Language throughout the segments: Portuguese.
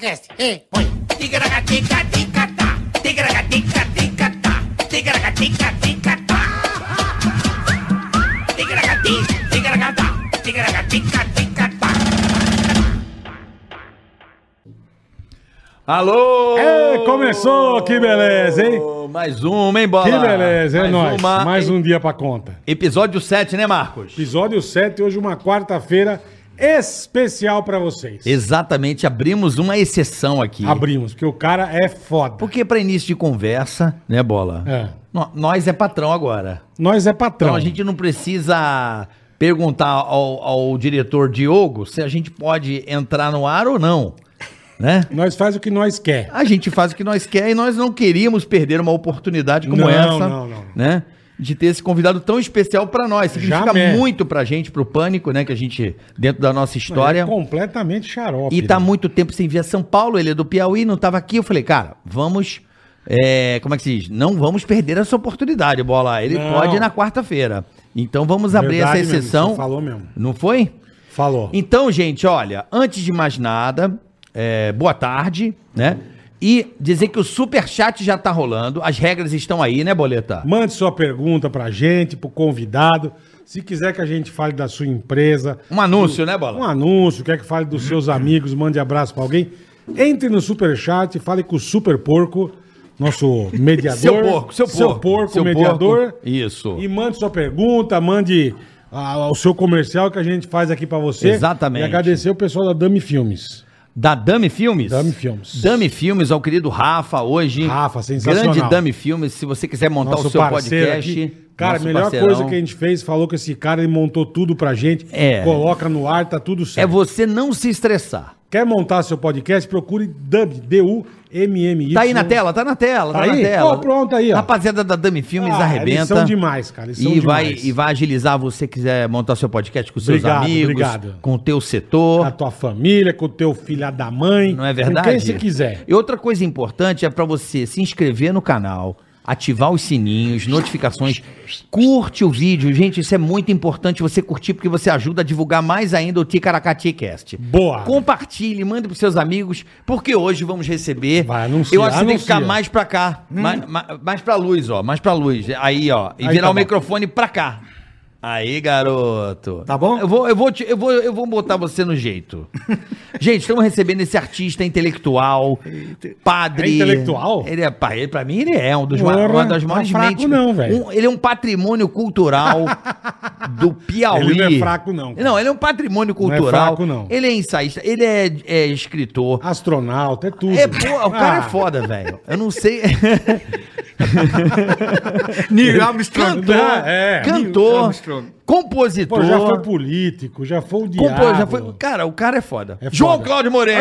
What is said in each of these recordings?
Cast, e põe. Ticaracatica-ticatá, ticaracatica-ticatá, ticaracatica-ticatá. Ticaracati, ticaracatá, ticaracatica-ticatá. Alô! É, começou, que beleza, hein? Mais uma, hein, Bola? Que beleza, é Mais nóis. uma. Mais um dia pra conta. Episódio 7, né, Marcos? Episódio 7, hoje uma quarta-feira especial pra vocês. Exatamente, abrimos uma exceção aqui. Abrimos, porque o cara é foda. Porque para início de conversa, né, Bola? É. nó- Nós é patrão agora. Nós é patrão. Então a gente não precisa perguntar ao, ao diretor Diogo se a gente pode entrar no ar ou não, né? Nós faz o que nós quer. A gente faz o que nós quer e nós não queríamos perder uma oportunidade como Não, essa, não, não. né? De ter esse convidado tão especial pra nós. Significa Jamais. muito pra gente, pro Pânico, né? Que a gente, dentro da nossa É história. completamente xarope. E tá né? muito tempo sem vir a São Paulo, ele é do Piauí, não tava aqui. Eu falei, cara, vamos. é, como é que se diz? Não vamos perder essa oportunidade, bola. Ele Não. pode ir na quarta-feira. Então vamos abrir Verdade essa mesmo, exceção. você falou mesmo. Não foi? Falou. Então, gente, olha, antes de mais nada, é, boa tarde, né? E dizer que o superchat já tá rolando, as regras estão aí, né, Boleta? Mande sua pergunta pra gente, pro convidado. Se quiser que a gente fale da sua empresa, Um anúncio, né, um Bola? anúncio, quer que fale dos seus amigos, mande abraço pra alguém, entre no Superchat fale com o Super Porco, nosso mediador. Seu porco, seu porco. Seu porco, Seu mediador. porco. Isso. E mande sua pergunta, mande ah, o seu comercial que a gente faz aqui pra você. Exatamente. E agradecer o pessoal da Dami Filmes. Da Dami Filmes? Dami Filmes. Dami Filmes, ao querido Rafa, hoje. Rafa, sensacional. Grande Dami Filmes, se você quiser montar Nosso o seu podcast. aqui. Cara, a melhor parceirão. coisa que a gente fez, falou com esse cara, ele montou tudo pra gente. É. Coloca no ar, tá tudo É certo. você não se estressar. Quer montar seu podcast? Procure Dub, D-U-M-M-Y. Tá aí na tela, tá na tela, tá, Tá na aí? tela. Ó, pronto aí, ó. Rapaziada da Dami Filmes Ah, arrebenta. eles são demais, cara, eles são e vai demais. E vai agilizar você quiser montar seu podcast com seus Obrigado, amigos, obrigado. com o teu setor. Com a tua família, com o teu filho da mãe. Não é verdade? Com quem você quiser. E outra coisa importante é pra você se inscrever no canal, ativar os sininhos, notificações, curte o vídeo. Gente, isso é muito importante você curtir porque você ajuda a divulgar mais ainda o Ticaracati Cast. Boa. Compartilhe, mande pros seus amigos, porque hoje vamos receber. Vai, anuncia, Eu acho que tem que ficar mais pra cá, mais, mais, mais pra luz, ó, mais pra luz. Aí, ó, e Aí virar tá o bom. microfone pra cá. Aí, garoto. Tá bom? Eu vou, eu vou, te- eu vou, eu vou botar você no jeito. Gente, estamos recebendo esse artista intelectual, padre. É intelectual? Ele é, pá, ele, pra mim, ele é um dos Porra, ma- uma das não é maiores fraco mentes. não, velho. Um- ele é um patrimônio cultural do Piauí. Ele não é fraco, não, cara. Não, ele é um patrimônio Não é cultural. fraco, não. Ele é ensaísta, ele é, é escritor. Astronauta, é tudo. É, pô, o cara Ah, é foda, velho. Eu não sei. Neil Armstrong. Cantor, É. Neil cantor, Compositor. Pô, já foi político, já foi o diabo. Já foi. Cara, o cara é foda. É João foda. Cláudio Moreno!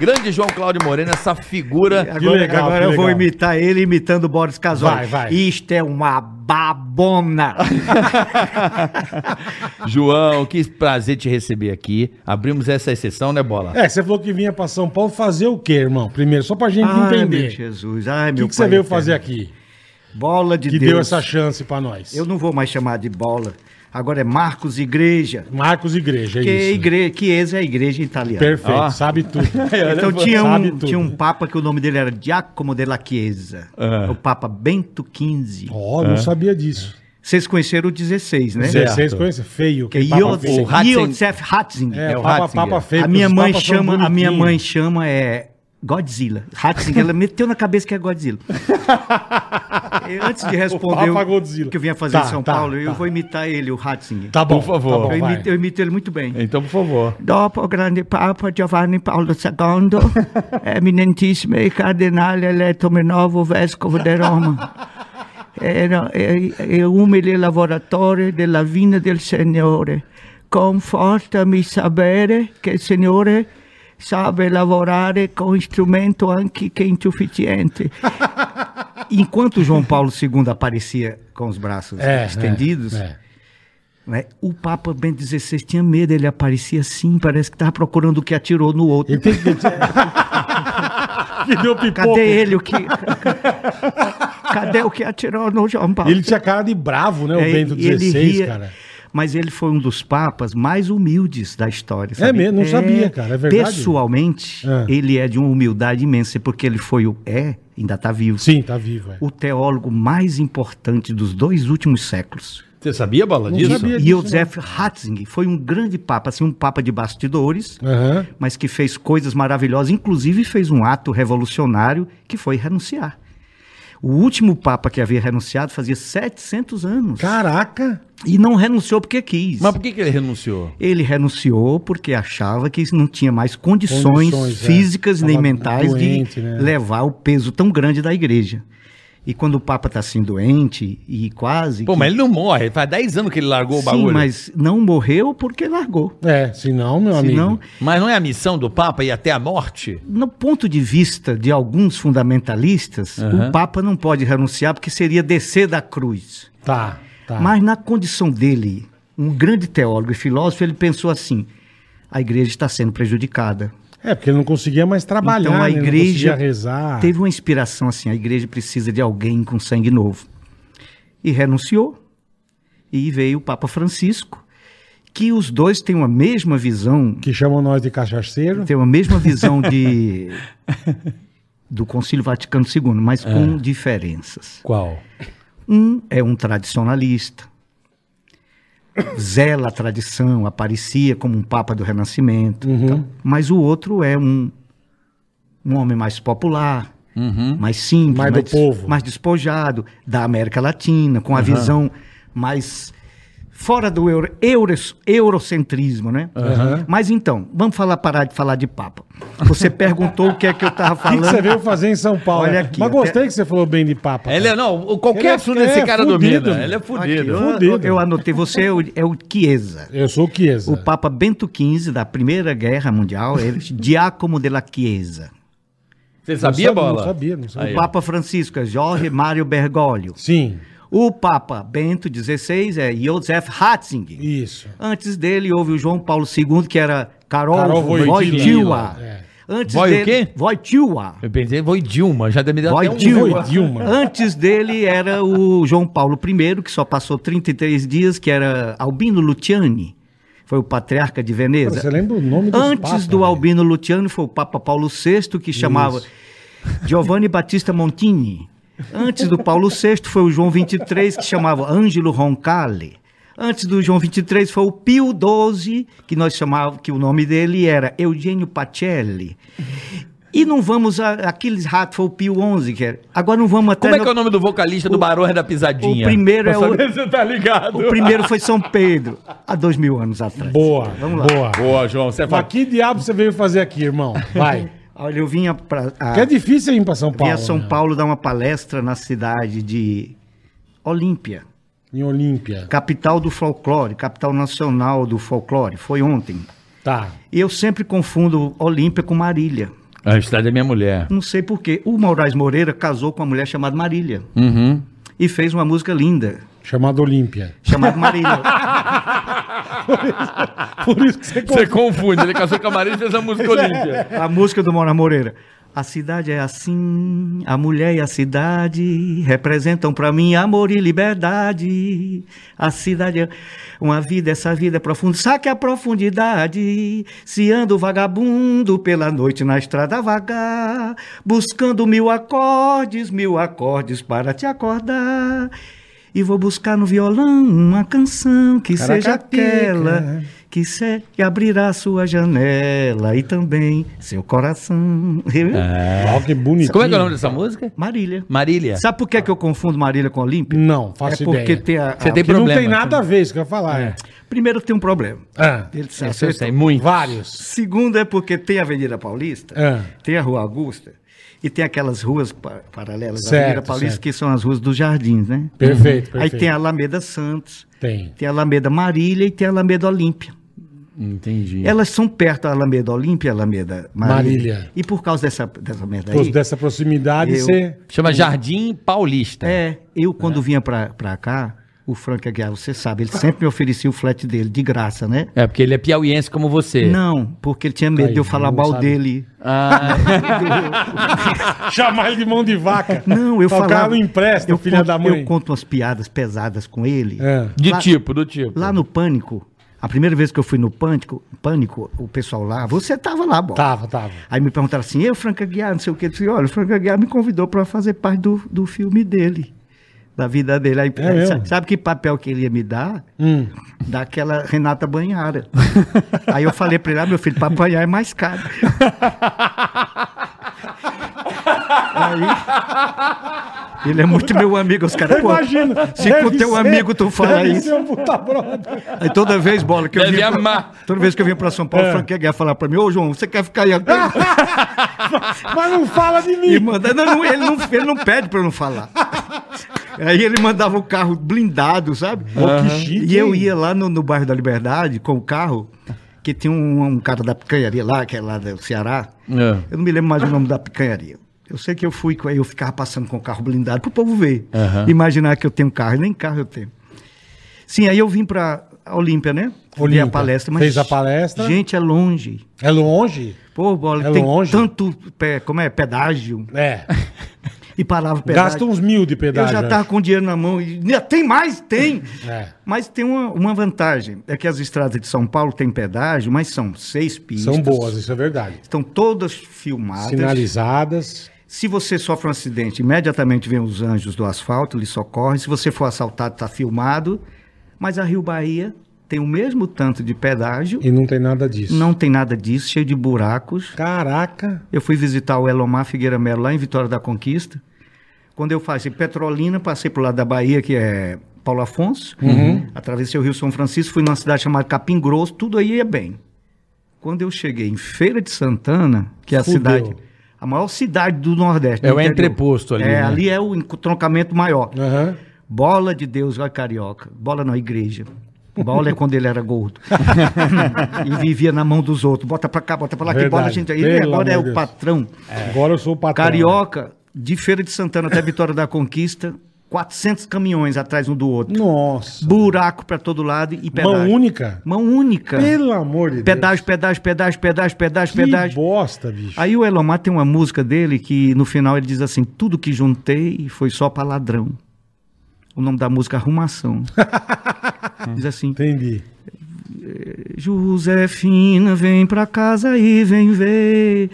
Grande João Cláudio Moreno, essa figura. Agora, legal, agora que eu vou legal. imitar ele imitando o Boris Casoy. Vai, vai. Isto é uma babona. João, que prazer te receber aqui. Abrimos essa exceção, né, Bola? É, você falou que vinha pra São Paulo fazer o quê, irmão? Primeiro, só pra gente Ai, meu entender. Jesus. Ai, O meu que, que você veio eterno. fazer aqui? Bola de Que Deus. deu essa chance pra nós? Eu não vou mais chamar de bola. Agora é Marcos Igreja. Marcos Igreja, é Que, é isso. igre... que ex é a igreja italiana. Perfeito, sabe tudo. Então tinha um, tudo. tinha um papa que o nome dele era Giacomo della Chiesa. Ah. O papa Bento XV. Ó, não sabia disso. Vocês conheceram o 16, né? Certo. 16 conhece? Feio. Que é. Iosef Ratzinger. É, É, o Papa. Papa feio. a minha mãe chama, a minha mãe chama é Godzilla. Ratzinger, ela meteu na cabeça que é Godzilla. Eu, antes de responder o Godzilla. que eu vinha fazer Tá, em São tá, Paulo, tá. eu vou imitar ele, o Ratzinger. Tá bom, Por favor. tá bom, eu, imito, eu imito ele muito bem. Então, por favor. Dopo o grande Papa Giovanni Paolo II, eminentissimo e cardinale eletto novo vescovo di Roma. Era e, e umile lavoratore della vina del Signore. Confortami sapere che il Signore sabe lavorare com instrumento anche che insufficiente. Enquanto João Paulo II aparecia com os braços É, estendidos, é, é. né, o Papa Bento XVI tinha medo, ele aparecia assim, parece que estava procurando o que atirou no outro. Ele tem que... que deu. Cadê ele? O que... Cadê o que atirou no João Paulo? Ele tinha cara de bravo, né? O É, Bento ele XVI, ria. cara. Mas ele foi um dos papas mais humildes da história. É mesmo? Não sabia, cara, é verdade? Pessoalmente, É. ele é de uma humildade imensa, porque ele foi o. É, ainda está vivo. Sim, tá vivo. É. O teólogo mais importante dos dois últimos séculos. Você sabia, Não disso? sabia. disso, Joseph Ratzinger foi um grande papa, assim, um papa de bastidores, Aham. mas que fez coisas maravilhosas, inclusive fez um ato revolucionário que foi renunciar. O último papa que havia renunciado fazia 700 anos. Caraca! E não renunciou porque quis. Mas por que, que ele renunciou? Ele renunciou porque achava que não tinha mais condições, Condições, é. físicas nem Tava mentais doente, de né? levar o peso tão grande da igreja. E quando o Papa está assim doente e quase. Pô, que- mas ele não morre. Faz 10 anos que ele largou o Sim, bagulho. mas não morreu porque largou. É, se não, meu amigo. Senão, Mas não é a missão do Papa ir até a morte? no ponto de vista de alguns fundamentalistas, Aham. o Papa não pode renunciar porque seria descer da cruz. Tá, tá. Mas na condição dele, um grande teólogo e filósofo, ele pensou assim: a igreja está sendo prejudicada. É, porque ele não conseguia mais trabalhar, então a igreja rezar. teve uma inspiração assim: a igreja precisa de alguém com sangue novo. E renunciou. E veio o Papa Francisco, que os dois têm uma mesma visão Que chamam nós de cachaceiro. tem a mesma visão de do Concílio Vaticano II, mas com diferenças. Qual? Um é um tradicionalista, zela a tradição, aparecia como um papa do Renascimento, Uhum. então, mas o outro é um um homem mais popular, mais simples, Mais do povo. mais despojado, da América Latina, com a visão mais fora do euro, euros- eurocentrismo, né? Mas então, vamos falar, parar de falar de Papa. Você perguntou o que é que eu estava O que, falando. que você veio fazer em São Paulo? Olha aqui, Mas até- gostei que você falou bem de Papa. Ele é, não, o- qualquer Ele é- assunto é cara fudido, domina. Ele é Aqui, fudido. eu, Fudido. eu anotei, você é o, é o Chiesa. Eu sou o Chiesa. O Papa Bento XV, da Primeira Guerra Mundial, ele Giacomo della Chiesa. Você Não sabia, sabia, Bola? Não sabia, não sabia. O. Papa Francisco é Jorge Mário Bergoglio. Sim, O Papa Bento XVI é Josef Ratzinger. isso. Antes dele houve o João Paulo II, que era Carol Wojtyła. Wojtyła, é. Antes Voi o dele, quê? Wojtyła. Eu pensei, Dilma, já me deu até um... Antes dele era o João Paulo I, que só passou 33 dias, que era Albino Luciani. Foi o patriarca de Veneza. Você lembra o nome dos Antes papas, do? Albino Luciani foi o Papa Paulo VI, que chamava Giovanni Battista Montini. Antes do Paulo VI foi o João XXIII, que chamava Ângelo Roncalli. Antes do João XXIII foi o Pio XII, que nós chamávamos, que o nome dele era Eugênio Pacelli. E não vamos, a, aqueles ratos foi o Pio XI, que era. Agora não vamos até... Como é no- que é o nome do vocalista do Barões da o Pisadinha? primeiro é Pra o, saber se você tá ligado. o primeiro foi São Pedro, há dois mil anos atrás. Boa, Vamos lá. boa. Boa, João. Você Mas fala... que diabo você veio fazer aqui, irmão? Vai. Olha, eu vinha para Que é difícil ir pra São Paulo. Vim a São né? Paulo dar uma palestra na cidade de Olímpia, Em Olímpia. capital do folclore, capital nacional do folclore. Foi ontem. Tá. E eu sempre confundo Olímpia com Marília. A cidade é minha mulher. Não sei porquê. O Moraes Moreira casou com uma mulher chamada Marília Uhum. e fez uma música linda, Chamado Olímpia. chamada Marília. Por isso que você Você confunde, ele casou com a Maria e fez a música Olímpia. a música do Moraes Moreira. A cidade é assim, a mulher e a cidade representam pra mim amor e liberdade. A cidade é uma vida, essa vida é profunda. Saque a profundidade. Se ando vagabundo pela noite na estrada vagar, buscando mil acordes, mil acordes para te acordar. E vou buscar no violão uma canção que seja Caracateca. aquela que, se, que abrirá sua janela e também seu coração. Ó, que bonitinho. Como é que é o nome dessa música? Marília. Marília. Sabe por que, que eu confundo Marília com Olímpia? Não, faço é porque ideia. tem a, Você a- tem Que não problema, tem nada a ver isso que eu ia falar. É. Primeiro tem um problema. Ah, Ele se Essa eu acertou. sei, muito. vários. Segundo é porque tem a Avenida Paulista, Ah. tem a Rua Augusta e tem aquelas ruas pa- paralelas à Certo, Avenida Paulista certo. que são as ruas dos Jardins, né? Perfeito, perfeito. Aí tem a Alameda Santos, Tem. tem a Alameda Marília e tem a Alameda Olímpia. Entendi. Elas são perto da Alameda Olímpia e a Alameda Marília. Marília. E por causa dessa, dessa merda aí, dessa proximidade, Eu- você. Chama Jardim Paulista. é, eu quando vinha pra, pra cá, o Frank Aguiar, você sabe, ele sempre me oferecia o flat dele, de graça, né? É, porque ele é piauiense como você. Não, porque ele tinha medo Aí, de eu falar mal sabe. dele. Ah, Chamar ele de mão de vaca. Não, eu falava... não empresta, eu filha conto, da mãe. Eu conto umas piadas pesadas com ele. É. de Lá- tipo, do tipo. Lá no Pânico, a primeira vez que eu fui no Pânico, Pânico, o pessoal lá, você tava lá, Bola. Tava, tava. Aí me perguntaram assim, eu, Franca Aguiar, não sei o que. Eu disse, olha, o Franca Aguiar me convidou para fazer parte do, do filme dele, da vida dele. Aí, É sabe, sabe que papel que ele ia me dar? Hum. Daquela Renata Banhara. Aí eu falei para ele, ah, meu filho, para apanhar é mais caro. Aí, ele é muito meu amigo, os caras, Imagina. se com teu ser- amigo tu fala deve isso. ser um. Aí toda vez, bola, que eu Deve vinha pra- amar. toda vez que eu vinha para São Paulo, É. o Frank ia falar para mim, ô João, você quer ficar aí até... Mas não fala de mim. E manda, não, não, ele, não, ele não pede pra eu não falar. Aí ele mandava o carro blindado, sabe? Pô, que chique, E eu ia lá no, no bairro da Liberdade com o carro, que tinha um, um cara da picanharia lá, que é lá do Ceará. É. Eu não me lembro mais o nome da picanharia. Eu sei que eu fui, eu ficava passando com o carro blindado pro povo ver. Aham. Imaginar que eu tenho carro, nem carro eu tenho. Sim, aí eu vim pra Olímpia, né? Olímpia. a palestra, mas. Fez a palestra. Gente, é longe. É longe? Pô, bola, É tem longe? tanto. pé- Como é? Pedágio. É. E parava o pedágio. Gasta uns mil de Eu pedágio. já né? tava com dinheiro na mão. E, "Né, tem mais? Tem! É. Mas tem uma, uma vantagem. É que as estradas de São Paulo têm pedágio, mas são seis pistas. São boas, isso é verdade. Estão todas filmadas. Sinalizadas. Se você sofre um acidente, imediatamente vem os anjos do asfalto, lhe socorrem. Se você for assaltado, está filmado. Mas a Rio Bahia tem o mesmo tanto de pedágio. E não tem nada disso. Não tem nada disso, cheio de buracos. Caraca. Eu fui visitar o Elomar Figueira Melo lá em Vitória da Conquista. Quando eu passei Petrolina, passei pro lado da Bahia, que é Paulo Afonso. Atravessei o Rio São Francisco, fui numa cidade chamada Capim Grosso, tudo aí ia bem. Quando eu cheguei em Feira de Santana, que é a Fudeu. cidade, a maior cidade do Nordeste. É o interior. entreposto ali, É, né? ali é o entroncamento maior. Aham. Bola de Deus, olha carioca. Bola não, igreja. Bola é quando ele era gordo. e vivia na mão dos outros. Bota pra cá, bota pra lá, que Verdade. bola a gente. Ele Pelo agora é amor o Deus. patrão. Agora eu sou o patrão. Carioca, de Feira de Santana até Vitória da Conquista, 400 caminhões atrás um do outro. Nossa. Buraco pra todo lado e pedágio. Mão única? Mão única. Pelo amor de Pedágio, pedágio, pedágio, pedágio, pedágio, Deus. Que pedágio. bosta, bicho. Aí o Elomar tem uma música dele que no final ele diz assim: tudo que juntei foi só pra ladrão. O nome da música é Arrumação. diz assim: Entendi. Josefina, vem pra casa e vem ver.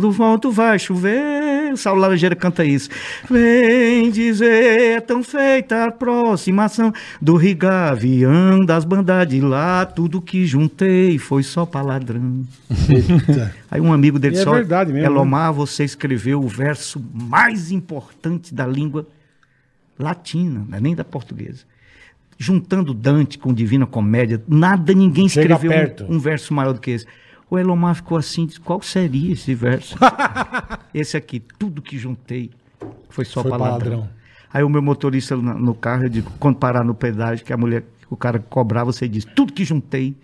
Do volto vai chover. O Saulo Laranjeira canta isso. Vem dizer, é tão feita a aproximação do rigavião das bandas de lá. Tudo que juntei foi só pra ladrão. Eita. Aí um amigo dele E é só. verdade mesmo, Elomar, você escreveu o verso mais importante da língua latina, não é nem da portuguesa. Juntando Dante com Divina Comédia, nada, ninguém Chega escreveu um, um verso maior do que esse. O Elomar ficou assim, disse, qual seria esse verso? esse aqui, tudo que juntei foi só Foi para ladrão. Aí o meu motorista no, no carro, eu digo, quando parar no pedágio, que a mulher, o cara cobrar, você diz, tudo que juntei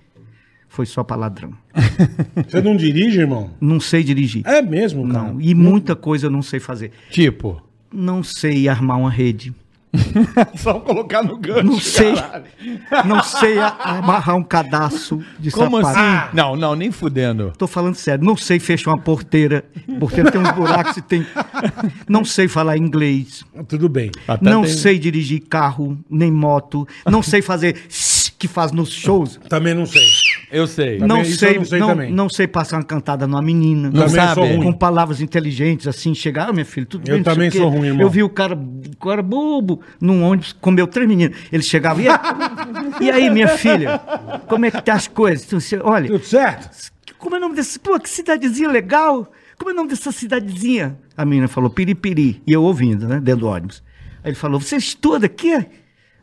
foi só para ladrão. Você não dirige, irmão? Não sei dirigir. É mesmo, cara. Não, e muita coisa eu não sei fazer. Tipo. Não sei armar uma rede. Só colocar no gancho. Não sei. Não sei a- amarrar um cadastro de Como sapato. assim? Não, não, nem fudendo. Tô falando sério. Não sei fechar uma porteira. Porteira tem uns buracos e tem. Não sei falar inglês. Tudo bem. Até não tem- sei dirigir carro, nem moto. Não sei fazer que faz nos shows. Também não sei. Eu sei. Também- Não sei, eu não sei não, também. não sei passar uma cantada numa menina. Não também sabe? sou ruim. com palavras inteligentes, assim, chegar, ah, meu filho, tudo Eu bem, sei também sou ruim, irmão. Eu vi o cara, o cara bobo, num ônibus, comeu três meninas. Ele chegava, e aí, e aí, minha filha, como é que tá as coisas? Você- olha, Tudo certo? como é o nome dessa, pô, que cidadezinha legal, como é o nome dessa cidadezinha? A menina falou, Piripiri, e eu ouvindo, né, dentro do ônibus. Aí ele falou, você estuda aqui?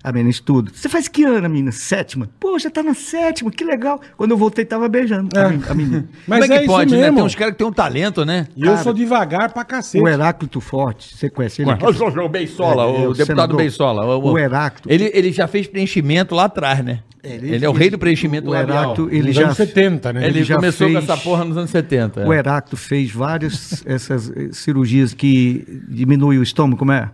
A menina estuda. Você faz que ano, a menina? Sétima. Pô, já tá na sétima, que legal. Quando eu voltei, tava beijando a men- a menina. Mas Como é que isso pode, né? Tem uns caras que tem um talento, né? E eu sou devagar pra cacete. O Heráclito Forte, você conhece ele? O, o Beisola, É, é, o, o deputado senador. Beisola. O Heráclito. Ele, ele já fez preenchimento lá atrás, né? Ele, é o rei do preenchimento o labial. Heráclito, ele Nos já, anos 70, né? Ele, já começou fez- com essa porra nos anos 70. o é. Heráclito fez várias essas eh, cirurgias que diminuem o estômago, como é?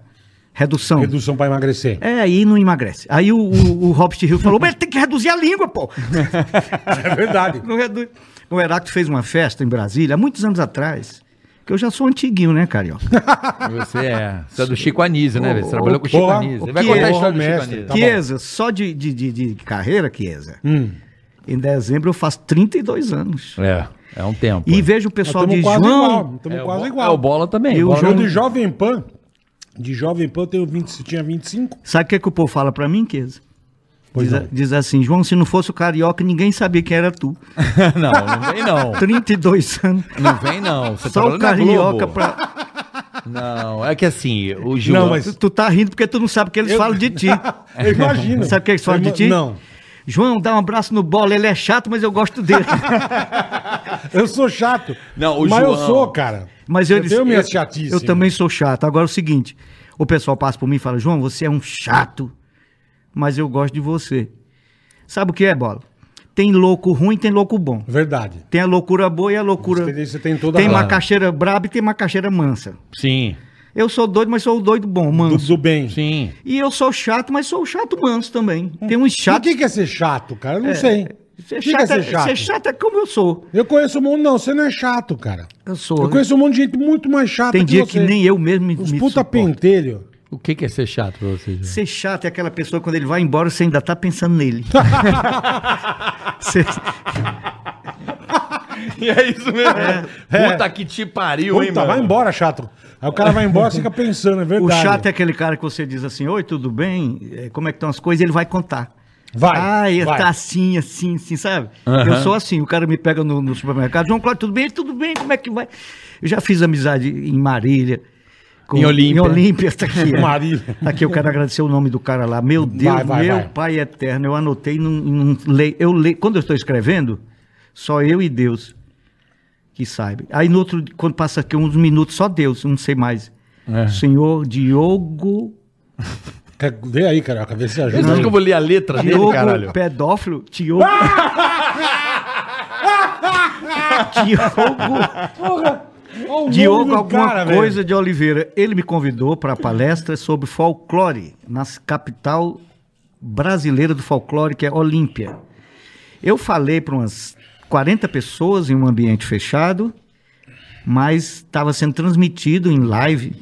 Redução. Redução pra emagrecer. É, aí não emagrece. Aí o, o, o Robert Hill falou, mas tem que reduzir a língua, pô. É verdade. Não reduz. O Heráclito fez uma festa em Brasília, há muitos anos atrás, que eu já sou antiguinho, né, Carioca? Você é. Você é do Chico Anísio, né? Você trabalhou com o Chico porra, Anísio. o Ele vai que contar a é? história do Chico Mestre, Anísio. tá. Chiesa, só de, de, de, de carreira, Chiesa, Hum. em dezembro eu faço 32 anos. É, é um tempo. E vejo o pessoal de quase João... igual. Estamos é, o quase igual. É, o Bola também. Eu Bola Eu João- de Jovem Pan. De Jovem Pan eu tenho 20, eu tinha 25. Sabe o que, que o povo fala pra mim? Pois Diz, diz assim, João, se não fosse o Carioca, ninguém sabia quem era tu. não, não vem não. 32 anos. Não vem não. Você Só o trabalhou na Carioca pra... Não, é que assim, o João... Não, mas- Tu, tu tá rindo porque tu não sabe o que eles Eu- falam de ti. Eu imagino. Sabe o que eles falam Eu de ti? Não. João, dá um abraço no bola, ele é chato, mas eu gosto dele. Eu sou chato. Não, o Mas eu João- sou, cara. Mas eu, eu tenho minhas chatices. Eu também sou chato. Agora é o seguinte: o pessoal passa por mim e fala, João, você é um chato, mas eu gosto de você. Sabe o que é, bola? Tem louco ruim, tem louco bom. Verdade. Tem a loucura boa e a loucura. Você- tem toda Tem a macaxeira braba e tem macaxeira mansa. Sim, Eu sou doido, mas sou o doido bom, manso. do bem. sim. E eu sou chato, mas sou o chato manso também. Tem uns O chatos. que que é ser chato, cara? Eu não sei. O chato, é ser é, chato? ser chato é como eu sou. Eu conheço um monte. Não, você não é chato, cara. Eu sou. Eu conheço um monte de gente muito mais chata Tem dia você. que nem eu mesmo me, Os me puta suporto. pentelho. O que, que é ser chato pra você, João? Ser chato é aquela pessoa quando ele vai embora você ainda tá pensando nele. E é isso mesmo. Puta que te pariu, hein, Puta, mano? vai embora, chato. Aí o cara vai embora, você fica pensando, é o verdade. chato é aquele cara que você diz assim, oi, tudo bem? É, Como é que estão as coisas? Ele vai contar. Vai, Ah, ele vai. tá assim, assim, assim, sabe? Aham. Eu sou assim, o cara me pega no, no supermercado, João Cláudio, tudo bem? Tudo bem, como é que vai? Eu já fiz amizade em Marília. com- Em Olímpia. Em Olímpia, tá aqui. é. Marília. Aqui eu quero agradecer o nome do cara lá. Meu Deus, Vai, vai, meu pai eterno. Eu anotei num, num le- eu leio, quando eu estou escrevendo, só eu e Deus que saiba. Aí no outro, quando passa aqui uns minutos, só Deus, não sei mais. É. Senhor Diogo, Quer- Vê aí, cara, vê se ajuda. Você acha que eu vou ler a letra dele, Diogo caralho? pedófilo, Diogo. Diogo, Olha o nome Diogo alguma cara, velho. coisa de Oliveira. Ele me convidou para a palestra sobre folclore na capital brasileira do folclore, que é Olímpia. Eu falei para umas 40 pessoas em um ambiente fechado, mas estava sendo transmitido em live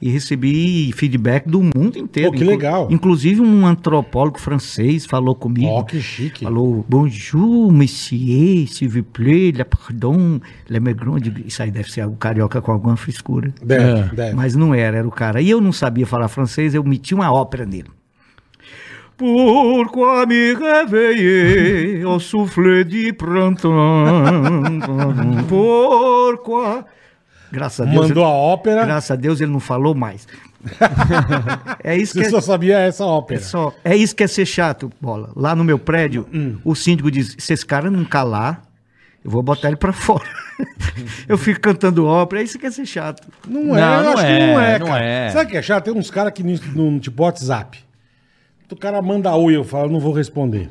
e recebi feedback do mundo inteiro. Pô, que Inclu- legal. Inclusive um antropólogo francês falou comigo. Ó, que chique. Falou, bonjour, monsieur, s'il vous plaît, le pardon, le maigron. de-" Isso aí deve ser o carioca com alguma frescura. Deve, É. deve. Mas não era, era o cara. E eu não sabia falar francês, eu meti uma ópera nele. Pourquoi me réveiller au souffle du printemps? Pourquoi? Graças a Deus. Mandou a ópera, Graças a Deus ele não falou mais. é isso que você é, só sabia essa ópera. é só, é isso que é ser chato, bola. Lá no meu prédio, Hum. o síndico diz: se esse cara não calar, eu vou botar ele pra fora. eu fico cantando ópera, é isso que é ser chato. Não é, Não, eu não acho é, que não é, não é. Sabe o que é chato? Tem uns caras que no, no tipo WhatsApp. O cara manda oi, eu falo, não vou responder.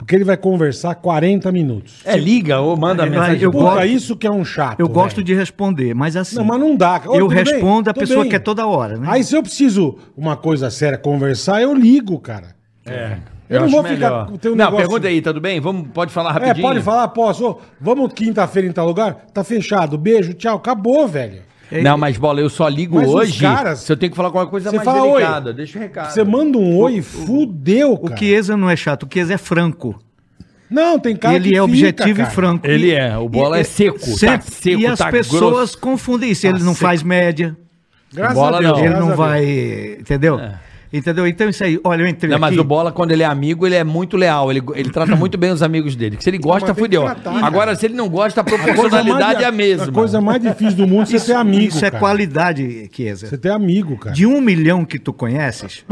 Porque ele vai conversar 40 minutos. É, liga ou manda Eu- mensagem. eu Puta, gosto- isso que é um chato. Eu gosto velho. de responder, mas assim. Não, mas não dá. Ô, eu tudo bem? respondo, a pessoa bem. quer toda hora, né? Aí se eu preciso uma coisa séria conversar, eu ligo, cara. É. Eu, não acho vou melhor. ficar. ter um não, negócio- pergunta aí, tudo bem? Vamos, pode falar É, rapidinho? pode falar, posso. Ô, vamos quinta-feira em tal lugar? Tá fechado. Beijo, tchau. Acabou, velho. Não, mas bola, eu só ligo Mas hoje caras- se eu tenho que falar alguma coisa Você mais fala oi. delicada. Deixa o recado. Você manda um oi, fudeu, O cara. Chiesa não é chato, o Chiesa é franco. Não, tem cara ele que é fica, objetivo cara. e franco. Ele é, o bola e- é seco, tá sempre. seco, E as tá pessoas grosso. confundem isso. Tá ele não seco. faz média, Graças Bola a Deus. não. ele não vai. Entendeu? Entendeu? Então isso aí, olha, eu entrei É. Não, mas aqui. o Bola, quando ele é amigo, ele é muito leal. Ele, ele trata muito bem os amigos dele. Se ele gosta, mas tem que fudeu. tratar. Agora, se ele não gosta, a A proporcionalidade mais- é a mesma. A coisa mais difícil do mundo é você ter amigo, Isso é cara. qualidade, Chiesa. Você ter amigo, cara. De um milhão que tu conheces,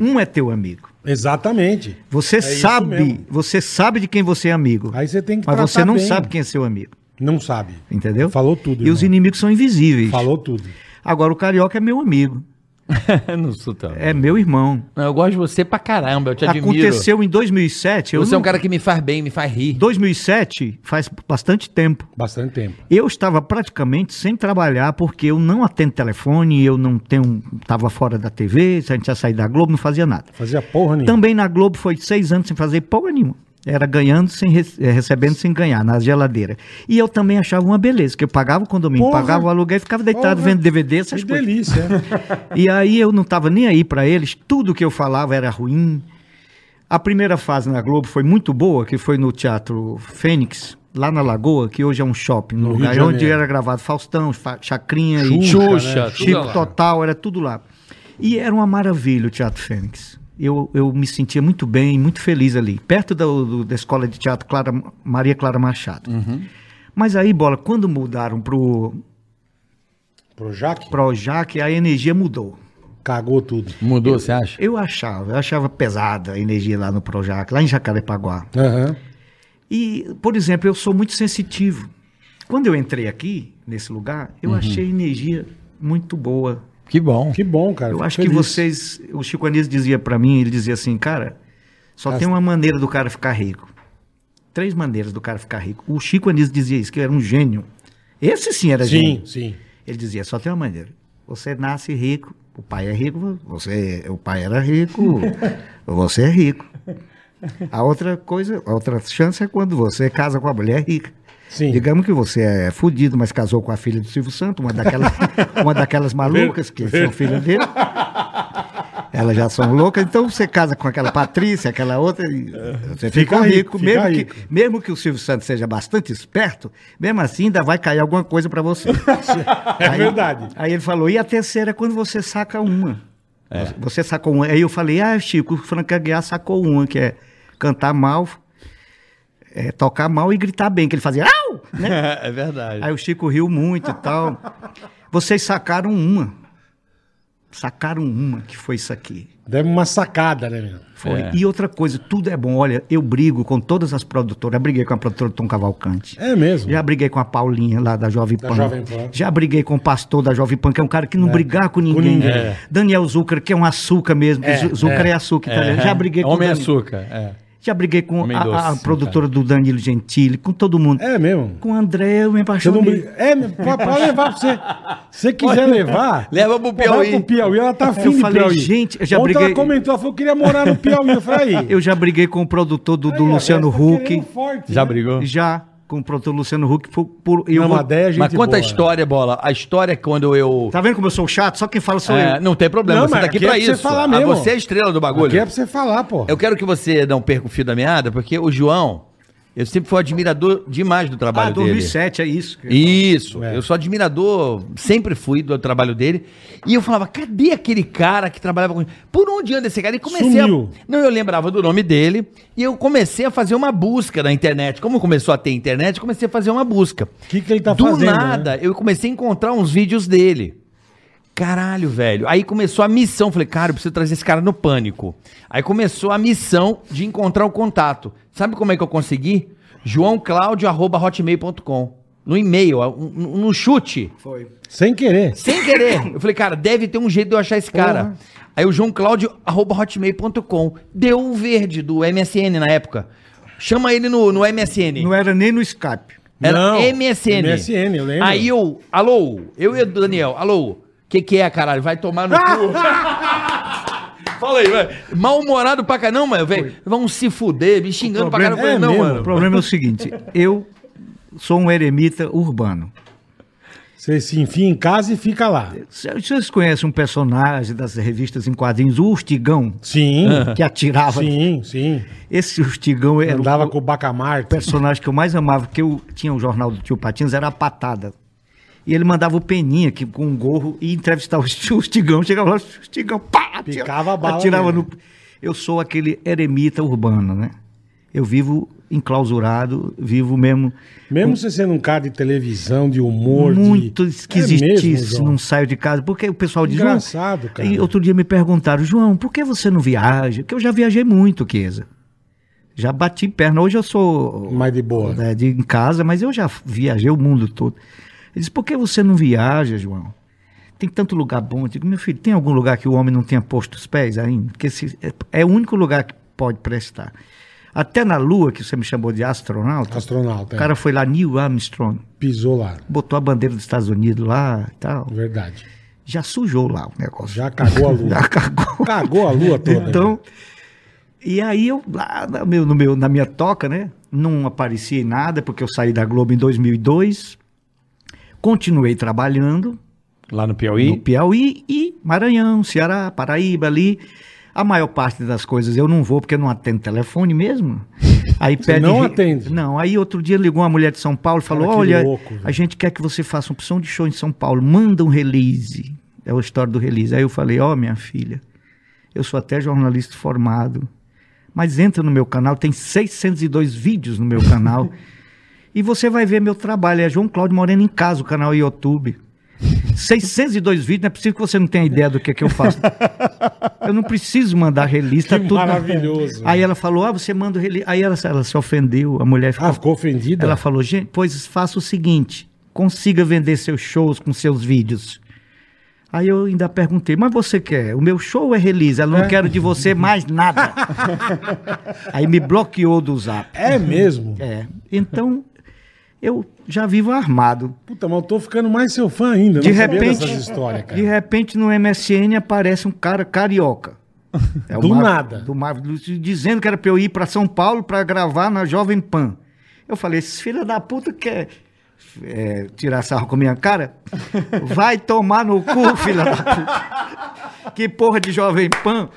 um é teu amigo. Exatamente. Você É sabe, você sabe de quem você é amigo. Aí você tem que Mas você não bem. sabe quem é seu amigo. Não sabe. Entendeu? Falou tudo, E os irmão. inimigos são invisíveis. Falou tudo. Agora o carioca é meu amigo. não sou também. É meu irmão. Não, eu gosto de você pra caramba, eu te admiro. Aconteceu em 2007. Eu Você é um não- cara que me faz bem, me faz rir. 2007 faz bastante tempo. Bastante tempo. Eu estava praticamente sem trabalhar porque eu não atendo telefone, eu não tenho, estava fora da TV, se a gente ia sair da Globo, não fazia nada. Fazia porra nenhuma. Também na Globo foi seis anos sem fazer porra nenhuma. Era ganhando sem re- eh, recebendo sem ganhar, na geladeira. E eu também achava uma beleza, que eu pagava o condomínio, Porra. pagava o aluguel e ficava deitado Porra. vendo DVD, essas que coisas. delícia. E aí eu não estava nem aí para eles, tudo que eu falava era ruim. A primeira fase na Globo foi muito boa, que foi no Teatro Fênix, lá na Lagoa, que hoje é um shopping, no No lugar de onde era gravado Faustão, Fa- Chacrinha e Xuxa, Xuxa, né? Chico. Total, era tudo lá. E era uma maravilha o Teatro Fênix. Eu, eu me sentia muito bem, muito feliz ali, perto do- do- da escola de teatro Clara, Maria Clara Machado. Mas aí, Bola, quando mudaram pro Pro Jaque, Projac, a energia mudou. cagou tudo. Mudou, você acha? Eu achava, eu achava pesada a energia lá no Projac, lá em Jacarepaguá. Aham. E, por exemplo, eu sou muito sensitivo. Quando eu entrei aqui, nesse lugar, eu achei a energia muito boa. Que bom. Que bom, cara. Eu fico acho que feliz. vocês. O Chico Anísio dizia pra mim, ele dizia assim, cara, só As- tem uma maneira do cara ficar rico. Três maneiras do cara ficar rico. O Chico Anísio dizia isso, que era um gênio. Esse sim era Sim, gênio. sim. Ele dizia, só tem uma maneira. Você nasce rico, o pai é rico, você, o pai era rico, você é rico. A outra coisa, a outra chance é quando você casa com a mulher rica. Sim. Digamos que você é fudido, mas casou com a filha do Silvio Santos, uma daquelas, uma daquelas malucas que são filha dele. Elas já são loucas, então você casa com aquela Patrícia, aquela outra, e você Fica fica, rico, rico, fica mesmo, rico. Que, mesmo que o Silvio Santos seja bastante esperto, mesmo assim ainda vai cair alguma coisa pra você. É verdade. Aí ele falou, e a terceira é quando você saca uma. Você sacou uma. Aí eu falei, ah, Chico, o Franca Aguiar sacou uma, que é cantar mal, é, tocar mal e gritar bem, que ele fazia, au! Né? É verdade. Aí o Chico riu muito e tal. Vocês sacaram uma. Sacaram uma, que foi isso aqui. Deve uma sacada, né, meu? Foi. É. E outra coisa, tudo é bom. Olha, eu brigo com todas as produtoras. Já briguei com a produtora Tom Cavalcante. É mesmo. Já briguei com a Paulinha lá da Jovem Da Pan. Jovem Pan. Já briguei com o pastor da Jovem Pan, que é um cara que não brigar com ninguém. ninguém. É. Daniel Zucker, que é um açúcar mesmo. É, Zu- Zucker é, é. açúcar italiano. Já briguei com o Homem Dani- açúcar. É. Já briguei com a, doce, a sim, produtora do Danilo Gentili, com todo mundo. É mesmo. Com o André, eu me Você apaixonei. não briga. É, pode pode levar pra você. Se você quiser levar. Leva pro Piauí. pro Piauí, ela tá afim Eu de falei, Piauí. gente, eu já Ontem briguei- ela comentou, ela falou que queria morar no Piauí. Eu falei, aí. Eu já briguei com o produtor do, do Aí, Luciano tá Huck. Forte, Já né? brigou? Já, com o produtor Luciano Huck. Por, por, eu Não, vou- Madeira é gente Mas conta a boa. história, Bola. A história é quando eu... Tá vendo como eu sou chato? Só quem fala sou É, eu. não tem problema, Não, você mas tá aqui aqui é pra você isso. falar Ah, mesmo. você é a estrela do bagulho. Aqui é pra você falar, pô. Eu quero que você não perca o fio da meada, porque o João, eu sempre fui admirador demais do Ah, trabalho dele. 2007, é isso. Isso, É. eu sou admirador, sempre fui do trabalho dele. E eu falava, cadê aquele cara que trabalhava com. Por onde anda esse cara? E comecei Sumiu. a. Não, eu lembrava do nome dele. E eu comecei a fazer uma busca na internet. Como começou a ter internet, comecei a fazer uma busca. O que, que ele tá do fazendo? nada, né? eu comecei a encontrar uns vídeos dele. Caralho, velho. Aí começou a missão. Falei, cara, eu preciso trazer esse cara no pânico. Aí começou a missão de encontrar o contato. Sabe como é que eu consegui? joãoclaudio.hotmail.com No e-mail, um- um- no chute. Foi. Sem querer. Sem querer. Eu falei, cara, deve ter um jeito de eu achar esse cara. Aí o joãoclaudio.hotmail.com deu o verde do MSN na época. Chama ele no, no MSN. Não era nem no Skype. Era Não, MSN. MSN, eu lembro. Aí eu, alô, eu e o Daniel, alô, que que é, caralho? Vai tomar no cu. Fala aí, vai. Mal-humorado pra caramba, mano, velho. Vão se fuder, me xingando pra falei, é não, mesmo. mano. O problema é o seguinte, eu sou um eremita urbano. Você se enfia em casa e fica lá. Vocês conhecem um personagem das revistas em quadrinhos, o Ustigão, Sim. que atirava. Sim, sim. Esse Ustigão era Andava o, com o Bacamarte. o personagem que eu mais amava, porque eu tinha o jornal do Tio Patinhos, era a patada. E ele mandava o Peninha que, com um gorro e entrevistava o Ustigão. Chegava lá, o Ustigão, pá! Picava a bala Atirava no... Eu sou aquele eremita urbano, né? Eu vivo enclausurado, vivo mesmo Mesmo você sendo um cara de televisão, de humor, muito de... esquisitice, É mesmo, não saio de casa, porque o pessoal diz... Engraçado, cara. E outro dia me perguntaram, João, por que você não viaja? Porque eu já viajei muito, Keza. Já bati perna. Hoje eu sou Mais de boa. né, de, em casa, mas eu já viajei o mundo todo. Ele disse, por que você não viaja, João? tem tanto lugar bom. Eu digo, meu filho, tem algum lugar que o homem não tenha posto os pés ainda? Porque esse é, é o único lugar que pode prestar. Até na Lua, que você me chamou de astronauta, Astronauta. o é. cara foi lá, Neil Armstrong, Pisou lá. botou a bandeira dos Estados Unidos lá e tal. Verdade. Já sujou lá o negócio. Já cagou a lua. Já cagou. Cagou a lua toda. Então, e aí eu, lá no meu, no meu, na minha toca, né? Não aparecia em nada, porque eu saí da Globo em 2002. Continuei trabalhando Lá no no Piauí? Piauí e Maranhão, Ceará, Paraíba ali. A maior parte das coisas eu não vou porque eu não atendo telefone mesmo. Aí Você pede não atende? Não, aí outro dia ligou uma mulher de São Paulo e falou: Cara, "Olha, louco, a gente quer que você faça uma opção de show em São Paulo, manda um release". É a história do release. Aí eu falei: "Ó, minha filha, eu sou até jornalista formado, mas entra no meu canal, tem 602 vídeos no meu canal. e você vai ver meu trabalho, é João Cláudio Moreno em casa, o canal YouTube. 602 vídeos, não é possível que você não tenha ideia do que, que eu faço. Eu não preciso mandar release, tá Que tudo. maravilhoso. Aí ela falou: Ah, você manda release. Aí ela, ela se ofendeu, a mulher ficou. Ah, ficou ofendida? Ela falou: Gente, pois faça o seguinte: consiga vender seus shows com seus vídeos. Aí eu ainda perguntei, mas você quer? O meu show é release, eu não quero de você mais nada. Aí me bloqueou do zap. É mesmo? É. Então, eu já vivo armado. Puta, mas eu tô ficando mais seu fã ainda. De repente, de repente no MSN aparece um cara carioca. É Do Mar- nada. Do Mar- dizendo que era pra eu ir pra São Paulo pra gravar na Jovem Pan. Eu falei, esses filha da puta quer é, tirar sarro com a minha cara? Vai tomar no cu, filha da puta. Que porra de Jovem Pan.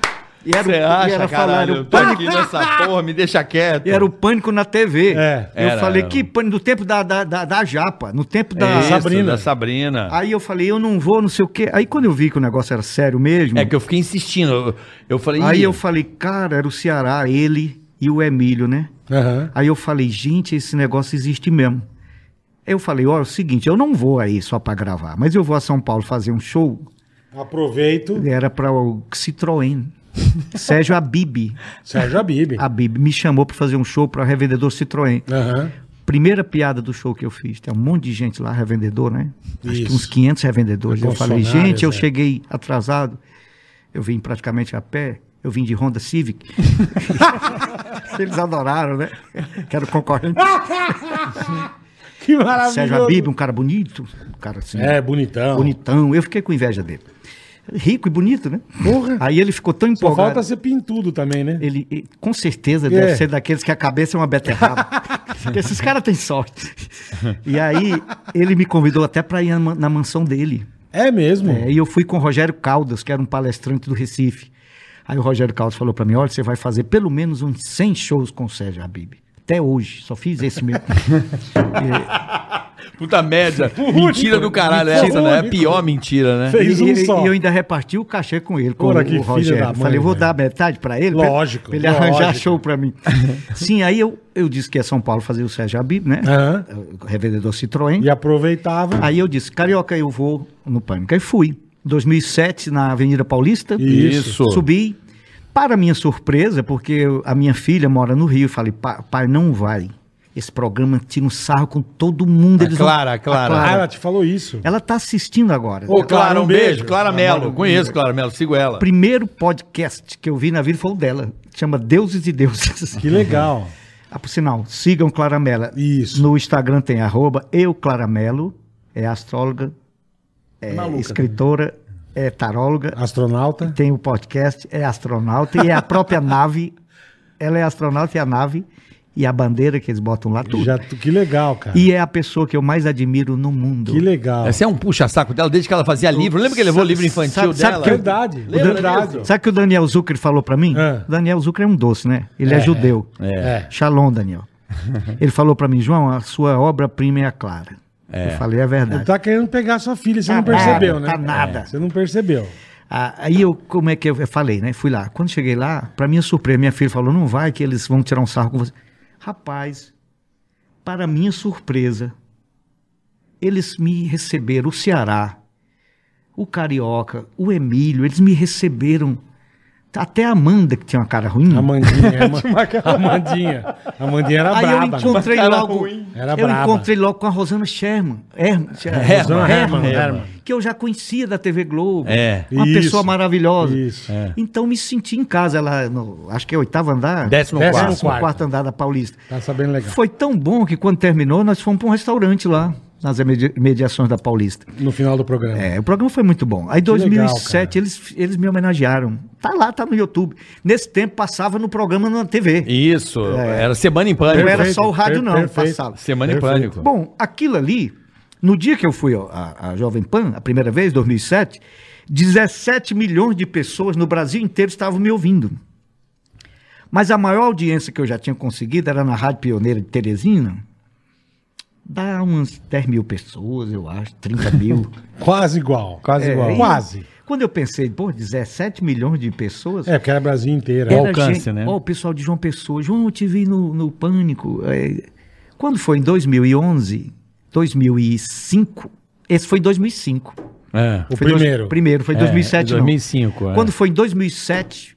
E era, o- Você e acha, era falar, caralho? era Eu o tô pânico, aqui nessa porra, me deixa quieto. e era o pânico na TV. É. Eu Era, falei, era. que pânico? No tempo da, da, da, da Japa, no tempo da... Isso, Sabrina. da Sabrina. Aí eu falei, eu não vou, não sei o quê. Aí quando eu vi que o negócio era sério mesmo, É que eu fiquei insistindo. Eu, eu falei. aí "Ih, eu falei, cara, era o Ceará, ele e o Emílio, né? Aham. Aí eu falei, gente, esse negócio existe mesmo. Aí eu falei, olha, é o seguinte, eu não vou aí só pra gravar, mas eu vou a São Paulo fazer um show. Aproveito. Era pra o Citroën. Sérgio Abib. Sérgio Abib. Abib me chamou pra fazer um show pra revendedor Citroën. Aham. Primeira piada do show que eu fiz. Tem um monte de gente lá, revendedor, né? Acho que Isso. uns 500 revendedores. Eu falei, gente, eu é. cheguei atrasado. Eu vim praticamente a pé. Eu vim de Honda Civic. Eles adoraram, né? Que era o concorrente. Que maravilhoso. Sérgio Abib, um cara bonito. Um cara assim, É, bonitão. bonitão. Eu fiquei com inveja dele. Rico e bonito, né? Porra. Aí ele ficou tão Só empolgado. falta ser pintudo também, né? Ele, ele- com certeza, É. deve ser daqueles que a cabeça é uma beterraba. Esses caras têm sorte. E aí, ele me convidou até para ir na, na mansão dele. É mesmo. É, e eu fui com o Rogério Caldas, que era um palestrante do Recife. Aí o Rogério Caldas falou para mim: olha, você vai fazer pelo menos uns 100 shows com o Sérgio Habib. Até hoje, só fiz esse mesmo. Puta média. mentira do caralho essa, Mentira. né? É a pior mentira, né? Fez e, um e- só. e eu ainda reparti o cachê com ele, com Ora, o, que o Rogério. mãe, Falei, vou velho. dar metade para ele, pra- Lógico, pra ele arranjar lógico. show para mim. Sim, aí eu, eu disse que ia São Paulo fazer o Sérgio Habib, né? O Revendedor Citroën. E aproveitava. Aí eu disse, Carioca, eu vou no Pânico. Aí fui. 2007, na Avenida Paulista. Isso. Subi. Para minha surpresa, porque a minha filha mora no Rio, eu falei, "Pa- pai, não vai. Esse programa tira um sarro com todo mundo. A eles vão- Clara, a Clara. Ah, ela te falou isso. Ela tá assistindo agora. Ô, Clara, um beijo. Clara Mello. Conheço Clara Mello, sigo ela. O primeiro podcast que eu vi na vida foi o dela. Chama Deuses e Deuses. Que legal. Ah, por sinal, sigam Claramela. Isso. No Instagram tem arroba eu Claramelo, é astróloga, é escritora, é taróloga, Astronauta. tem o podcast, é astronauta e é a própria nave. Ela é astronauta e a nave e a bandeira que eles botam lá, tudo. Já, que legal, cara. E é a pessoa que eu mais admiro no mundo. Que legal. Esse é um puxa-saco dela desde que ela fazia livro. Lembra que ele levou o livro infantil sabe- sabe dela? que eu- Verdade. Lembra verdade. Sabe o que o Daniel Zucker falou pra mim? É. O Daniel Zucker é um doce, né? Ele é, É, judeu. É. Shalom, Daniel. Ele falou pra mim, João, a sua obra-prima é a Clara. Eu falei, é verdade. Ele tá querendo pegar sua filha, você Tá não percebeu, nada, né? tá nada. É, Você não percebeu. Ah, aí eu, como é que eu, eu falei, né? Fui lá. Quando cheguei lá, pra minha surpresa, minha filha falou, não vai que eles vão tirar um sarro com você. Rapaz, para minha surpresa, eles me receberam, o Ceará, o Carioca, o Emílio, eles me receberam Até a Amanda, que tinha uma cara ruim. A Mandinha, a Ma- a Mandinha. A Mandinha era Aí eu braba. né? encontrei logo. ruim. Era eu braba. encontrei logo com a Rosana Sherman. Herman, Rosana Herman, Herman. Que eu já conhecia da TV Globo. É. Uma Isso, pessoa maravilhosa. isso. É. Então me senti em casa, ela, no, acho que é oitavo andar. Décimo Décimo quarto. décimo quarto. quarto andar da Paulista. Tá sabendo legal. Foi tão bom que quando terminou, nós fomos para um restaurante lá, nas imediações da Paulista. No final do programa. É, o programa foi muito bom. Aí, em Que legal, 2007, cara. eles, eles me homenagearam. Tá lá, tá no YouTube. Nesse tempo, passava no programa na TV. Isso, era Semana em Pânico. Não era só o rádio, per- não, perfeito. passava. Semana em. Pânico. Bom, aquilo ali, no dia que eu fui à, à Jovem Pan, a primeira vez, 2007, 17 milhões de pessoas no Brasil inteiro estavam me ouvindo. Mas a maior audiência que eu já tinha conseguido era na Rádio Pioneira de Teresina. Dá umas 10 mil pessoas, eu acho, 30 mil. Quase igual. Quase É, igual. e Quase. Quando eu pensei, pô, 17 milhões de pessoas. É, porque era Brasil inteiro. Era É. o alcance, gente- né? Ó, o pessoal de João Pessoa. João, eu te vi no, no Pânico. é, quando foi? Em 2011? 2005? Esse foi em 2005. É. O Foi dois- primeiro. primeiro, foi em É, 2007, não. 2005, é. Quando foi em 2007,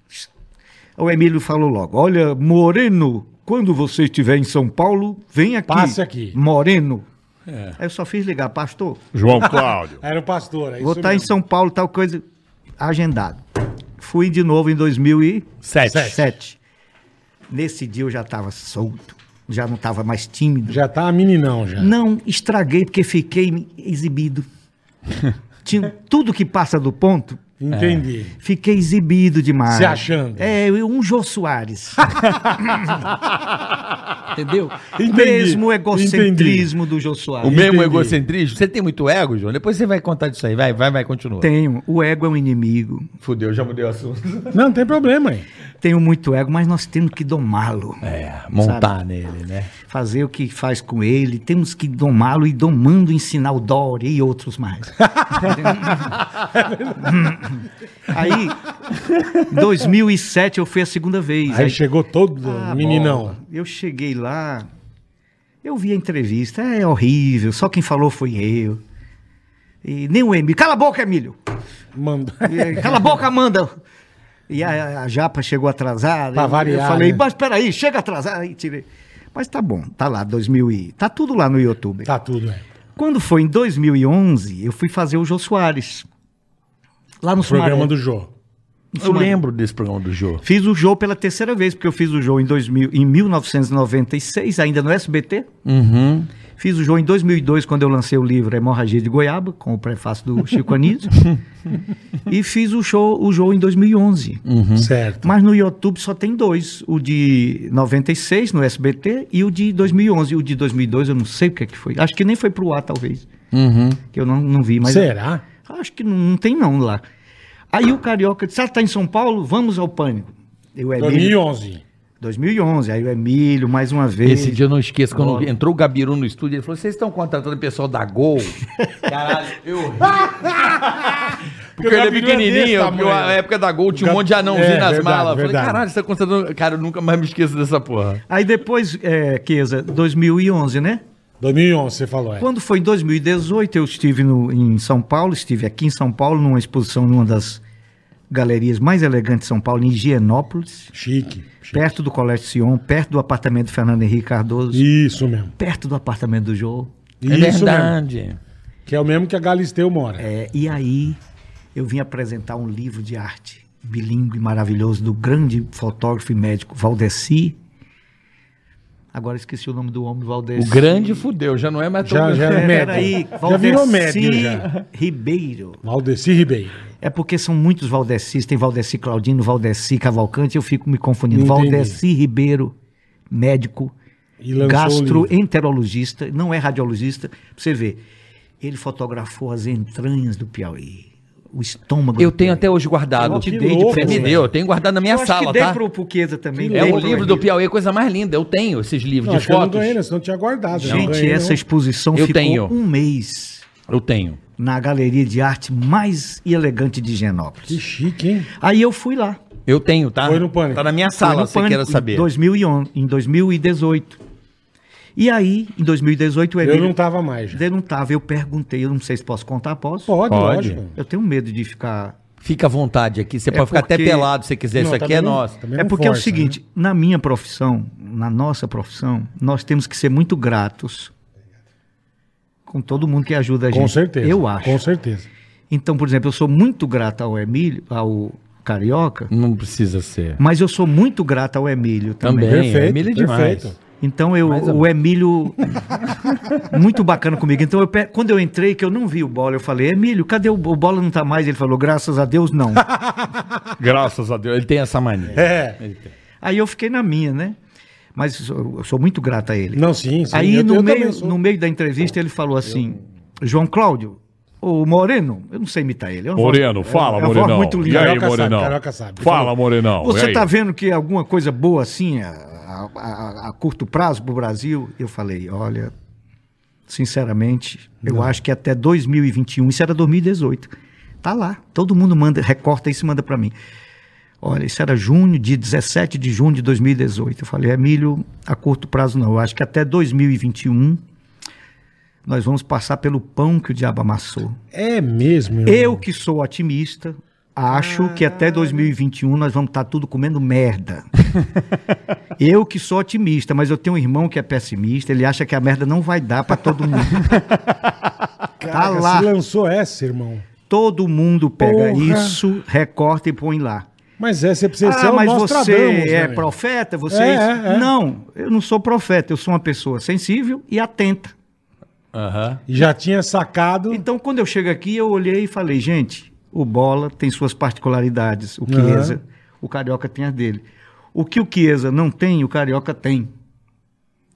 o Emílio falou logo: Olha, Moreno, quando você estiver em São Paulo, vem aqui. Passe aqui. Moreno. É. Aí eu só fiz ligar, pastor. João Cláudio. Era o pastor. É Vou estar em. São Paulo, tal coisa. Agendado. Fui de novo em 2007. Sete. Nesse dia eu já estava solto, já não estava mais tímido. Já tá meninão já. Não estraguei porque fiquei exibido. Tinha tudo que passa do ponto, Entendi. fiquei exibido demais. Se achando. É, um Jô Soares. Entendeu? Entendi, Mesmo o egocentrismo do Jô Soares. O mesmo Entendi. egocentrismo? Você tem muito ego, João? Depois você vai contar disso aí. Vai, vai, vai, continua. Tenho. O ego é um inimigo. Fudeu, já mudei o assunto. Não, não tem problema aí. Tenho muito ego, mas nós temos que domá-lo. É, montar nele, né? Fazer o que faz com ele. Temos que domá-lo e domando ensinar o Dória e outros mais. Aí, em 2007 eu fui a segunda vez. Aí chegou todo Ah, meninão. bola. Eu cheguei lá, eu vi a entrevista, é horrível, só quem falou foi eu. E nem o Emílio. Cala a boca, Emílio! Manda. Cala a boca, Amanda! E a, a Japa chegou atrasada. Pra eu- variar, Eu falei, né? mas peraí, chega atrasada. Aí tirei. Mas tá bom, tá lá, 2000 e... Tá tudo lá no YouTube. Tá tudo, é. Quando foi em 2011, eu fui fazer o Jô Soares. Lá no Programa Sumaré. do Jô. Eu lembro desse programa do Jô. Fiz o Jô pela terceira vez, porque eu fiz o Jô em, 2000, em 1996, ainda no SBT. Uhum. Fiz o Jô em 2002, quando eu lancei o livro Hemorragia de Goiaba, com o prefácio do Chico Anísio. e fiz o, show, o Jô em 2011. Certo. Mas no YouTube só tem dois. O de 96, no SBT, e o de 2011. O de 2002 eu não sei o que, é que foi. Acho que nem foi pro ar, talvez. Uhum. Que eu não, não vi. Mas Será? Acho que não, não tem não lá. Aí o Carioca disse, ah, tá em São Paulo? Vamos ao Pânico. E o Emílio, 2011. 2011. Aí o Emílio, mais uma vez. Esse dia eu não esqueço, quando Bora. entrou o Gabiru no estúdio, ele falou: vocês estão contratando o pessoal da Gol? Caralho, eu ri. Porque ele é Gabiru é desse pequenininho, tamanho. porque a época da Gol tinha um monte de anãozinho É, nas verdade, malas. Eu Falei, verdade. caralho, você tá contratando. Cara, eu nunca mais me esqueço dessa porra. Aí depois, é, Keza, 2011, né? 2011, você falou, é. Quando foi em 2018, eu estive no- em São Paulo, estive aqui em São Paulo, numa exposição numa das galerias mais elegantes de São Paulo, em Higienópolis, Chique. chique. perto do Colégio Sion, perto do apartamento do Fernando Henrique Cardoso, Isso mesmo. perto do apartamento do Jô. Isso é mesmo. verdade. Que é o mesmo que a Galisteu mora. É, e aí eu vim apresentar um livro de arte bilíngue maravilhoso do grande fotógrafo e médico Valdeci. Agora esqueci o nome do homem, Valdeci. O grande fudeu, já não é mais tão Já- já- É, médio. Já virou médio, já. Ribeiro. Valdeci Ribeiro. É porque são muitos Valdecis, tem Valdeci Claudino, Valdeci Cavalcante, eu fico me confundindo. Entendi. Valdeci Ribeiro, médico, gastroenterologista, não é radiologista. Pra você ver, ele fotografou as entranhas do Piauí, o estômago. Eu tenho até hoje guardado. Eu te Que dei de louco, Você me deu, eu tenho guardado na minha Eu acho sala, que dei tá? pro Puqueza também. Que É dei o pro livro do. Piauí, a coisa mais linda. Eu tenho esses livros Não, de acho que eu não fotos. ganhei, né? Senão eu tinha guardado. Não Gente, ganhei, essa não. exposição Eu ficou tenho. um mês Eu tenho. na galeria de arte mais elegante de Que Genópolis. chique, hein? Aí eu fui lá. Eu tenho, tá? Foi no Pânico. Tá na minha sala, se quer saber. Em 2011, em 2018. E aí, em 2018, o Eu Emílio... não tava mais já. Eu não tava. Eu perguntei, eu não sei se posso contar, posso? Pode, Pode. lógico. Eu tenho medo de ficar Fica à vontade aqui. Você É pode ficar até porque- pelado se quiser. Isso Não, aqui também é não- nosso. É porque é o força, seguinte, na minha profissão, na nossa profissão, nós temos que ser muito gratos com todo mundo que ajuda a né? gente. Com certeza. Eu acho. Com certeza. Então, por exemplo, eu sou muito grato ao Emílio, ao Carioca, Não precisa ser. mas eu sou muito grato ao Emílio também. Também. Emílio é demais. Então eu, Mais o Emílio muito bacana comigo. Então eu quando eu entrei que eu não vi o bola, eu falei: "Emílio, cadê o, o bola não tá mais?" Ele falou: "Graças a Deus não". Graças a Deus. Ele tem essa mania. É. Aí eu fiquei na minha, né? Mas eu, eu sou muito grato a ele. Não, sim, sim. Aí eu- no, eu meio, no meio da entrevista ele falou assim: João Cláudio, o Moreno, eu não sei imitar ele. é Moreno, voz- fala, é Morenão. muito E linda. aí, Carioca sabe, sabe. Fala. Morenão. e Você tá vendo que alguma coisa boa assim a, a- a- a curto prazo pro Brasil? Eu falei, olha, sinceramente, eu acho que até 2021, isso era 2018, tá lá. Todo mundo manda, recorta isso e manda para mim. Olha, isso era junho, dia 17 de junho de 2018. Eu falei, Emílio, a curto prazo não. Eu acho que até 2021 nós vamos passar pelo pão que o diabo amassou. É mesmo, irmão. Eu que sou otimista, acho que até 2021 nós vamos estar tudo comendo merda. eu que sou otimista, mas eu tenho um irmão que é pessimista, ele acha que a merda não vai dar para todo mundo. tá Caraca, lá. Você lançou essa, irmão. Todo mundo pega Porra. isso, recorta e põe lá. Mas é, você precisa ser Ah, o mas você né, é profeta? Você É, isso? é, é. Não, eu não sou profeta, eu sou uma pessoa sensível e atenta. E já tinha sacado. Então, quando eu chego aqui, eu olhei e falei, gente, o Bola tem suas particularidades, o. Chiesa, o Carioca tem as dele. O que o Chiesa não tem, o Carioca tem.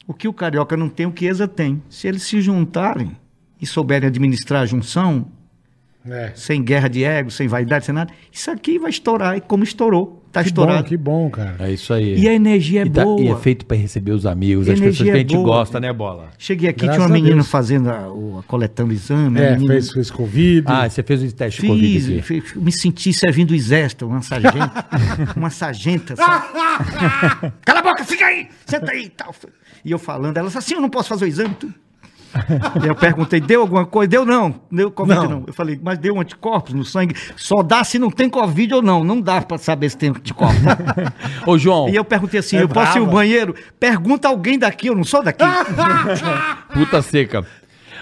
O que o Carioca não tem, o Chiesa tem. Se eles se juntarem e souberem administrar a junção, É. sem guerra de ego, sem vaidade, sem nada, isso aqui vai estourar, e como estourou, tá Que estourado. bom, que bom, cara. É isso aí. E a energia é E tá- boa. e é feito pra receber os amigos, as pessoas que a gente é boa. gosta, né, Bola? Cheguei aqui, Graças tinha uma menina Deus. fazendo, a, o- a- coletando o exame. É, menina- fez, fez Covid. Ah, você fez o teste de Covid Fiz, aqui. fiz- me senti servindo o exército, uma sargenta. uma sargenta. Cala a boca, fica aí! Senta aí e tal. E eu falando, ela disse assim: eu não posso fazer o exame. Tu. E eu perguntei, deu alguma coisa? Deu não, deu Covid Não. não. Eu falei, mas deu anticorpos no sangue? Só dá se não tem Covid ou não. Não dá pra saber se tem anticorpos. Ô, João, e eu perguntei assim: É eu posso ir ao brava. banheiro? Pergunta alguém daqui, eu não sou daqui. puta seca.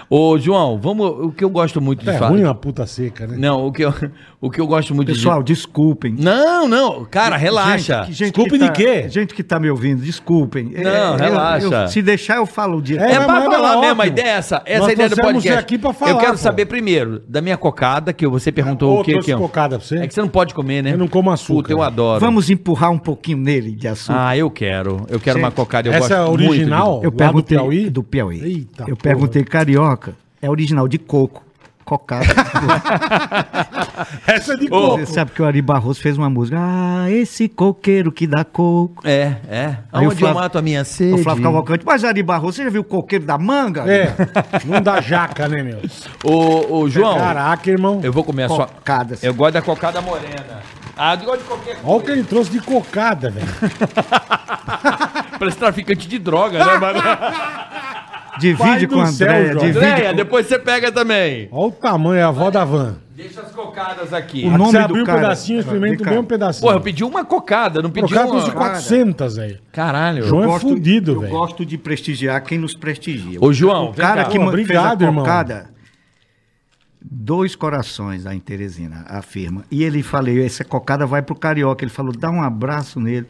Ô, João, vamos. O que eu gosto muito de É falar. ruim uma puta seca, né? Não, o que, eu, o que eu gosto muito Pessoal, desculpem. de. Não, não, cara, relaxa. Gente, gente Desculpe que de tá- quê? Gente que tá me ouvindo, desculpem. Não, eu- relaxa. eu- se deixar, eu falo o dia. É, É, pra falar é mesmo, a ideia é essa. Essa Nós é ideia do podcast. aqui pra falar, eu quero pô. saber primeiro da minha cocada, que você perguntou Ô, o que que é. cocada pra você? É que você não pode comer, né? Eu não como açúcar. Puta, eu adoro. Vamos empurrar um pouquinho nele de açúcar. Ah, eu quero. Eu quero Gente, uma cocada. Eu essa é original? de- eu lá do perguntei Piauí? do Piauí. Eita, eu porra. perguntei carioca. É original de coco. Cocada. Essa é de coco. Você sabe que o Ari Barroso fez uma música. Ah, esse coqueiro que dá coco. É, é. Aí Aonde Flávio- eu mato a minha sede? O Flávio Cavalcante. Mas Ari Barroso, você já viu o coqueiro da manga? É, não dá jaca, né, meu? Ô, ô, João, Caraca, irmão. eu vou comer a sua... Cocada. Eu gosto da cocada morena. Ah, eu gosto de qualquer Olha o que ele trouxe de cocada, velho. Parece traficante de droga, né, mano? Divide com a do céu, Andréia. João. divide Andréia, com- depois você pega também. Olha o tamanho, é a avó da van. Deixa as cocadas aqui. O nome você do abriu um cara- pedacinho, eu experimento Vem cá. bem um pedacinho. Porra, eu pedi uma cocada, não pedi cara uma... trouxe 400, velho. Caralho. João é gosto- fudido, Eu velho. gosto de prestigiar quem nos prestigia. Ô, João, o cara cá. que Pô, obrigado, a irmão. cocada, dois corações, a Teresina afirma. E ele falei, essa cocada vai pro Carioca. Ele falou, dá um abraço nele.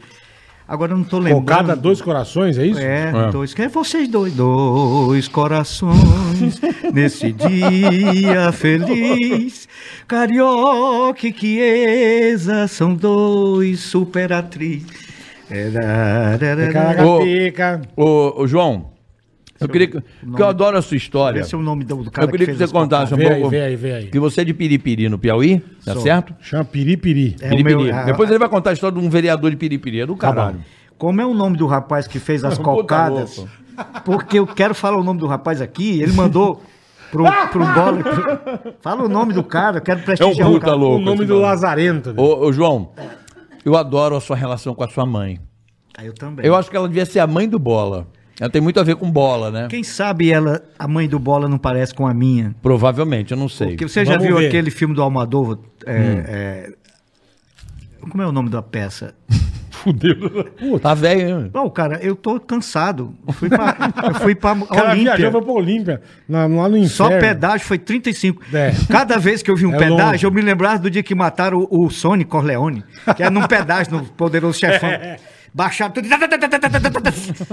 Agora eu não tô lembrando. Cocada, dois corações, é isso? É, É. dois. Quem é vocês dois? Dois corações nesse dia feliz. Carioca e Chiesa são dois superatrizes. É, Caracateca. Ô, ô, João, eu queria que... Porque eu adoro a sua história. Esse é o nome do, do cara Eu queria que, fez você as contasse um Vê aí, pouco... vê aí, vê aí. Que você é de Piripiri, no Piauí, tá Sou. certo? Chama piripiri. É o Piripiri. meu- a- Depois ele vai contar a história de um vereador de Piripiri. É do caralho. Como é o nome do rapaz que fez as cocadas? Porque eu quero falar o nome do rapaz aqui. Ele mandou pro, pro bola. pro- Fala o nome do cara, eu quero prestigiar É um o puta cara. louco. o nome do nome. Lazarento. velho. Ô, ô, João, eu adoro a sua relação com a sua mãe. Ah, eu também. Eu acho que ela devia ser a mãe do Bola. Ela tem muito a ver com bola, né? Quem sabe ela, a mãe do Bola não parece com a minha? Provavelmente, eu não sei. Porque você já Vamos viu ver. aquele filme do Almodóvar? é, é, como é o nome da peça? Fudeu. Tá velho, hein? Não, cara, eu tô cansado. Eu fui pra, eu fui pra O cara Olímpia. pra Olímpia, na- lá no inferno. Só pedágio foi 35. É. Cada vez que eu vi um É pedágio, longe. eu me lembrava do dia que mataram o, o Sony Corleone, que era num pedágio no Poderoso Chefão. Baixaram tudo.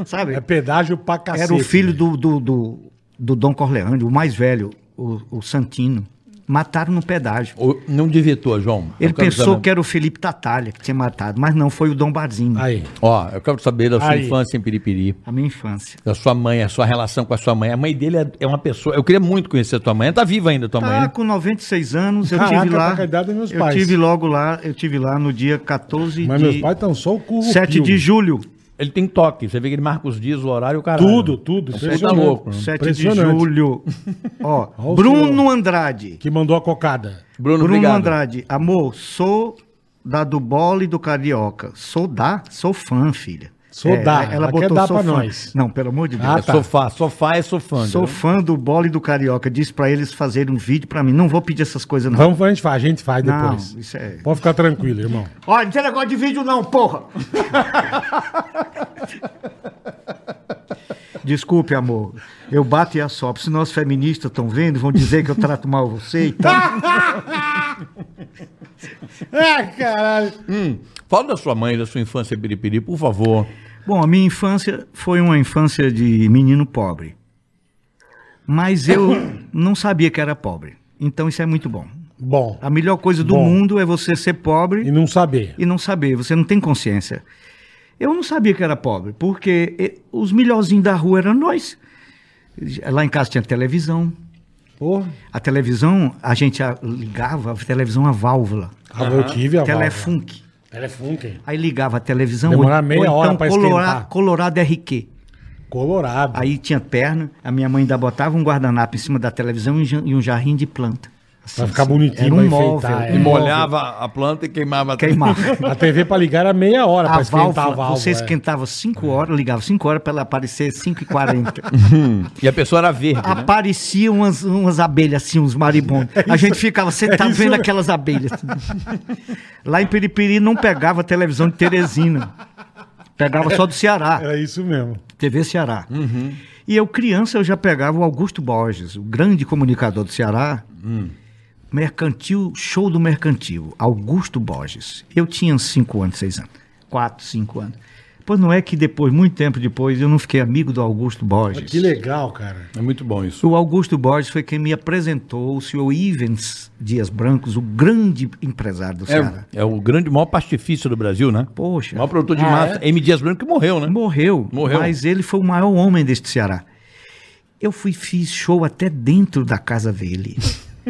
Sabe? É pedágio pra cacete. Era o filho do, do, do, do Dom Corleone, o mais velho, o, o Santino. Mataram no pedágio. O- Não divitou, João. Ele pensou saber. que era o Felipe Tatalha que tinha matado, mas não, foi o Dom Barzinho. Aí. Ó, eu quero saber da sua Aí. infância em Piripiri. A minha infância. Da sua mãe, a sua relação com a sua mãe. A mãe dele é, é uma pessoa. Eu queria muito conhecer a tua mãe. Ela tá viva ainda, tua mãe. Ah, né? com 96 anos, eu Caraca, tive tá lá. idade dos meus eu pais. tive logo lá, eu tive lá no dia 14 Mas de meus pais estão só o cu. 7 de julho. Ele tem toque. Você vê que ele marca os dias, o horário, o caralho. Tudo, tudo. Você tá louco. 7 de julho. Ó, Bruno. Andrade. Que mandou a cocada. Bruno, Bruno obrigado. Andrade. Amor, sou da do Bola e do Carioca. Sou da, sou fã, filha. Sou da, Ela ela quer botou dar pra fã. nós. Não, pelo amor de Deus. Ah, É tá. sofá. Sofá é sofã. Sou fã do Bola e do Carioca. Disse pra eles fazerem um vídeo pra mim. Não vou pedir essas coisas, não. Vamos, a gente faz, a gente faz Não, depois. isso é- Pode ficar tranquilo, irmão. Olha, não tem negócio de vídeo não, porra! Desculpe, amor. Eu bato e assopro. Senão os feministas estão vendo, vão dizer que eu trato mal você e tal. Ah, caralho. Hum, fala da sua mãe, da sua infância Piripiri, por favor. Bom, a minha infância foi uma infância de menino pobre. Mas eu não sabia que era pobre. Então isso é muito bom. Bom. A melhor coisa do Bom. mundo é você ser pobre E não saber. e não saber, você não tem consciência. Eu não sabia que era pobre, porque eh, os melhorzinhos da rua eram nós. Lá em casa tinha televisão. Porra. A televisão, a gente a- ligava a televisão a válvula. Ah, eu tive a Telefunk. Telefunk. Aí ligava a televisão. Demorava ou- meia ou então hora pra Colora- esquentar. Colorado RQ. Colorado. Aí tinha perna, a minha mãe ainda botava um guardanapo em cima da televisão e um e um jarrinho de planta. Pra ficar bonitinho, Era pra um enfeitar, móvel. é. E molhava a planta e queimava a Queimava. A TV pra ligar era meia hora pra A esquentar válvula, a válvula. você é. esquentava 5 horas, ligava 5 horas para ela aparecer 5 e 40 E a pessoa era verde, né? Apareciam umas, umas abelhas assim, uns maribondos. A gente ficava sentado é isso vendo mesmo. aquelas abelhas. Lá em Piripiri não pegava televisão de Teresina. Pegava só do Ceará, Era isso mesmo. TV Ceará. E eu, criança, eu já pegava o Augusto Borges, o grande comunicador do Ceará. Mercantil, show do Mercantil, Augusto Borges. Eu tinha uns 5 anos, 6 anos. 4, 5 anos. Pois não é que depois, muito tempo depois, eu não fiquei amigo do Augusto Borges. Que legal, cara. É muito bom isso. O Augusto Borges foi quem me apresentou o senhor Ivens Dias Brancos, o grande empresário do Ceará. É, é o grande, maior pastifício do Brasil, né? Poxa, O maior produtor de Ah, massa. M. Dias Branco que morreu, né? morreu, Morreu. mas ele foi o maior homem deste Ceará. Eu fui, fiz show até dentro da casa dele.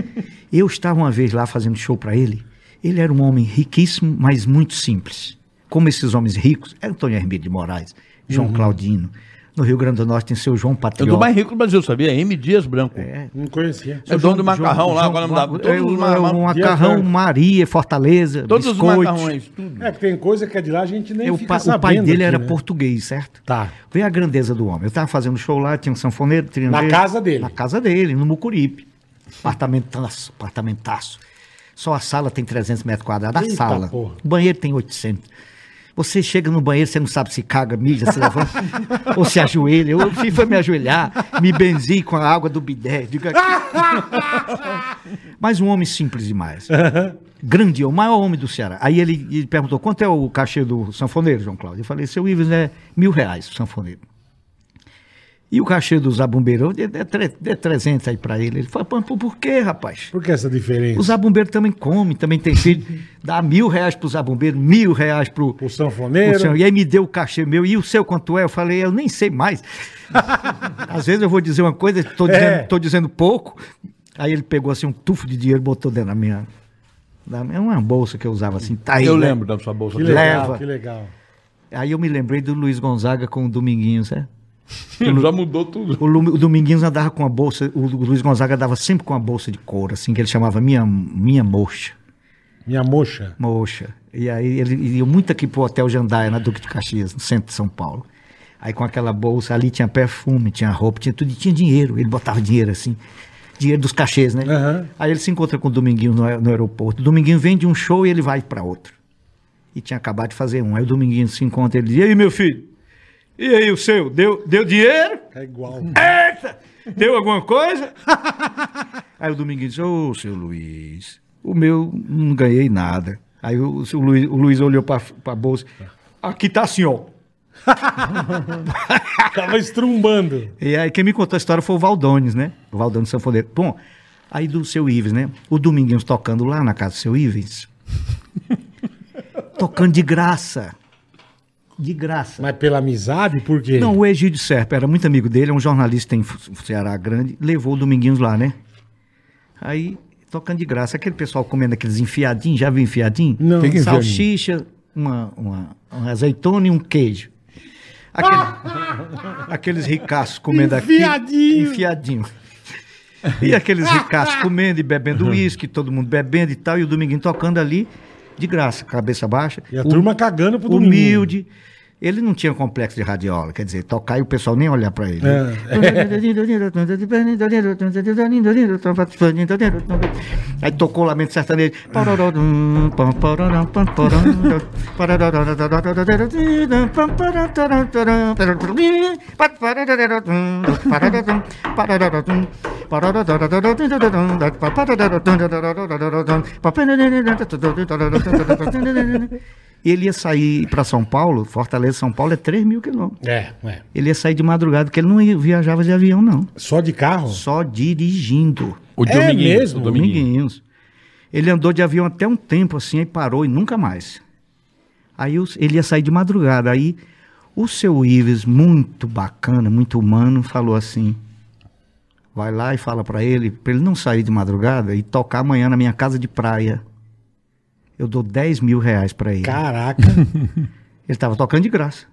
Eu estava uma vez lá fazendo show para ele. Ele era um homem riquíssimo, mas muito simples. Como esses homens ricos, é Antônio Hermílio de Moraes, João Uhum. Claudino. No Rio Grande do Norte tem seu João É o Patriota. do mais rico do Brasil, sabia? M. Dias Branco. É. Não conhecia. É dono do macarrão lá, agora não dá. Todos é, os o- ma- ma- o macarrão Dias Maria, Fortaleza, Todos os biscoitos. macarrões, tudo. É que tem coisa que é de lá, a gente nem É, o, fica sabendo. o pai dele aqui, era né? português, certo? Tá. Vê a grandeza do homem. Eu estava fazendo show lá, tinha um sanfoneiro, triangueiro. Na casa dele. Na casa dele, no Mucuripe. Apartamentaço, apartamentaço. Só a sala tem 300 metros quadrados. A Eita, sala. porra. O banheiro tem 800. Você chega no banheiro, você não sabe se caga, mija, se levanta, ou se ajoelha. Eu fui foi me ajoelhar, me benzi com a água do bidé. Digo aqui. Mas um homem simples demais. Grande, o maior homem do Ceará. Aí ele, ele perguntou, quanto é o cachê do sanfoneiro, João Cláudio? Eu falei, seu Ives, é mil reais o sanfoneiro. E o cachê do zabumbeiro, eu dei, dei tre- dei 300 aí pra ele. Ele falou, "Pô, por, por quê, rapaz? Por que essa diferença? O zabumbeiro também come, também tem filho. Dá mil reais pro zabumbeiro, mil reais pro, O sanfoneiro. o senhor. E aí me deu o cachê meu. E o seu quanto é? Eu falei, eu nem sei mais. Às vezes eu vou dizer uma coisa, estou dizendo, É. tô dizendo pouco. Aí ele pegou assim um tufo de dinheiro e botou dentro da minha. Da minha uma bolsa que eu usava assim. Tá aí, Eu né? lembro da sua bolsa. Que dele. legal, Leva. que legal. Aí eu me lembrei do Luiz Gonzaga com o Dominguinhos, né? Já mudou tudo. O, Lu- o Dominguinhos andava com a bolsa, o Lu- Luiz Gonzaga dava sempre com a bolsa de couro, assim, que ele chamava minha, minha mocha. Minha mocha. Mocha. E aí ele ia muito aqui pro Hotel Jandaia, na Duque de Caxias, no centro de São Paulo. Aí com aquela bolsa ali tinha perfume, tinha roupa, tinha tudo, e tinha dinheiro. Ele botava dinheiro assim, dinheiro dos cachês, né? Aham. Aí ele se encontra com o Dominguinho no, no aeroporto. O Dominguinho vem de um show e ele vai para outro. E tinha acabado de fazer um. Aí o Dominguinho se encontra e ele diz: E aí, meu filho? E aí, o seu? Deu, deu dinheiro? É igual. Eita! Deu alguma coisa? Aí o Dominguinho disse, ô, seu Luiz, o meu não ganhei nada. Aí o, o Luiz, o Luiz olhou pra, pra bolsa. Aqui tá assim, ó. Tava estrumbando. E aí quem me contou a história foi o Valdones, né? O Valdones Sanfoneiro. Bom, aí do seu Ives, né? O Dominguinhos tocando lá na casa do seu Ives. tocando de graça. De graça. Mas pela amizade, por quê? Não, o Egídio Serpa era muito amigo dele, é um jornalista em Ceará grande, levou o Dominguinhos lá, né? Aí, tocando de graça, aquele pessoal comendo aqueles enfiadinhos, já viu enfiadinho? Não. Que que é? Salsicha, uma, uma, uma azeitona e um queijo. Aquele- aqueles ricaços comendo Enfiadinho. aqui. Enfiadinho. E aqueles ricaços comendo e bebendo uísque, todo mundo bebendo e tal, e o Dominguinho tocando ali, de graça, cabeça baixa. E a O- turma cagando pro Dominguinho. humilde. Ele não tinha complexo de radiola, quer dizer, tocar e o pessoal nem olhar pra ele. É. Aí tocou o Lamento Sertanejo. Ele ia sair para São Paulo, Fortaleza, São Paulo é 3 mil quilômetros. É, é. Ele ia sair de madrugada, porque ele não ia- viajava de avião, não. Só de carro? Só dirigindo. O É Dominguinhos, mesmo? o Dominguinhos. Ele andou de avião até um tempo assim, aí parou e nunca mais. Aí ele ia sair de madrugada. Aí o seu Ives, muito bacana, muito humano, falou assim: vai lá e fala pra ele, pra ele não sair de madrugada e tocar amanhã na minha casa de praia. Eu dou 10 mil reais pra ele. Caraca. Ele estava tocando de graça.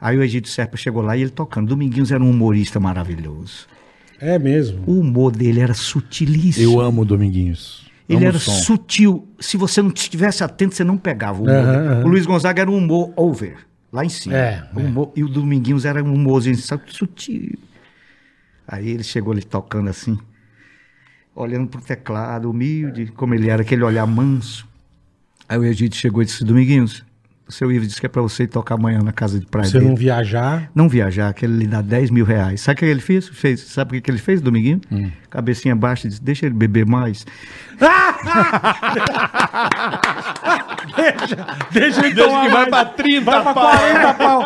Aí o Egídio Serpa chegou lá e ele tocando. Dominguinhos era um humorista maravilhoso. É mesmo. O humor dele era sutilíssimo. Eu amo o Dominguinhos. Ele Amo era sutil. Se você não estivesse atento, você não pegava o humor. O Luiz Gonzaga era um humor over, lá em cima. É, O humor- E o Dominguinhos era um humorzinho sutil. Aí ele chegou ali tocando assim, olhando pro teclado, humilde, como ele era, aquele olhar manso. Aí o Egito chegou e disse, Dominguinhos, o seu Ivo disse que é pra você tocar amanhã na casa de praia Você dele. não viajar. Não viajar, que ele lhe dá 10 mil reais. Sabe o que ele fez? fez sabe o que ele fez, Dominguinho? Hum. Cabecinha baixa, disse, deixa ele beber mais. Deixa ele Deixa tomar que vai mais. pra 30, Vai pra pau. 40 pau.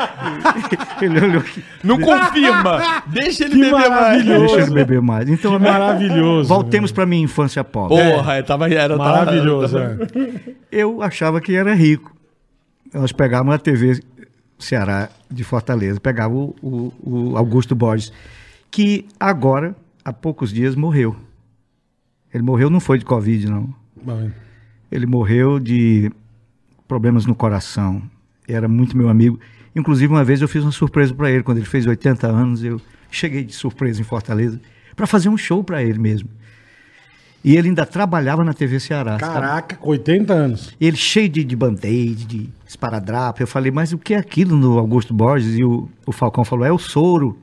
ele olhou, Não confirma. Deixa ele Que beber mais. maravilhoso. deixa ele beber mais. Então, Que maravilhoso. voltemos para minha infância pobre. Porra, tava, era, tava- Maravilhoso. é. Eu achava que era rico. Nós pegávamos a TV Ceará de Fortaleza, pegava o, o- o Augusto Borges, que agora, há poucos dias, morreu. Ele morreu, não foi de Covid, não. Bom, Ele morreu de problemas no coração. Era muito meu amigo. Inclusive, uma vez eu fiz uma surpresa para ele. Quando ele fez 80 anos, eu cheguei de surpresa em Fortaleza para fazer um show para ele mesmo. E ele ainda trabalhava na TV Ceará. Caraca, com 80 anos. Ele cheio de, de band-aid, de esparadrapo. Eu falei, mas o que é aquilo no Augusto Borges? E o, o Falcão falou, é o soro.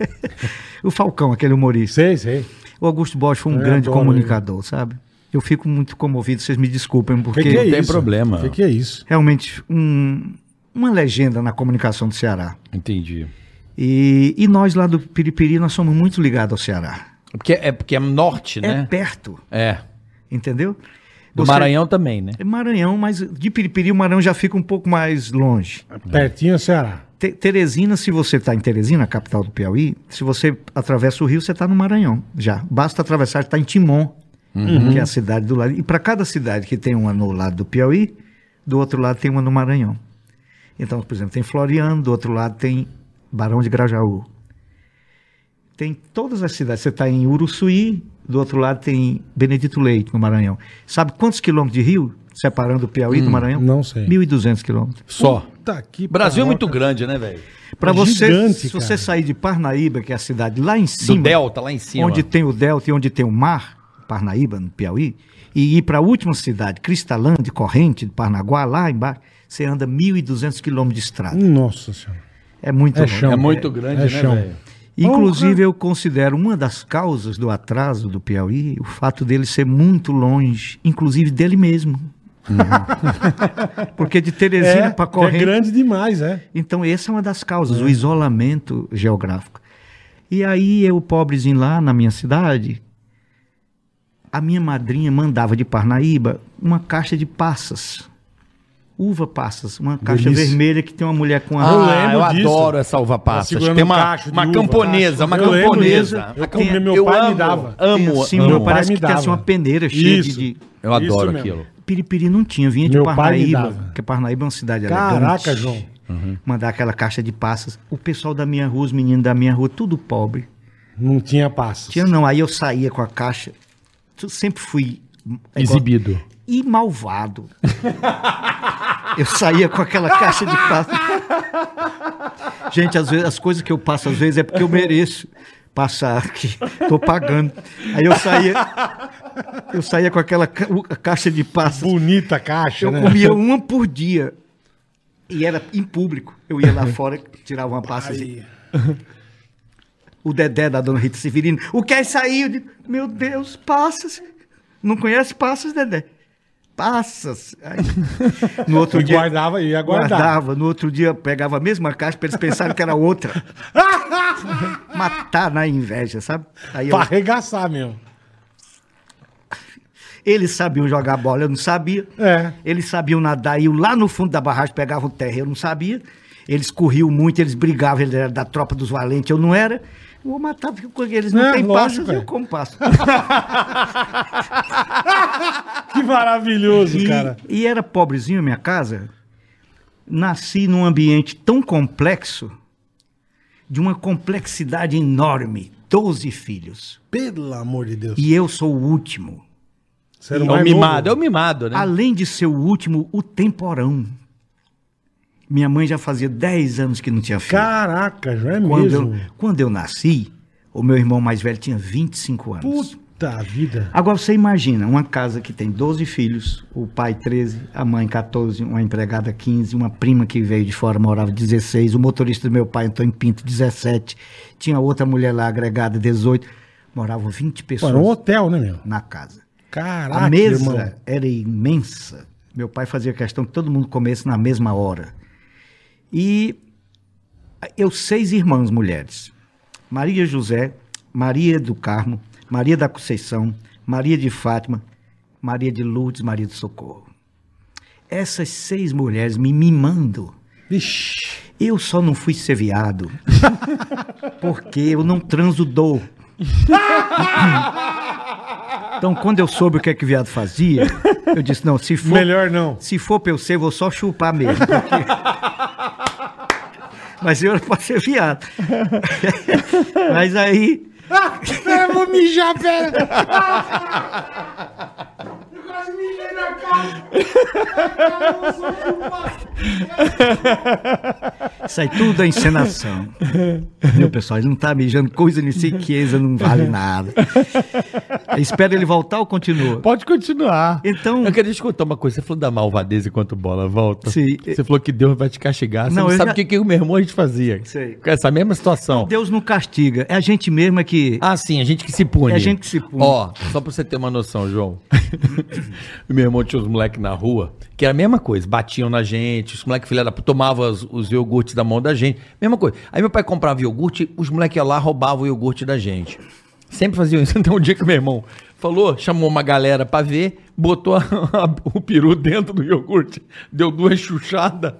o Falcão, aquele humorista. Sei, sei. O Augusto Borges foi um Eu grande adoro comunicador, sabe? Eu fico muito comovido, vocês me desculpem, porque que, que é tem isso? problema. O que, que é isso? realmente um- uma legenda na comunicação do Ceará. Entendi. E, e nós lá do Piripiri, nós somos muito ligados ao Ceará. Porque é, porque é norte, É né? perto, É. entendeu? Do Você- Maranhão também, né? É Maranhão, mas de Piripiri o Maranhão já fica um pouco mais longe. Pertinho é Ceará. Te- Teresina, se você está em Teresina, a capital do Piauí, se você atravessa o rio, você está no Maranhão já. Basta atravessar, está em Timon, que é a cidade do lado. E para cada cidade que tem uma no lado do Piauí, do outro lado tem uma no Maranhão. Então, por exemplo, tem Floriano, do outro lado tem Barão de Grajaú. Tem todas as cidades. Você está em Uruçuí, do outro lado tem Benedito Leite, no Maranhão. Sabe quantos quilômetros de rio separando o Piauí do Maranhão? não sei. 1.200 quilômetros. Só. Puta que O Brasil é muito grande, né, velho? Para É você, gigante, se cara. você sair de Parnaíba, que é a cidade lá em Do cima, Delta, lá em cima. onde tem o delta e onde tem o mar, Parnaíba, no Piauí, e ir para a última cidade, Cristalândia, Corrente, de Parnaguá, lá embaixo, você anda 1.200 quilômetros de estrada. Nossa senhora. É muito É chão. É muito grande, É né, velho? Inclusive, eu considero uma das causas do atraso do Piauí o fato dele ser muito longe, inclusive dele mesmo. Porque de Teresina É, para que é grande demais, é. Então, essa é uma das causas, o isolamento geográfico. E aí, eu, pobrezinho lá na minha cidade, a minha madrinha mandava de Parnaíba uma caixa de passas. Uva passas, uma caixa Delícia. vermelha que tem uma mulher com a. Eu Ah, eu disso. adoro essa uva Tá passas. Tem um uma, uma camponesa, uma Eu camponesa. Eu meu eu pai me amo, dava. Amo, Sim, amo. meu pai parece me que tem assim, uma peneira cheia de, Isso. de- Eu adoro Isso mesmo. aquilo. Piripiri não tinha, vinha de Meu me Parnaíba, porque Parnaíba é uma cidade Caraca, elegante. João. Mandar aquela caixa de passas. O pessoal da minha rua, os meninos da minha rua, tudo pobre. Não tinha passas. Tinha não, aí eu saía com a caixa. Eu sempre fui é igual- Exibido. E malvado. eu saía com aquela caixa de passas. Gente, às vezes as coisas que eu passo às vezes é porque eu mereço passar aqui. Tô pagando. Aí eu saía eu saía com aquela ca- caixa de passas. Bonita caixa, Eu né? comia uma por dia. E era em público. Eu ia lá fora, tirava uma pasta assim. O Dedé da Dona Rita Severino. O que é isso aí? Eu digo, meu Deus, passas. Não conhece passas, Dedé? Passas. Aí, no outro E dia. guardava, ia guardar. Guardava. No outro dia pegava a mesma caixa para eles pensarem que era outra. Matar na inveja, sabe? Aí eu, Pra arregaçar mesmo. eles sabiam jogar bola, eu não sabia. É. Eles sabiam nadar, iam lá no fundo da barragem, pegavam terra, eu não sabia. Eles corriam muito, eles brigavam, eles eram da tropa dos valentes, eu não era. Eu vou matar, porque com eles não É, têm lógico, passas, é. eu como passo. Que maravilhoso, E, cara. e era pobrezinho a minha casa. Nasci num ambiente tão complexo, de uma complexidade enorme. Doze filhos. Pelo amor de Deus. E eu sou o último. Você era É o mimado, é novo. o mimado, né? Além de ser o último, o temporão. Minha mãe já fazia 10 anos que não tinha filho. Caraca, já é quando, mesmo. eu, quando eu nasci, o meu irmão mais velho tinha 25 anos. Puta vida. Agora você imagina, uma casa que tem 12 filhos, o pai 13, a mãe 14, uma empregada 15, uma prima que veio de fora morava 16, o motorista do meu pai, Antônio Pinto, 17, tinha outra mulher lá agregada, 18, moravam 20 Pô, pessoas era um hotel, né, meu? na casa. Caraca, a mesa irmão. era imensa. Meu pai fazia questão que todo mundo comesse na mesma hora. E eu, seis irmãs mulheres: Maria José, Maria do Carmo, Maria da Conceição, Maria de Fátima, Maria de Lourdes, Maria do Socorro. Essas seis mulheres me mimando. Vixe. Eu só não fui ser viado porque eu não transo dor. Então, quando eu soube o que é que o viado fazia, eu disse: não, se for, Melhor não. se for pra eu ser, eu vou só chupar mesmo. porque- Mas eu era pra ser viado. Mas aí, eu vou mijar, pera. isso aí tudo é encenação. Meu pessoal, ele não tá mijando coisa nem sequeza, não vale nada. Espera ele voltar ou continua? Pode continuar. Então- Eu queria escutar uma coisa. Você falou da malvadeza enquanto bola volta. Sim. Você falou que Deus vai te castigar. Você Não, não, sabe já- o que, que o meu irmão a gente fazia. Sei. Com essa mesma situação. Deus não castiga, é a gente mesmo é que. Ah, sim, a gente que se pune. É a gente que se pune. Ó, só pra você ter uma noção, João. meu irmão tinha os moleques na rua, que era a mesma coisa, batiam na gente, os moleques filha da tomavam os, os iogurtes da mão da gente, mesma coisa. Aí meu pai comprava iogurte, os moleques lá roubavam o iogurte da gente. Sempre faziam isso. Então um dia que meu irmão falou, chamou uma galera pra ver, botou a- a- o peru dentro do iogurte, deu duas chuchadas,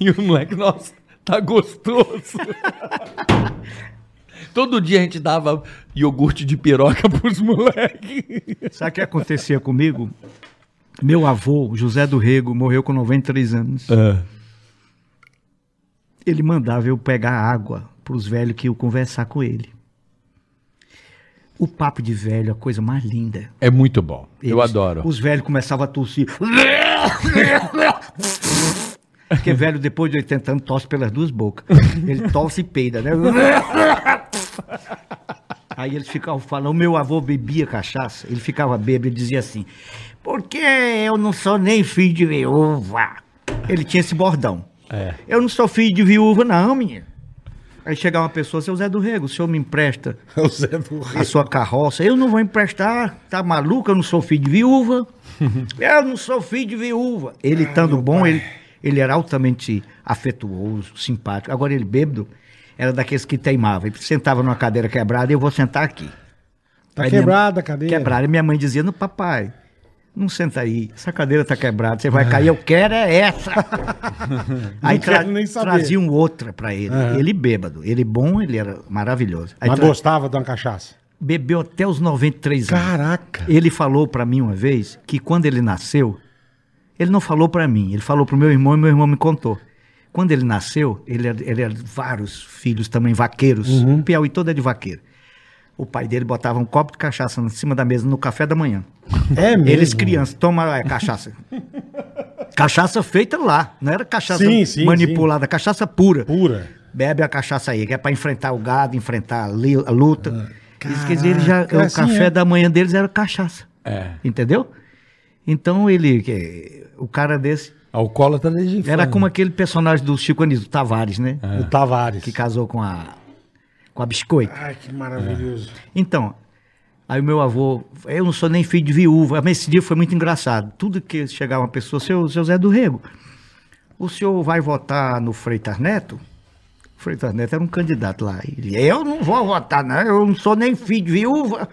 e o moleque, nossa, tá gostoso. Todo dia a gente dava iogurte de piroca pros moleques. Sabe o que acontecia comigo? Meu avô, José do Rego, morreu com 93 anos. Ele mandava eu pegar água para os velhos que iam conversar com ele. O papo de velho é a coisa mais linda. É muito bom. Eu Eles- adoro. Os velhos começavam a tossir. Porque velho, depois de 80 anos, tosse pelas duas bocas. Ele tosse e peida, né? Aí eles ficavam falando, o meu avô bebia cachaça, ele ficava bêbado e dizia assim, porque eu não sou nem filho de viúva. Ele tinha esse bordão. Eu não sou filho de viúva, não, menino. Aí chegar uma pessoa, seu Zé do Rego, o senhor me empresta a sua carroça? Eu não vou emprestar, tá maluco? Eu não sou filho de viúva. eu não sou filho de viúva. Ele estando bom, ele, ele era altamente afetuoso, simpático. Agora ele bêbado, era daqueles que teimava. Ele sentava numa cadeira quebrada e eu vou sentar aqui. Tá Aí minha- quebrada a cadeira. Quebrada. E minha mãe dizia, no papai, não senta aí, essa cadeira tá quebrada, você vai cair, eu quero é essa. aí saber. traziam outra pra ele. Aham. Ele bêbado, ele bom, ele era maravilhoso. Aí Mas tra- gostava de uma cachaça. bebeu até os 93 anos. Caraca. Ele falou pra mim uma vez que quando ele nasceu, ele não falou pra mim, ele falou pro meu irmão e meu irmão me contou. Quando ele nasceu, ele era, ele era vários filhos também vaqueiros. Uhum. O Piauí todo é de vaqueiro. O pai dele botava um copo de cachaça em cima da mesa no café da manhã. É mesmo? Eles crianças, toma é, cachaça. cachaça feita lá, não era cachaça Sim, sim, manipulada, cachaça pura. Pura. Bebe a cachaça aí, que é pra enfrentar o gado, enfrentar a, li- a luta. Isso quer dizer, ele já, Caraca, o assim café é. da manhã deles era cachaça. É. Entendeu? Então ele, que- o cara desse, Alcoólatra desde infância. era como aquele personagem do Chico Anísio, o Tavares, né? O Tavares. Que casou com a, com a Biscoito. Ai, que maravilhoso. Então, aí o meu avô, eu não sou nem filho de viúva, mas esse dia foi muito engraçado. Tudo que chegava uma pessoa, seu, seu Zé do Rego, o senhor vai votar no Freitas Neto? O Freitas Neto era um candidato lá. Ele, eu não vou votar, não, eu não sou nem filho de viúva.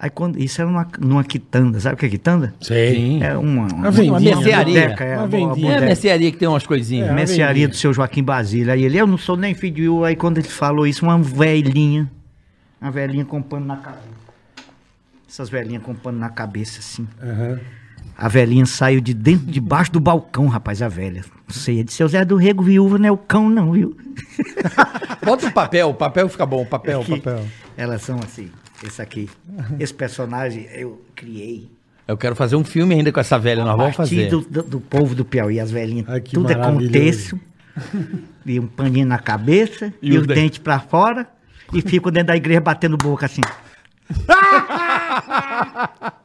Aí quando, isso era numa, numa quitanda, sabe o que é quitanda? Sei. É uma, uma, vendinha, uma mercearia. boteca, é, Uma uma vendinha. É a mercearia que tem umas coisinhas. É. Mercearia do seu Joaquim Basílio. Aí ele, eu não sou nem filho de viúva. Aí quando ele falou isso, uma velhinha, uma velhinha com pano na cabeça. Essas velhinhas com pano na cabeça, assim. Aham. A velhinha saiu de dentro, debaixo do balcão, rapaz, a velha. Não sei, disse, seu Zé do Rego, viúva, não é o cão não, viu? Bota o papel, o papel fica bom, o papel, o Que papel. Elas são assim, esse aqui. Esse personagem eu criei. Eu quero fazer um filme ainda com essa velha, nós a vamos partir fazer. do, do, do povo do Piauí, as velhinhas, Ai, tudo é com terço, e um paninho na cabeça, E e, o os dente? dentes pra fora, e ficam dentro da igreja batendo boca assim.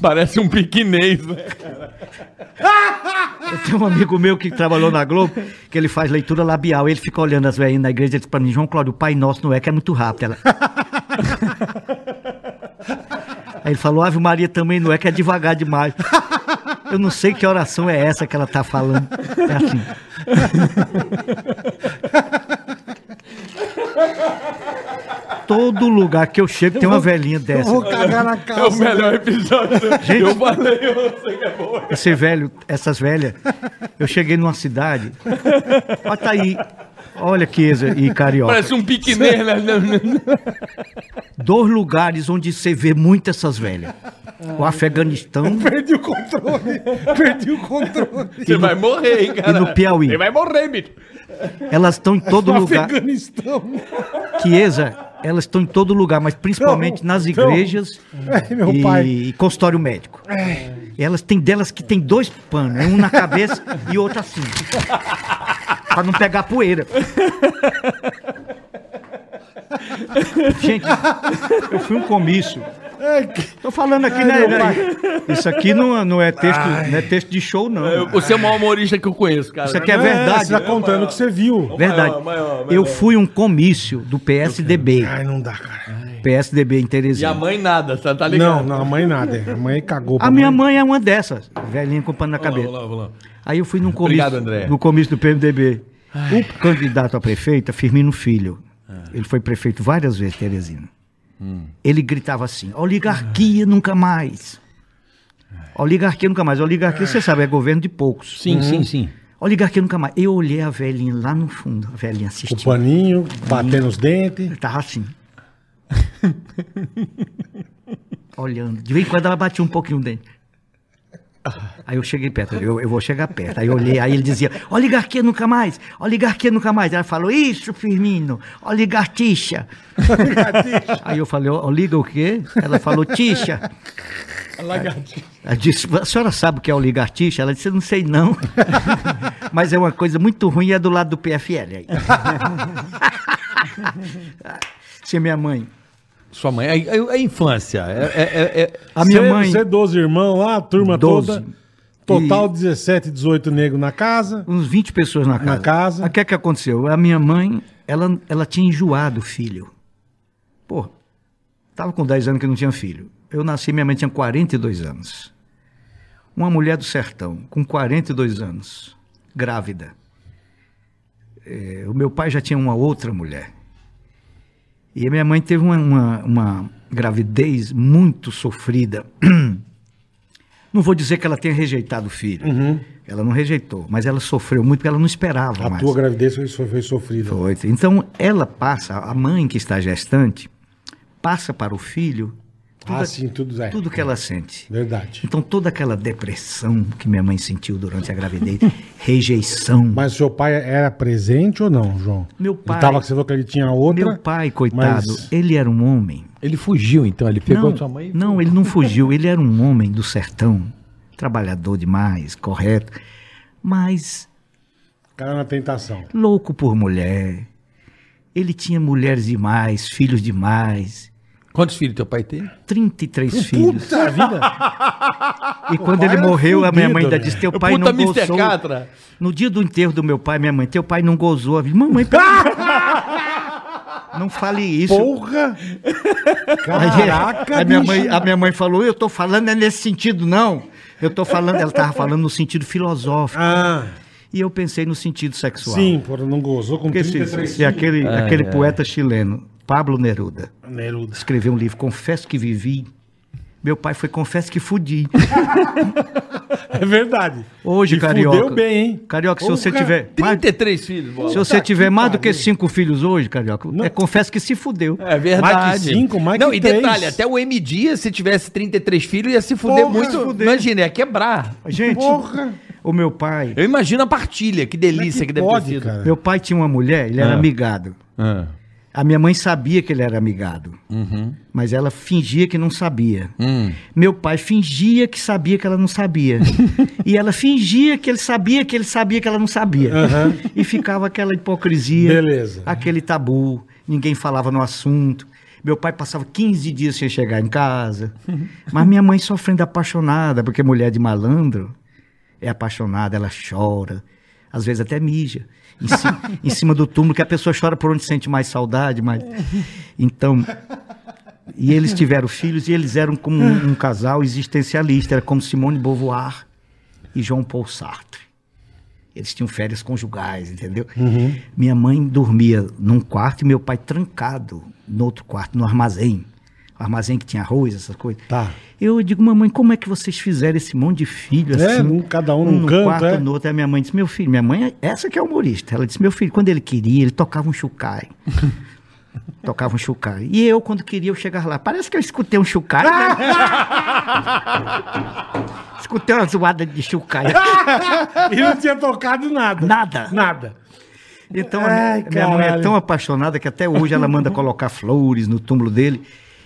Parece um piquinês, né? Eu tenho um amigo meu que trabalhou na Globo, que ele faz leitura labial, ele fica olhando as velhinhas na igreja e diz pra mim, João Cláudio, o Pai Nosso não é, que é muito rápido. Ela... Aí ele falou, Ave Maria também não é, que é devagar demais. Eu não sei que oração é essa que ela tá falando. É assim. Todo lugar que eu chego tem uma velhinha Eu dessa. vou cagar na É o melhor episódio. Eu falei, eu sei que é bom. Esse velho, essas velhas. Eu cheguei numa cidade. Olha tá aí. Olha que e carioca. Parece um piquinês, né? Dois lugares onde você vê muito essas velhas. O Afeganistão Perdi o controle. Perdi o controle. Você vai morrer, hein, e cara? no Piauí. Você vai morrer, bicho. Elas estão em todo lugar. Afeganistão. Chiesa, elas estão em todo lugar, mas principalmente Não, nas igrejas É, meu e, pai. e consultório médico. Elas têm delas que tem dois panos, é um na cabeça e outro assim. Pra não pegar poeira. Gente, eu fui um comício. Que- Tô falando aqui, Ai, né? né? Isso aqui não, não, é texto, não é texto de show, não. Você é o maior humorista que eu conheço, cara. Isso aqui é É, verdade. Você tá contando o que você viu. Verdade. Maior, maior, maior. Eu fui um comício do PSDB. Ai, não dá, cara. PSDB em E a Teresina. mãe nada, tá, tá Não, ligado? não, a mãe nada. A mãe cagou. A minha mãe é uma dessas, velhinha com pano na Vamos lá, cabeça. vamos lá, vamos lá. Aí eu fui num comício, Obrigado, André. no comício do PMDB. O candidato a prefeito é Firmino Filho. Ele foi prefeito várias vezes, Teresina. Ele gritava assim: oligarquia nunca mais. Oligarquia nunca mais. Oligarquia, você sabe, é governo de poucos. Sim, sim, sim. Oligarquia nunca mais. Eu olhei a velhinha lá no fundo, a velhinha O assistindo. paninho, batendo os dentes. Eu tava assim. Olhando. De vez em quando ela batia um pouquinho o dente. Aí eu cheguei perto, eu, eu vou chegar perto. Aí eu olhei, aí ele dizia, oligarquia nunca mais, oligarquia nunca mais. Ela falou, isso, Firmino, oligartixa. aí eu falei, oliga o quê? Ela falou, tixa. Ela disse, a senhora sabe o que é oligartixa? Ela disse, não sei não. Mas é uma coisa muito ruim e é do lado do PFL. Aí. Se minha mãe. Sua mãe, a, a- a infância. É, é- é- é- A minha Cê- mãe. Você, 12 irmãos lá, a turma Doze. toda. Total 17, 18 negros na casa. Uns 20 pessoas na casa. Na casa. O que é que aconteceu? A minha mãe, ela, ela tinha enjoado o filho. Pô, tava com 10 anos que não tinha filho. Eu nasci, minha mãe tinha 42 anos. Uma mulher do sertão, com 42 anos, grávida. É, o meu pai já tinha uma outra mulher. E a minha mãe teve uma, uma, uma gravidez muito sofrida. Não vou dizer que ela tenha rejeitado o filho. Ela não rejeitou, mas ela sofreu muito porque ela não esperava A mais. tua gravidez foi sofrida. Foi. Então, ela passa, a mãe que está gestante, passa para o filho tudo, Ah, sim, tudo é. tudo que ela sente. Verdade. Então, toda aquela depressão que minha mãe sentiu durante a gravidez, rejeição. Mas seu pai era presente ou não, João? Meu pai- Ele tava, você falou que ele tinha outra. Meu pai, coitado, mas- ele era um homem. Ele fugiu, então. Ele pegou não, sua mãe e Não, ele não fugiu. Ele era um homem do sertão, trabalhador demais, correto, mas Cara na tentação. louco por mulher. Ele tinha mulheres demais, filhos demais. Quantos filhos teu pai tem? 33 filhos. Puta vida! E quando ele morreu, a minha mãe fudido, ainda né? disse: Teu O pai puta não Mr. gozou. Catra. No dia do enterro do meu pai, minha mãe, teu pai não gozou. Eu disse, Mamãe, não fale isso. Porra! Aí, Caraca, a, minha mãe, a minha mãe falou: Eu tô falando é nesse sentido, não. Eu tô falando, ela tava falando no sentido filosófico. Ah, E eu pensei no sentido sexual. sim, porra, não gozou com Porque se, 33 se aquele, É, aquele poeta chileno, Pablo Neruda, Neruda. escreveu um livro, Confesso que Vivi. Meu pai foi Confesso que Fudi. É verdade. Hoje, E carioca. fudeu bem, hein? Carioca, se Porra. você tiver. mais- 33 filhos, bola. Se você Puta tiver que mais do que cinco filhos hoje, Carioca, é, confesso que se fudeu. É verdade. Mais que cinco, mais Não, que e três. detalhe, até o M Dia, se tivesse 33 filhos, ia se fuder Porra, muito. fuder. Imagina, ia quebrar. Gente, Porra! o meu pai. Eu imagino a partilha, que delícia é que, deve pode, ter sido. cara? Meu pai tinha uma mulher, ele era Ah. amigado. Ah. A minha mãe sabia que ele era amigado, Uhum. mas ela fingia que não sabia. Hum. Meu pai fingia que sabia que ela não sabia. e ela fingia que ele sabia que ele sabia que ela não sabia. Aham. E ficava aquela hipocrisia, Beleza. aquele tabu, ninguém falava no assunto. Meu pai passava 15 dias sem chegar em casa. Mas minha mãe sofrendo apaixonada, porque mulher de malandro é apaixonada, ela chora, às vezes até mija. Em, ci- em cima do túmulo, que a pessoa chora por onde sente mais saudade, mas. Então. E eles tiveram filhos e eles eram como um, um casal existencialista, era como Simone Beauvoir e João Paul Sartre. Eles tinham férias conjugais, entendeu? Minha mãe dormia num quarto e meu pai trancado no outro quarto, no armazém. Armazém que tinha arroz, essas coisas. Tá. Eu digo, mamãe, como é que vocês fizeram esse monte de filho É, assim? num- cada um num no canto, quarto, é. no outro. Aí minha mãe disse, meu filho, minha mãe, essa que é humorista. Ela disse, meu filho, quando ele queria, ele tocava um chucai. tocava um chucai. E eu, quando queria, eu chegava lá. Parece que eu escutei um chucai. né? escutei uma zoada de chucai. E não tinha tocado nada. Nada. Nada. Então, Ai, minha, minha mãe é tão apaixonada que até hoje ela manda colocar flores no túmulo dele.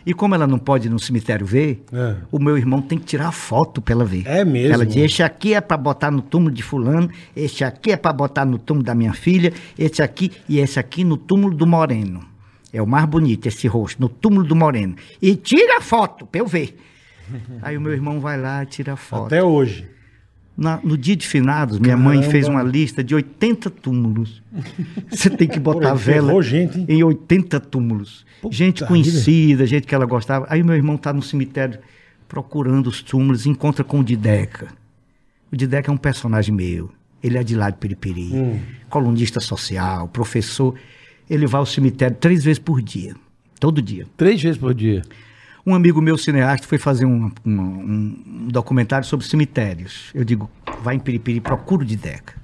E como ela não pode ir no cemitério ver, É. o meu irmão tem que tirar a foto pra ela ver. É mesmo? Ela diz: Este aqui é pra botar no túmulo de Fulano, este aqui é pra botar no túmulo da minha filha, este aqui e esse aqui no túmulo do Moreno. É o mais bonito esse rosto, no túmulo do Moreno. E tira a foto pra eu ver. Aí o meu irmão vai lá e tira a foto. Até hoje. Na- no dia de finados, minha mãe Caramba. fez uma lista de 80 túmulos. Você tem que botar Pô, vela gente, em 80 túmulos. gente conhecida, gente que ela gostava. Aí meu irmão está no cemitério procurando os túmulos e encontra com o Dideca. O Dideca é um personagem meu. Ele é de lá de Piripiri. Hum. Colunista social, professor. Ele vai ao cemitério três vezes por dia. Todo dia. Três vezes por dia. Um amigo meu, cineasta, foi fazer um, um- um documentário sobre cemitérios. Eu digo, vai em Piripiri, procura o Dideca.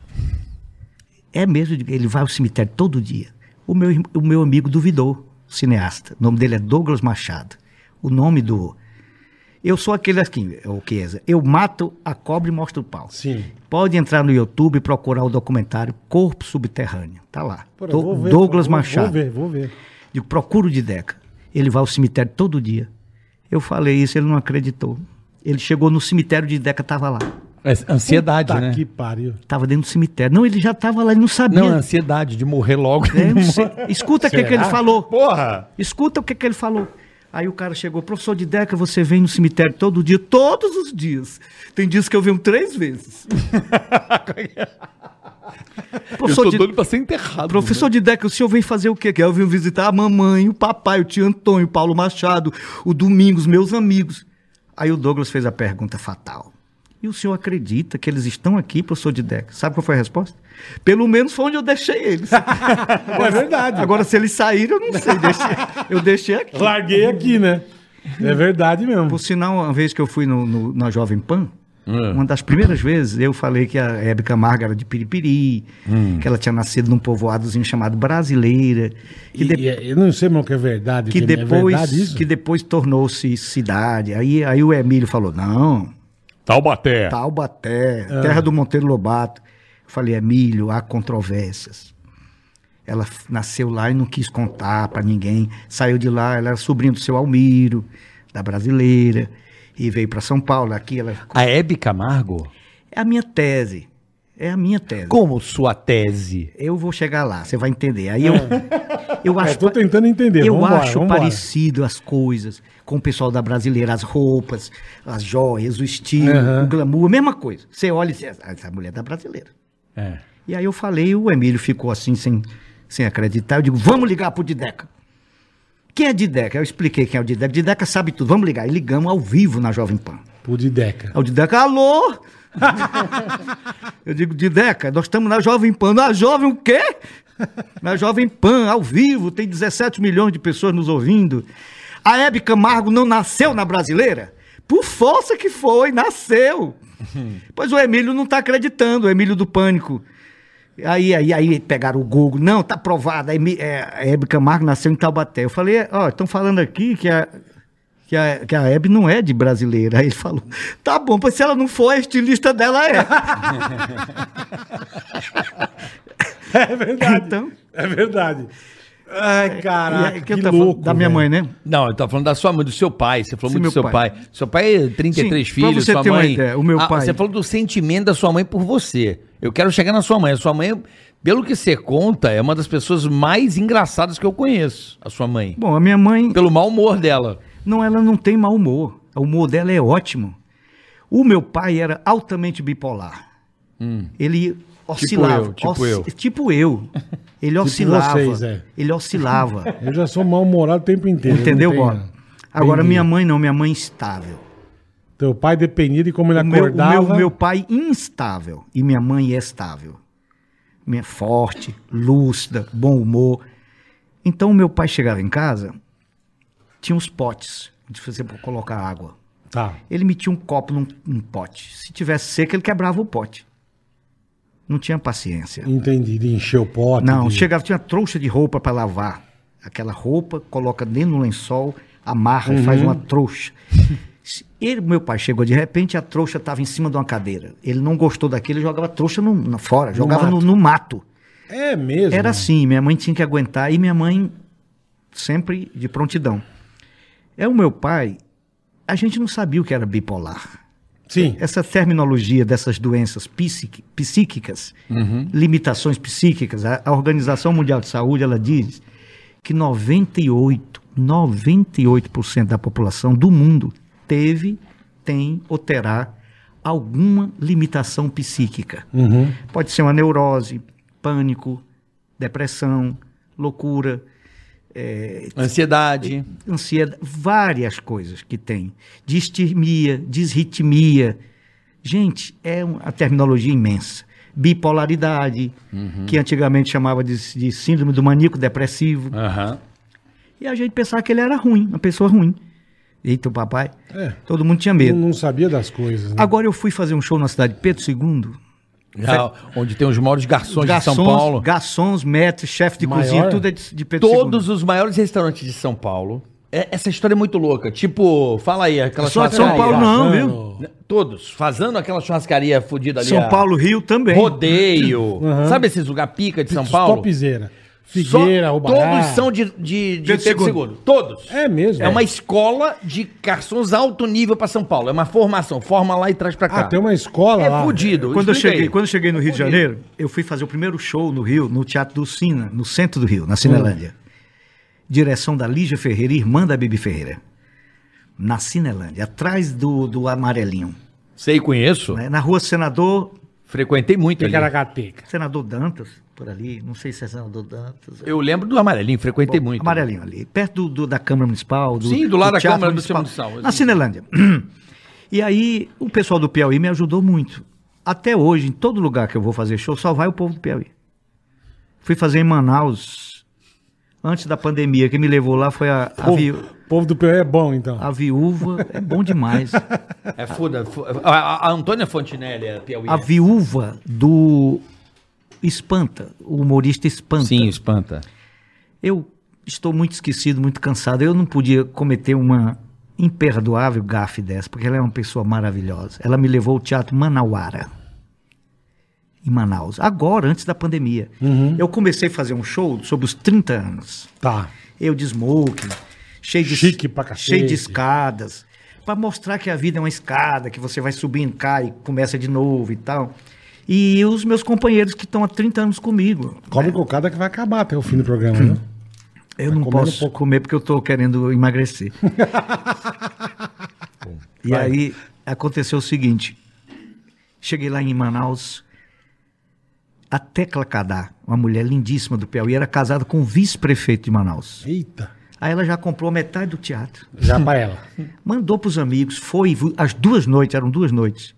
É mesmo, ele vai ao cemitério todo dia. O meu, o meu amigo duvidou, cineasta. O nome dele é Douglas Machado. O nome do... Eu sou aquele aqui, o Chiesa. Eu mato a cobra e mostro o pau. Sim. Pode entrar no YouTube e procurar o documentário Corpo Subterrâneo. Tá lá. Eu Do- ver, Douglas vou- Machado. Vou ver, vou ver. Digo, procura o Dideca. Ele vai ao cemitério todo dia. Eu falei isso, ele não acreditou. Ele chegou no cemitério, o Dideca estava lá. É ansiedade, Puta né? que pariu. Estava dentro do cemitério. Não, ele já estava lá, ele não sabia. Não, é ansiedade de morrer logo. É, não sei. Escuta o que, que ele falou. Porra! Escuta o que, que ele falou. Aí o cara chegou, professor de Deca, você vem no cemitério todo dia, todos os dias. Tem dias que eu venho três vezes. Eu professor tô de, doido pra ser enterrado. professor de Deca, o senhor vem fazer o quê? Que eu vim visitar a mamãe, o papai, o tio Antônio, o Paulo Machado, o Domingos, meus amigos. Aí o Douglas fez a pergunta fatal. E o senhor acredita que eles estão aqui, professor de Deca? Sabe qual foi a resposta? Pelo menos foi onde eu deixei eles. É verdade. Agora, se eles saíram, eu não sei. Deixei- eu deixei aqui. Larguei aqui, né? É verdade mesmo. Por sinal, uma vez que eu fui no, no- na Jovem Pan, uma das primeiras vezes, eu falei que a Hebe Camargo era de Piripiri, que ela tinha nascido num povoadozinho chamado Brasileira, que, E, de- e- eu não sei mais o que é verdade. que é depois, verdade isso? que depois tornou-se cidade. Aí, aí o Emílio falou, não, Taubaté. Taubaté, terra do Monteiro Lobato. Eu falei, Emílio, há controvérsias. Ela nasceu lá e não quis contar para ninguém. Saiu de lá, ela era sobrinha do seu Almiro, da brasileira, e veio para São Paulo. Aqui ela. A Hebe Camargo? É a minha tese. É a minha tese. Como sua tese? Eu vou chegar lá, você vai entender. Aí eu, eu acho. É, tô tentando entender. Eu Vambora, acho vambora. parecido as coisas com o pessoal da brasileira, as roupas, as joias, o estilo, Aham. o glamour, a mesma coisa. Você olha e diz, "Ah, essa mulher é da brasileira. É. E aí eu falei, o Emílio ficou assim, sem, sem acreditar. Eu digo, vamos ligar pro Dideca. Quem é Dideca? Eu expliquei quem é o Dideca. Dideca sabe tudo, vamos ligar. E ligamos ao vivo na Jovem Pan. Pro Dideca. Aí o Dideca, alô? eu digo, Dideca, nós estamos na Jovem Pan. Na Jovem o quê? Na Jovem Pan, ao vivo, tem 17 milhões de pessoas nos ouvindo. A Hebe Camargo não nasceu na brasileira? Por força que foi, nasceu. pois o Emílio não está acreditando, o Emílio do Pânico. Aí, aí, aí pegaram o Google. Não, tá provado. A Emi- é, a Hebe Camargo nasceu em Taubaté. Eu falei, ó, estão falando aqui que a, que, a, que a Hebe não é de brasileira. Aí ele falou, tá bom, pois se ela não for, a estilista dela é. É verdade. Então- É verdade. Ai, E caraca, aí, que, eu tava falando louco. Da minha mãe, né? Não, eu tô falando da sua mãe, do seu pai. Você falou Sim, muito do seu pai. pai. Seu pai é 33 Sim, filhos, pra você sua ter uma mãe. ideia, o meu Ah, pai- Você falou do sentimento da sua mãe por você. Eu quero chegar na sua mãe. A sua mãe, pelo que você conta, é uma das pessoas mais engraçadas que eu conheço. A sua mãe. Bom, a minha mãe, Pelo mau humor dela. não, ela não tem mau humor. O humor dela é ótimo. O meu pai era altamente bipolar. Ele oscilava. eu, tipo eu. Tipo eu. Ele oscilava. vocês, é. Ele oscilava. Eu já sou mal-humorado o tempo inteiro. Entendeu, Bola? Agora, Entendi. minha mãe não, minha mãe instável. Teu pai dependia de como ele O meu, o acordava. meu, meu pai instável e minha mãe estável. Minha forte, lúcida, bom humor. Então o meu pai chegava em casa, tinha uns potes de fazer para colocar água. Tá. Ele metia um copo num, num pote. Se tivesse seco, ele quebrava o pote. Não tinha paciência. Entendi. De encher o pote. Não, de... chegava, tinha trouxa de roupa para lavar. Aquela roupa, coloca dentro do lençol, amarra e faz Uhum. uma trouxa. Ele, meu pai chegou de repente, a trouxa estava em cima de uma cadeira. Ele não gostou daquilo, ele jogava a trouxa no, na- fora, jogava no, mato. no mato. É mesmo. Era assim, minha mãe tinha que aguentar e minha mãe sempre de prontidão. É o meu pai, a gente não sabia o que era bipolar. Sim. Essa terminologia dessas doenças psíquicas, limitações psíquicas, a, a Organização Mundial de Saúde, ela diz que 98, 98% da população do mundo teve, tem ou terá alguma limitação psíquica. Uhum. Pode ser uma neurose, pânico, depressão, loucura, é, Ansiedade. ansiedade, várias coisas que tem. Distimia, disritmia. Gente, é uma terminologia imensa. Bipolaridade, que antigamente chamava de, de síndrome do maníaco depressivo. Aham. E a gente pensava que ele era ruim, uma pessoa ruim. Eita, o papai. É. Todo mundo tinha Não, medo. não sabia das coisas. Né? Agora eu fui fazer um show na cidade de Pedro II. Já, onde tem os maiores garçons, de São Garçons, Paulo. garçons, maîtres, chefe de Maior? cozinha, tudo é de, de Pedro Todos II. os maiores restaurantes de São Paulo. É- essa história é muito louca. Tipo, fala aí, aquela Só de São churrascaria. Paulo não, viu? Todos. Fazendo aquela churrascaria fodida ali. São a- Paulo, Rio também. Rodeio. Uhum. Sabe esses lugar pica de São Paulo? Só- Figueira, Rubará. Todos são de, de, de Pedro Pedro. Todos. É mesmo. É uma escola de garçons alto nível pra São Paulo. É uma formação. Forma lá e traz pra cá. Ah, tem uma escola É lá. fudido. Quando eu, cheguei, aí. quando eu cheguei no Rio de. Janeiro, eu fui fazer o primeiro show no Rio, no Teatro do Sina, no centro do Rio, na Cinelândia. direção da Lígia Ferreira, irmã da Bibi Ferreira. Na Cinelândia, atrás do, do Amarelinho. Sei, conheço. né? Na rua Senador, Frequentei muito ali. Ticaracateca. Senador Dantas, por ali. Não sei se é Senador Dantas. Eu lembro do amarelinho, frequentei muito. Amarelinho ali, perto do, do- da Câmara Municipal. Do, Sim, do lado da Teatro Câmara Municipal. Na Cinelândia. E aí, o pessoal do Piauí me ajudou muito. Até hoje, em todo lugar que eu vou fazer show, só vai o povo do Piauí. Fui fazer em Manaus, antes da pandemia. Quem me levou lá foi a, a, Povo, vi- povo do Piauí é bom, então. a viúva. É bom demais. É foda. fo- A, a- a Antônia Fontinelli é Piauí. A viúva do Espanta, o humorista Espanta. Sim, espanta. Eu estou muito esquecido, muito cansado. Eu não podia cometer uma imperdoável gafe dessa, porque ela é uma pessoa maravilhosa. Ela me levou ao Teatro Manauara, em Manaus, agora, antes da pandemia. Eu comecei a fazer um show sobre os 30 anos. Tá. Eu de smoking, cheio de, Chique pra cacete. cheio de escadas, para mostrar que a vida é uma escada, que você vai subindo, cai, começa de novo e tal. E os meus companheiros que estão há 30 anos comigo. Come cocada que vai acabar até o fim do programa, né? Eu Tá não posso pouco. comer porque eu tô querendo emagrecer. e Vai. aí aconteceu o seguinte: cheguei lá em Manaus, a Tecla Cadá, uma mulher lindíssima do Piauí, era casada com o vice-prefeito de Manaus. Eita. Aí ela já comprou metade do teatro, Já pra ela. mandou pros amigos, foi as duas noites, eram duas noites.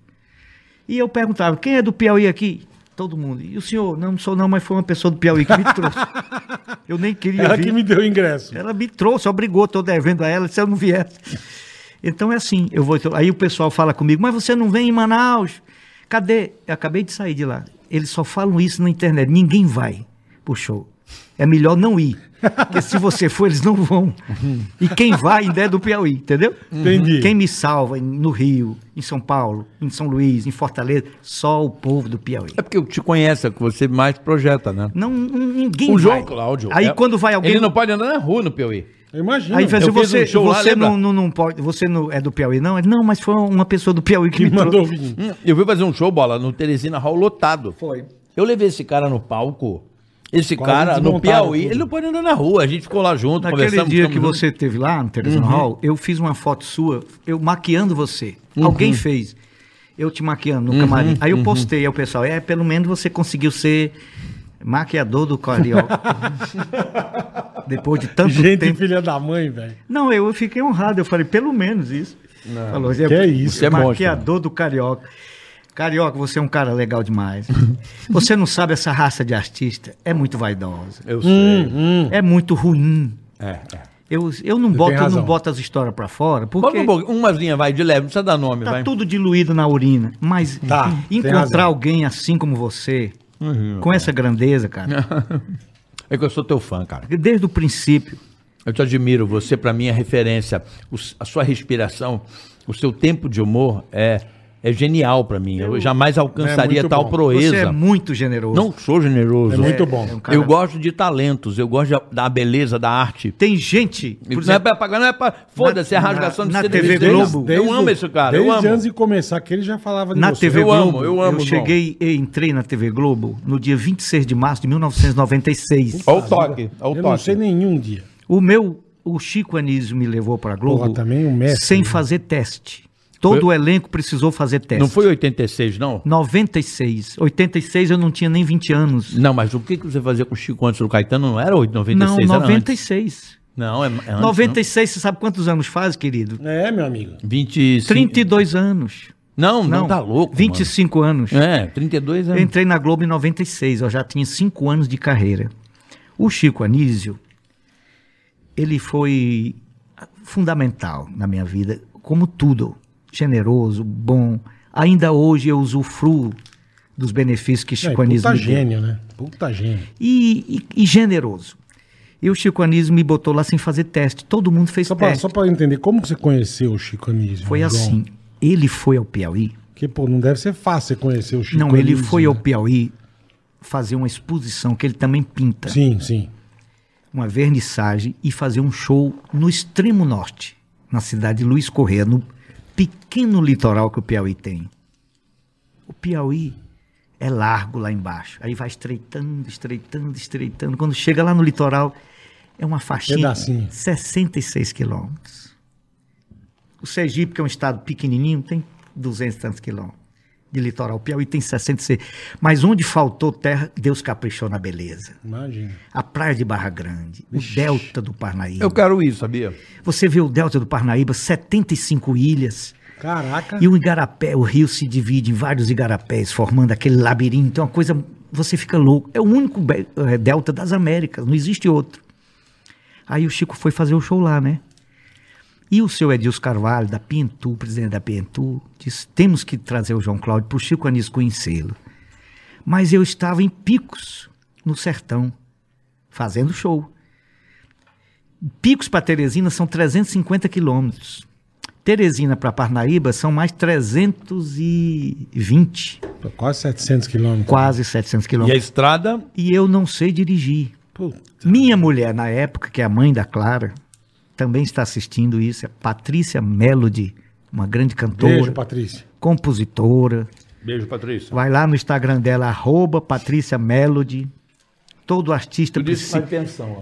E eu perguntava: quem é do Piauí aqui? Todo mundo. E o senhor? Não, não sou não, mas foi uma pessoa do Piauí que me trouxe. Eu nem queria Ela vir. que me deu o ingresso. Ela me trouxe, obrigou, estou devendo a ela, se eu não viesse. Então é assim, eu vou. Aí o pessoal fala comigo, mas você não vem em Manaus? Cadê? Eu acabei de sair de lá. Eles só falam isso na internet. Ninguém vai pro show. É melhor não ir. Porque se você for, eles não vão. E quem vai ainda é do Piauí, entendeu? Entendi. Quem me salva no Rio, em São Paulo, em São Luís, em Fortaleza, só o povo do Piauí. É porque eu te conheço, é que você mais projeta, né? Não, ninguém O vai. João Cláudio. Aí é- quando vai alguém. Ele não pode andar na rua no Piauí. Eu imagino. Aí faz Eu assim, fiz você, um show lá, você lembra? não, não, não pode, você não é do Piauí, não? Ele, Não, mas foi uma pessoa do Piauí que, que me mandou trouxe. vir. Hum, Eu fui fazer um show, bola, no Teresina Hall lotado. Foi. Eu levei esse cara no palco. Esse Quase cara, no Piauí, tudo. ele não pode andar na rua. A gente ficou lá junto, Naquele conversamos. dia que juntos. você teve lá no Teresina Uhum. Hall, eu fiz uma foto sua, eu maquiando você. Alguém fez. Eu te maquiando Uhum, no camarim. Aí eu postei, aí o pessoal, é, pelo menos você conseguiu ser maquiador do Carioca. Depois de tanto Gente, tempo. filha da mãe, velho. Não, eu fiquei honrado, eu falei, pelo menos isso. Falou, que é isso, você é maquiador do Carioca. Carioca, você é um cara legal demais. você não sabe essa raça de artista é muito vaidosa. Eu sei. Hum. É muito ruim. É, é. Eu, eu não boto, eu não boto as histórias pra fora, porque um pouquinho, umazinha, vai, de leve, não precisa dar nome, tá vai. tudo diluído na urina. Mas Tá, encontrar alguém assim como você, Uhum. com essa grandeza, cara, É que eu sou teu fã, cara. desde o princípio, Eu te admiro, você pra mim é referência. O a sua respiração, o seu tempo de humor é, é genial pra mim. Eu, jamais alcançaria É tal bom. proeza. você é muito generoso. Não sou generoso. É muito bom. é um cara- Eu gosto de talentos, eu gosto de- da beleza, da arte. Tem gente, por não é exemplo, pra pagar, não é pra. Foda-se, é na- rasgação de na. TV Desde- Globo. Eu amo esse cara, Desde eu amo. antes de começar que ele já falava de Na você. TV Eu Globo, amo, eu amo, João. cheguei e entrei na TV Globo no dia 26 de março de 1996. Olha o toque, olha o Eu não sei toque. nenhum dia. O meu, o Chico Anísio me levou para Globo Porra, também um mestre, sem né? fazer teste. Todo Foi- o elenco precisou fazer teste. Não foi 86, não? 96. 86 eu não tinha nem 20 anos. Não, mas o que, que você fazia com o Chico antes do Caetano? Não era 8, 96, não, era antes. 96. Não, é, é antes, 96, você sabe quantos anos faz, querido? É, meu amigo. não. 25. 32 anos. Não, não, tá louco. 25 anos. Mano. É, 32 Eu anos. entrei na Globo em 96, eu já tinha 5 anos de carreira. O Chico Anísio, ele foi fundamental na minha vida, como tudo. Generoso, bom. Ainda hoje eu usufruo dos benefícios que É, Chico Anísio puta me deu. gênio, né? Puta gênio. E, e- e generoso. E o Chico Anísio me botou lá sem fazer teste. Todo mundo fez Só pra, teste. só eu entender, como que você conheceu o Chico Anísio? Foi assim. Ele foi ao Piauí. Porque, pô, não deve ser fácil você conhecer o Chico Não, ele Anísio, foi né? ao Piauí fazer uma exposição que ele também pinta. Sim, sim. uma vernissagem e fazer um show no extremo norte, na cidade de Luiz Correia, no pequeno litoral que o Piauí tem. O Piauí é largo lá embaixo, aí vai estreitando, estreitando, estreitando. Quando chega lá no litoral, É uma faixinha. Pedacinho. 66 quilômetros. O Sergipe, que é um estado pequenininho, tem 200 e tantos quilômetros. De litoral, o Piauí tem 66. Mas onde faltou terra, Deus caprichou na beleza. Imagina. A praia de Barra Grande, o delta do Parnaíba. Eu quero isso, sabia? Você vê o delta do Parnaíba, 75 ilhas. Caraca. E o igarapé, o rio se divide em vários igarapés, formando aquele labirinto. É uma coisa, você fica louco. É o único eh, delta das Américas, não existe outro. Aí o Chico foi fazer o show lá, né? E o seu Edilson Carvalho, da Pintu, presidente da Pintu, disse: temos que trazer o João Cláudio para o Chico Anísio conhecê-lo. Mas eu estava em Picos, no sertão, fazendo show. Picos para Teresina são 350 quilômetros. Teresina para Parnaíba são mais 320, Quase 700 quilômetros. quase 700 E a quilômetros. estrada? E eu não sei dirigir. Puta. Minha mulher, na época, que é a mãe da Clara, também está assistindo isso, é Patrícia Melody, uma grande cantora, Beijo, Patrícia. compositora. Beijo, Patrícia. Vai lá no Instagram dela, arroba Patrícia Melody. Todo artista, precisa,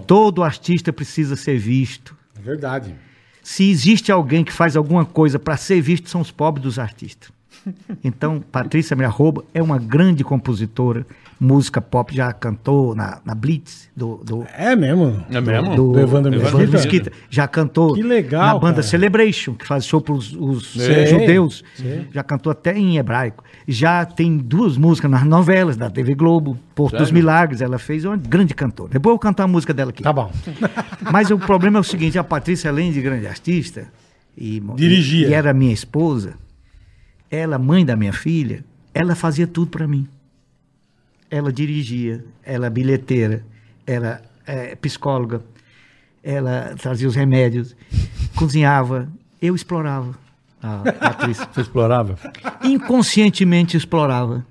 todo artista precisa ser visto. É verdade. Se existe alguém que faz alguma coisa para ser visto, são os pobres dos artistas. Então, Patrícia me arroba é uma grande compositora, música pop, já cantou na, na Blitz, do, do, É mesmo. É mesmo? do, Do Evandro Evandro Mesquita? Mesquita. Já cantou Que legal, na banda cara. Celebration, que faz show para os Sei, judeus. sei. Já cantou até em hebraico. Já tem duas músicas nas novelas da TV Globo. Porto dos? Milagres, ela fez é uma grande cantora. Depois eu vou cantar a música dela aqui. Tá bom. Mas o problema é o seguinte: a Patrícia, além de grande artista, e, Dirigia. e, e era minha esposa, ela, mãe da minha filha, ela fazia tudo para mim. Ela dirigia, ela bilheteira, era eh, psicóloga, ela trazia os remédios, cozinhava, eu explorava a Patrícia. Você explorava? Inconscientemente explorava.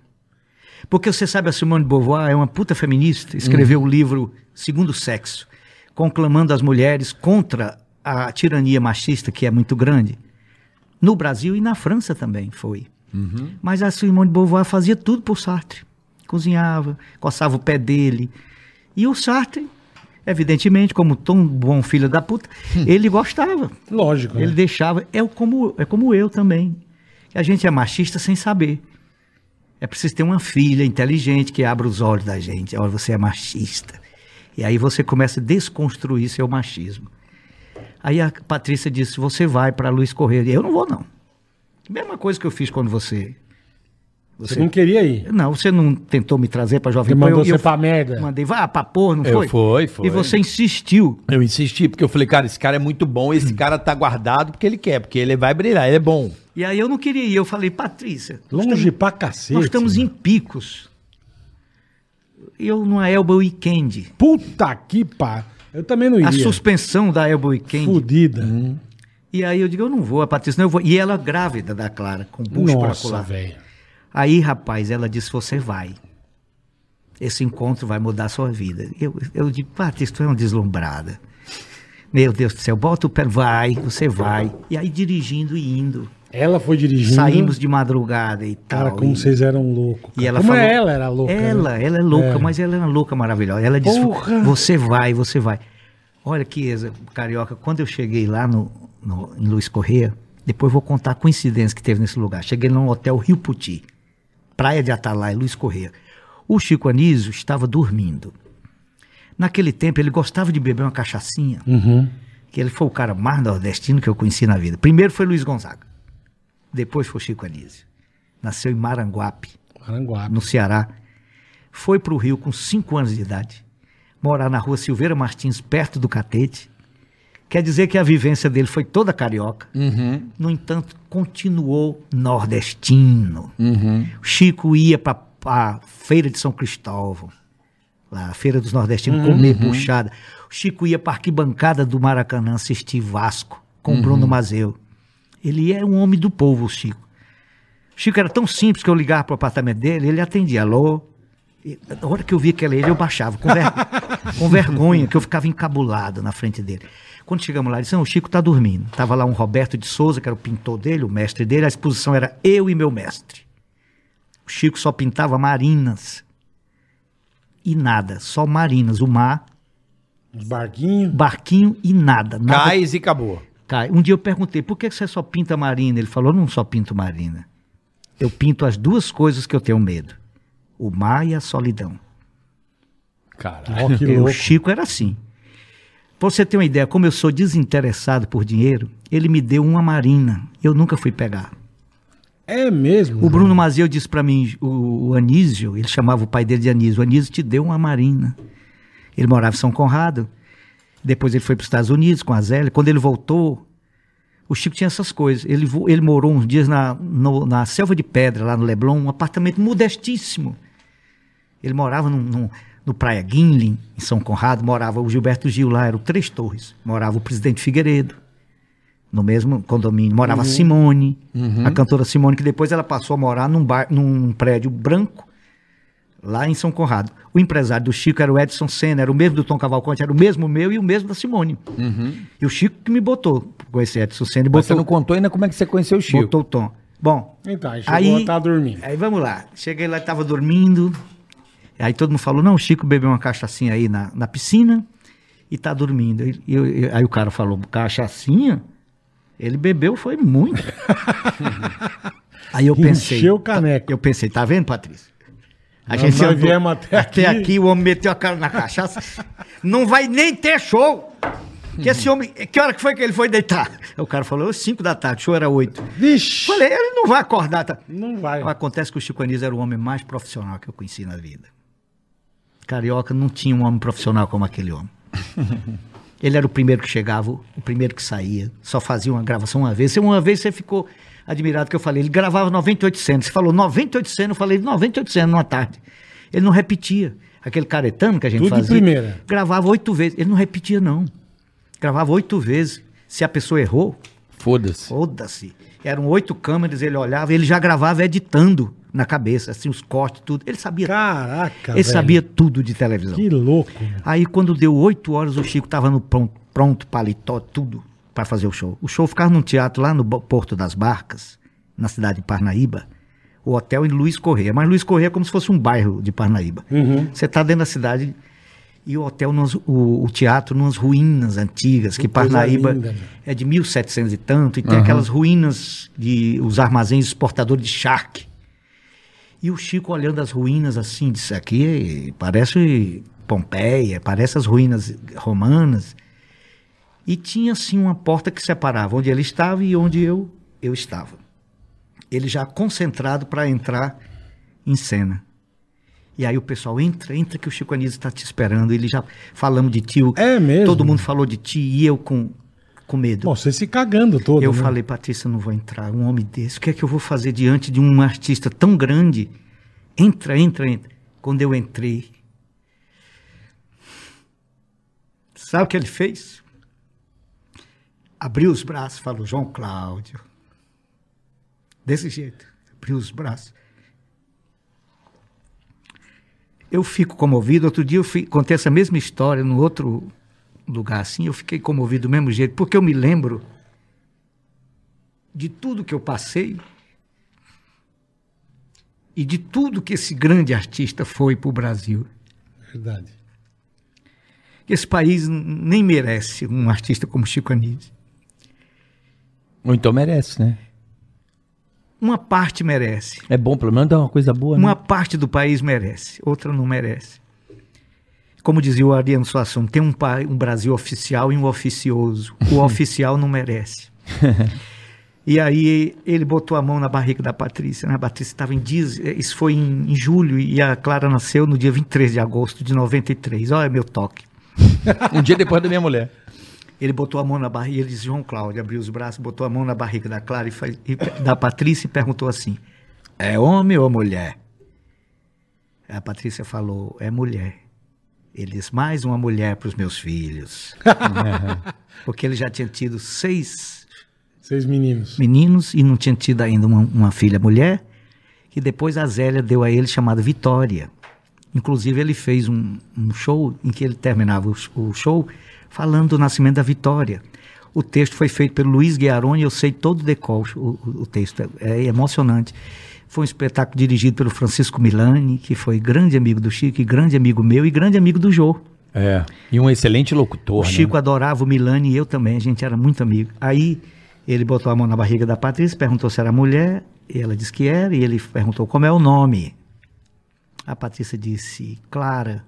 Porque você sabe, a Simone de Beauvoir é uma puta feminista, escreveu o livro Segundo Sexo, conclamando as mulheres contra a tirania machista que é muito grande. No Brasil e na França também foi. Mas a Simone de Beauvoir fazia tudo por Sartre. Cozinhava, coçava o pé dele. E o Sartre, evidentemente, como tão bom filho da puta, ele gostava. Lógico. né? Ele deixava. É como, é como eu também. A gente é machista sem saber. É preciso ter uma filha inteligente que abra os olhos da gente. Olha, você é machista. E aí você começa a desconstruir seu machismo. Aí a Patrícia disse: Você vai para Luiz Correia. Eu não vou, não. Mesma coisa que eu fiz quando você. Você não queria ir. Não, você não tentou me trazer para Jovem Você Pan. mandou eu, você eu pra merda. Mandei, vá pra porra, não Eu foi? fui, foi. E você insistiu. Eu insisti, porque eu falei, cara, esse cara é muito bom, esse cara tá guardado porque ele quer, porque ele vai brilhar, ele é bom. E aí eu não queria ir. Eu falei, Patrícia. Longe estamos- pra cacete. Nós estamos em picos. Eu numa Elba Weekend. Puta que pá. Eu também não iria. A suspensão da Elba Weekend. Fudida. E aí eu digo, eu não vou, a Patrícia, não, eu vou. E ela grávida da Clara, com bucho para Nossa, velho. Aí, rapaz, ela disse, você vai. Esse encontro vai mudar a sua vida. Eu, eu digo, Patrícia, tu é uma deslumbrada. Meu Deus do céu, bota o pé, vai, você vai. E aí dirigindo e indo. Ela foi dirigindo. Saímos de madrugada e tal. Cara, como e- vocês eram loucos. E ela como falou, ela era louca. né? Ela, ela é louca, É. mas ela é uma louca maravilhosa. Ela disse: Porra! Você vai, você vai. Olha que carioca, quando eu cheguei lá no, no- em Luiz Correia, depois vou contar a coincidência que teve nesse lugar. Cheguei num hotel Rio Puti, Praia de Atalaia, Luiz Correia. O Chico Anísio estava dormindo. Naquele tempo ele gostava de beber uma cachaçinha, Uhum. que ele foi o cara mais nordestino que eu conheci na vida. Primeiro foi Luiz Gonzaga, depois foi Chico Anísio. Nasceu em Maranguape Maranguape. no Ceará, foi para o Rio com 5 anos de idade, morar na rua Silveira Martins, perto do Catete. Quer dizer que a vivência dele foi toda carioca. No entanto, continuou nordestino. O Chico ia para a Feira de São Cristóvão, lá, a Feira dos Nordestinos, comer buchada. O Chico ia para a arquibancada do Maracanã assistir Vasco com o Bruno Mazeu. Ele é um homem do povo, o Chico. Chico era tão simples que eu ligava pro apartamento dele, ele atendia, alô. Na hora que eu via que era ele, eu baixava, com, ver- com vergonha, que eu ficava encabulado na frente dele. Quando chegamos lá, ele disse, não, o Chico tá dormindo. Tava lá um Roberto de Souza, que era o pintor dele, o mestre dele, a exposição era eu e meu mestre. O Chico só pintava marinas. E nada, só marinas, o mar Os barquinhos. barquinho e nada. nada Cais e acabou. cai. Um dia eu perguntei, por que você só pinta marina? Ele falou, não só pinto marina. Eu pinto as duas coisas que eu tenho medo. O mar e a solidão. Caralho. Que Porque o louco. Chico era assim. Pra você ter uma ideia, como eu sou desinteressado por dinheiro, ele me deu uma marina. Eu nunca fui pegar. É mesmo. O Bruno Mazeu disse pra mim, o, o Anísio, ele chamava o pai dele de Anísio, o Anísio te deu uma marina. Ele morava em São Conrado. Depois ele foi para os Estados Unidos com a Zélia. Quando ele voltou, o Chico tinha essas coisas. Ele, ele morou uns dias na, no- na Selva de Pedra, lá no Leblon, um apartamento modestíssimo. Ele morava num- num- no Praia Guinlin, em São Conrado, morava o Gilberto Gil lá, eram três torres. Morava o presidente Figueiredo, no mesmo condomínio. Morava a Simone, a cantora Simone, que depois ela passou a morar num, bar- num prédio branco, lá em São Conrado. O empresário do Chico era o Edson Senna, era o mesmo do Tom Cavalcante, era o mesmo meu e o mesmo da Simone. E o Chico que me botou com esse Edson Senna e Mas você botou, não contou ainda como é que você conheceu o Chico. botou o Tom. Bom, Então, aí chegou, tá dormindo. Aí vamos lá. Cheguei lá, estava dormindo. Aí todo mundo falou: não, o Chico bebeu uma cachaçinha aí na, na piscina e tá dormindo. Eu- eu- aí o cara falou: cachaçinha? Ele bebeu, foi muito. aí eu pensei. Encheu o caneco. Eu pensei, tá vendo, Patrícia? A nós viemos até até aqui. aqui, o homem meteu a cara na cachaça. Não vai nem ter show. Que esse homem, que hora que foi que ele foi deitar? O cara falou, 5 da tarde, o show era 8. Vixe. Falei, ele não vai acordar. Tá? Não vai. Acontece que o Chico Anísio era o homem mais profissional que eu conheci na vida. Carioca não tinha um homem profissional como aquele homem. Ele era o primeiro que chegava, o primeiro que saía, só fazia uma gravação uma vez. Uma vez você ficou admirado que eu falei, ele gravava 98 cenas. Você falou 98 cenas, eu falei 98 cenas numa tarde. Ele não repetia. Aquele caretano que a gente Tudo fazia. primeira. Gravava oito vezes. Ele não repetia, não. Gravava oito vezes. Se a pessoa errou, Foda-se. Foda-se. Eram oito câmeras, ele olhava, ele já gravava editando na cabeça, assim, os cortes, tudo. Ele sabia. Caraca, ele velho. sabia tudo de televisão. Que louco. Aí, quando deu oito horas, o Chico tava no pronto, pronto paletó, tudo, para fazer o show. O show ficava num teatro lá no Porto das Barcas, na cidade de Parnaíba. O hotel em Luiz Correia. Mas Luiz Correia é como se fosse um bairro de Parnaíba. Você tá dentro da cidade e o hotel, nos- o, o teatro, nas ruínas antigas, que Parnaíba linda, meu. é de 1700 e tanto, e tem aquelas ruínas de os armazéns exportadores de charque. E o Chico olhando as ruínas assim, disse aqui parece Pompeia, parece as ruínas romanas. E tinha assim uma porta que separava onde ele estava e onde eu eu estava. Ele já concentrado para entrar em cena. E aí o pessoal entra, entra que o Chico Anísio está te esperando. Ele já falamos de ti. o- É mesmo? Todo mundo falou de ti e eu com, com medo. Bom, você se cagando todo. Eu né? falei, Patrícia, eu não vou entrar. Um homem desse, o que é que eu vou fazer diante de um artista tão grande? Entra, entra, entra. Quando eu entrei, sabe o que ele fez? Abriu os braços, falou, João Cláudio. Desse jeito, abriu os braços. Eu fico comovido. Outro dia eu fi- contei essa mesma história no outro lugar assim. Eu fiquei comovido do mesmo jeito, porque eu me lembro de tudo que eu passei e de tudo que esse grande artista foi para o Brasil. Verdade. Esse país nem merece um artista como Chico Anísio. Ou então merece, né? Uma parte merece. É bom, pelo menos dá uma coisa boa, Uma né? parte do país merece, outra não merece. Como dizia o Ariano Suassuna, tem um, um Brasil oficial e um oficioso. O oficial não merece. E aí ele botou a mão na barriga da Patrícia. Né? A Patrícia estava em dias. Isso foi em, em julho e a Clara nasceu no dia 23 de agosto de 93. Olha meu toque. Um dia depois da minha mulher. Ele botou a mão na barriga, ele disse, João Cláudio, abriu os braços, botou a mão na barriga da Clara e, faz- e da Patrícia e perguntou assim: é homem ou mulher? A Patrícia falou: é mulher. Ele disse: mais uma mulher para os meus filhos. Porque ele já tinha tido seis Seis meninos. meninos e não tinha tido ainda uma, uma filha mulher. E depois a Zélia deu a ele chamada Vitória. Inclusive ele fez um, um show em que ele terminava o, o show falando do nascimento da Vitória. O texto foi feito pelo Luiz Guiaroni, eu sei todo o decol, o, o- texto, é, é emocionante. Foi um espetáculo dirigido pelo Francisco Milani, que foi grande amigo do Chico, e grande amigo meu e grande amigo do Jô. É. E um excelente locutor. O né? Chico adorava o Milani e eu também, a gente era muito amigo. Aí ele botou a mão na barriga da Patrícia, perguntou se era mulher, e ela disse que era, e ele perguntou como é o nome. A Patrícia disse, Clara.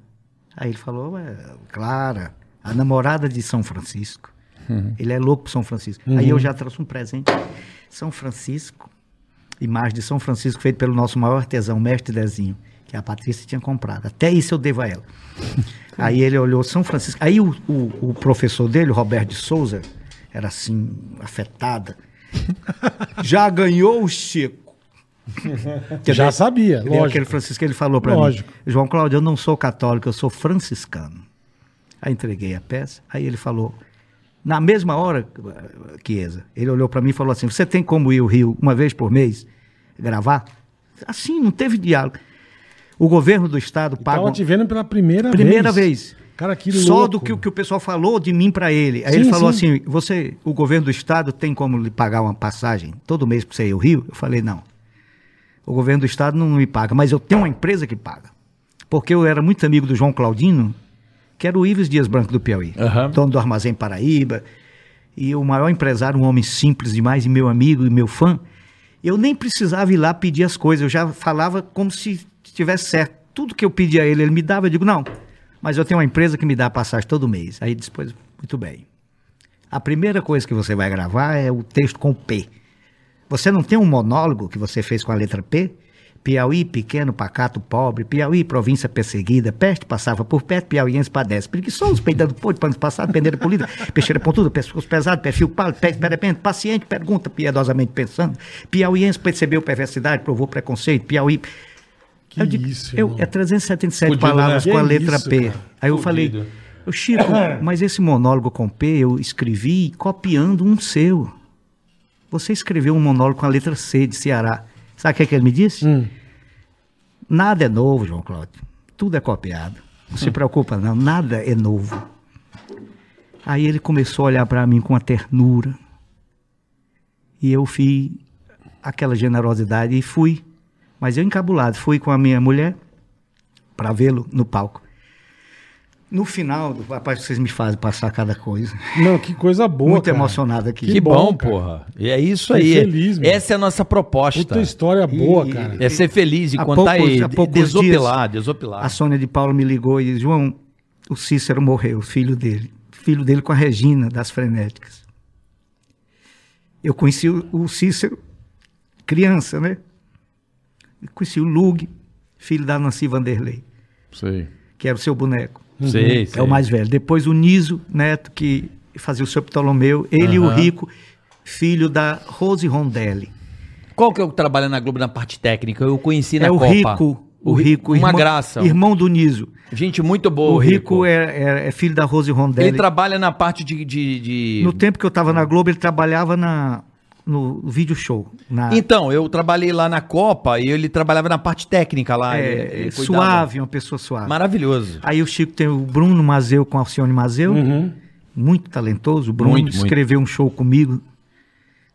Aí ele falou, "Ué, Clara, a namorada de São Francisco. Ele é louco por São Francisco. Aí eu já trouxe um presente. São Francisco, imagem de São Francisco feito pelo nosso maior artesão, mestre Dezinho, que a Patrícia tinha comprado. Até isso eu devo a ela. Aí ele olhou São Francisco. Aí o, o- o professor dele, o Roberto de Souza, era assim, afetada. Já ganhou o Chico. Já sabia, é lógico. aquele Francisco que ele falou para mim. João Cláudio, eu não sou católico, eu sou franciscano. Aí entreguei a peça, aí ele falou, na mesma hora, Chiesa, ele olhou para mim e falou assim, você tem como ir ao Rio uma vez por mês gravar? Assim, não teve diálogo. O governo do estado paga... Tava te vendo pela primeira, Primeira vez. vez. Cara, que Só louco. do que, o que o pessoal falou de mim para ele. Aí Sim, ele falou sim. assim: você, o governo do estado tem como lhe pagar uma passagem todo mês para você ir ao Rio? Eu falei, não. O governo do estado não me paga, mas eu tenho uma empresa que paga. Porque eu era muito amigo do João Claudino, que era o Ives Dias Branco do Piauí, Aham. dono do Armazém Paraíba, e o maior empresário, um homem simples demais, e meu amigo e meu fã. Eu nem precisava ir lá pedir as coisas, eu já falava como se estivesse certo. Tudo que eu pedia a ele, ele me dava, eu digo, não, mas eu tenho uma empresa que me dá passagem todo mês. Aí depois, muito bem. A primeira coisa que você vai gravar é o texto com P. Você não tem um monólogo que você fez com a letra P? Piauí, pequeno, pacato, pobre. Piauí, província perseguida. Peste passava por perto, piauiense padece. Preguiçoso, peidando podre, panos passado, pendeira polida, peixeira pontuda, pescoço pesado, perfil pálido, pé perepente, paciente, pergunta, piedosamente pensando. Piauiense percebeu perversidade, provou preconceito. Piauí... Que Eu digo, isso, eu, é 377 Fudido, palavras né? com a letra isso, P. cara. Aí eu Fudido. falei, "Ô, Chico, mas esse monólogo com P eu escrevi copiando um seu. Você escreveu um monólogo com a letra C de Ceará. Sabe o que, é que ele me disse? Hum. Nada é novo, João Cláudio. Tudo é copiado. Não se preocupa, não. Nada é novo. Aí ele começou a olhar para mim com uma ternura. E eu fiz aquela generosidade e fui. Mas eu encabulado. Fui com a minha mulher para vê-lo no palco. No final, do rapaz, vocês me fazem passar cada coisa. Não, que coisa boa, Muito cara. emocionado aqui. Que, bom, bom, cara. porra. E é isso Fiquei aí. feliz, meu. Essa é a nossa proposta. Puta história boa, E- cara. É ser feliz e Há contar poucos- e há poucos desopilar, dias, desopilar. A Sônia de Paula me ligou e disse, João, o Cícero morreu, filho dele. Filho dele com a Regina, das frenéticas. Eu conheci o, o Cícero, criança, né? Eu conheci o Lug, filho da Nancy Vanderlei, Sei. que era o seu boneco. Sei, sei. É o mais velho. Depois o Niso Neto, que fazia o seu Ptolomeu. Ele e o. Rico, filho da Rose Rondelli. Qual que é o que trabalha na Globo na parte técnica? Eu conheci na é o Copa. Rico. O Rico. Uma irmão- graça. Irmão do Niso. Gente muito boa. o Rico, É, é- é filho da Rose Rondelli. Ele trabalha na parte de... de, de- No tempo que eu estava na Globo, ele trabalhava na, no vídeo show. Na, Então, eu trabalhei lá na Copa e ele trabalhava na parte técnica lá. é, ele- suave, uma pessoa suave. Maravilhoso. Aí o Chico tem o Bruno Mazeu com Alcione Mazeu, Uhum. muito talentoso. O Bruno Muito, muito. escreveu um show comigo.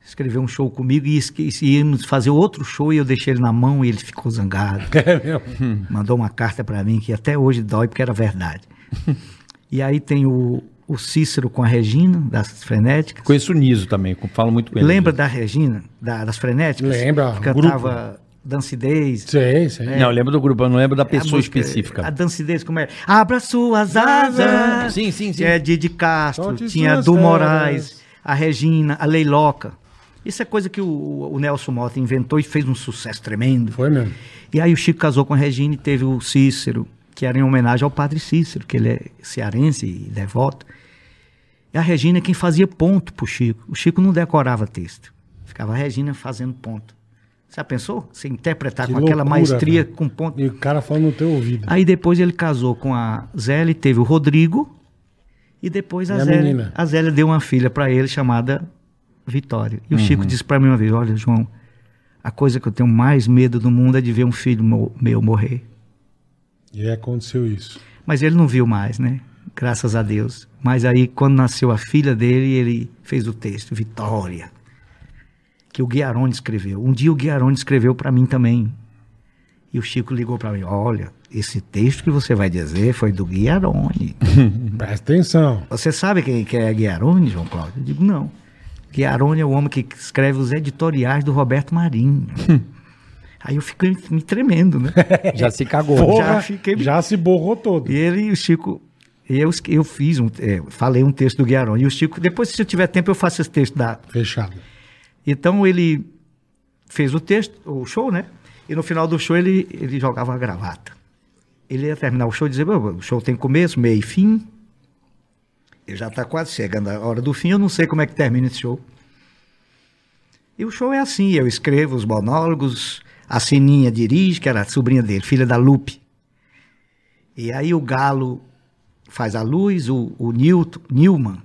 Escreveu um show comigo e esque- íamos fazer outro show e eu deixei ele na mão e ele ficou zangado. É mesmo. Mandou uma carta para mim que até hoje dói porque era verdade. e aí tem o, o Cícero com a Regina, das Frenéticas. Conheço o Niso também, falo muito com ele. Lembra da Regina, da- das Frenéticas? Lembra, Que cantava Dancidez. Sei, sei. Não, eu lembro do grupo, eu não lembro da A pessoa música- específica. A Dancidez, como é? Abra suas asas. Sim, sim, sim. Que é Didi Castro, Solte tinha Du. Moraes, a Regina, a Leiloca. Isso é coisa que o, o Nelson Mota inventou e fez um sucesso tremendo. Foi mesmo. E aí o Chico casou com a Regina e teve o Cícero, que era em homenagem ao padre Cícero, que ele é cearense e devoto. E a Regina é quem fazia ponto pro Chico. O Chico não decorava texto. Ficava a Regina fazendo ponto. Você já pensou? Você interpretar Que com aquela loucura, maestria, velho. com ponto. E o cara falando no teu ouvido. Aí depois ele casou com a Zélia, e teve o Rodrigo. E depois a, E a Zélia, menina? a Zélia deu uma filha para ele chamada Vitória. E o Uhum. Chico disse para mim uma vez: Olha, João, a coisa que eu tenho mais medo do mundo é de ver um filho meu morrer. E aí aconteceu isso. Mas ele não viu mais, né? Graças a Deus. Mas aí, quando nasceu a filha dele, ele fez o texto, Vitória. Que o Guiarone escreveu. Um dia o Guiarone escreveu para mim também. E o Chico ligou para mim: Olha, esse texto que você vai dizer foi do Guiarone. Presta atenção. Você sabe quem que é Guiarone, João Cláudio? Eu digo, não. Guiarone é o homem que escreve os editoriais do Roberto Marinho. Aí eu fiquei me tremendo, né? Já se cagou. Porra, já, fiquei- se borrou todo. E ele e o Chico. Eu, eu fiz um. é, falei um texto do Guiarone. E o Chico, depois, se eu tiver tempo, eu faço esse texto da, Fechado. Então ele fez o texto, o show, né? E no final do show ele, ele jogava a gravata. Ele ia terminar o show e dizer, "Bom, o show tem começo, meio e fim. E já está quase chegando a hora do fim, eu não sei como é que termina esse show. E o show é assim, eu escrevo os monólogos, a Sininha dirige, que era a sobrinha dele, filha da Lupe. E aí o Galo faz a luz, o, o Newton, Newman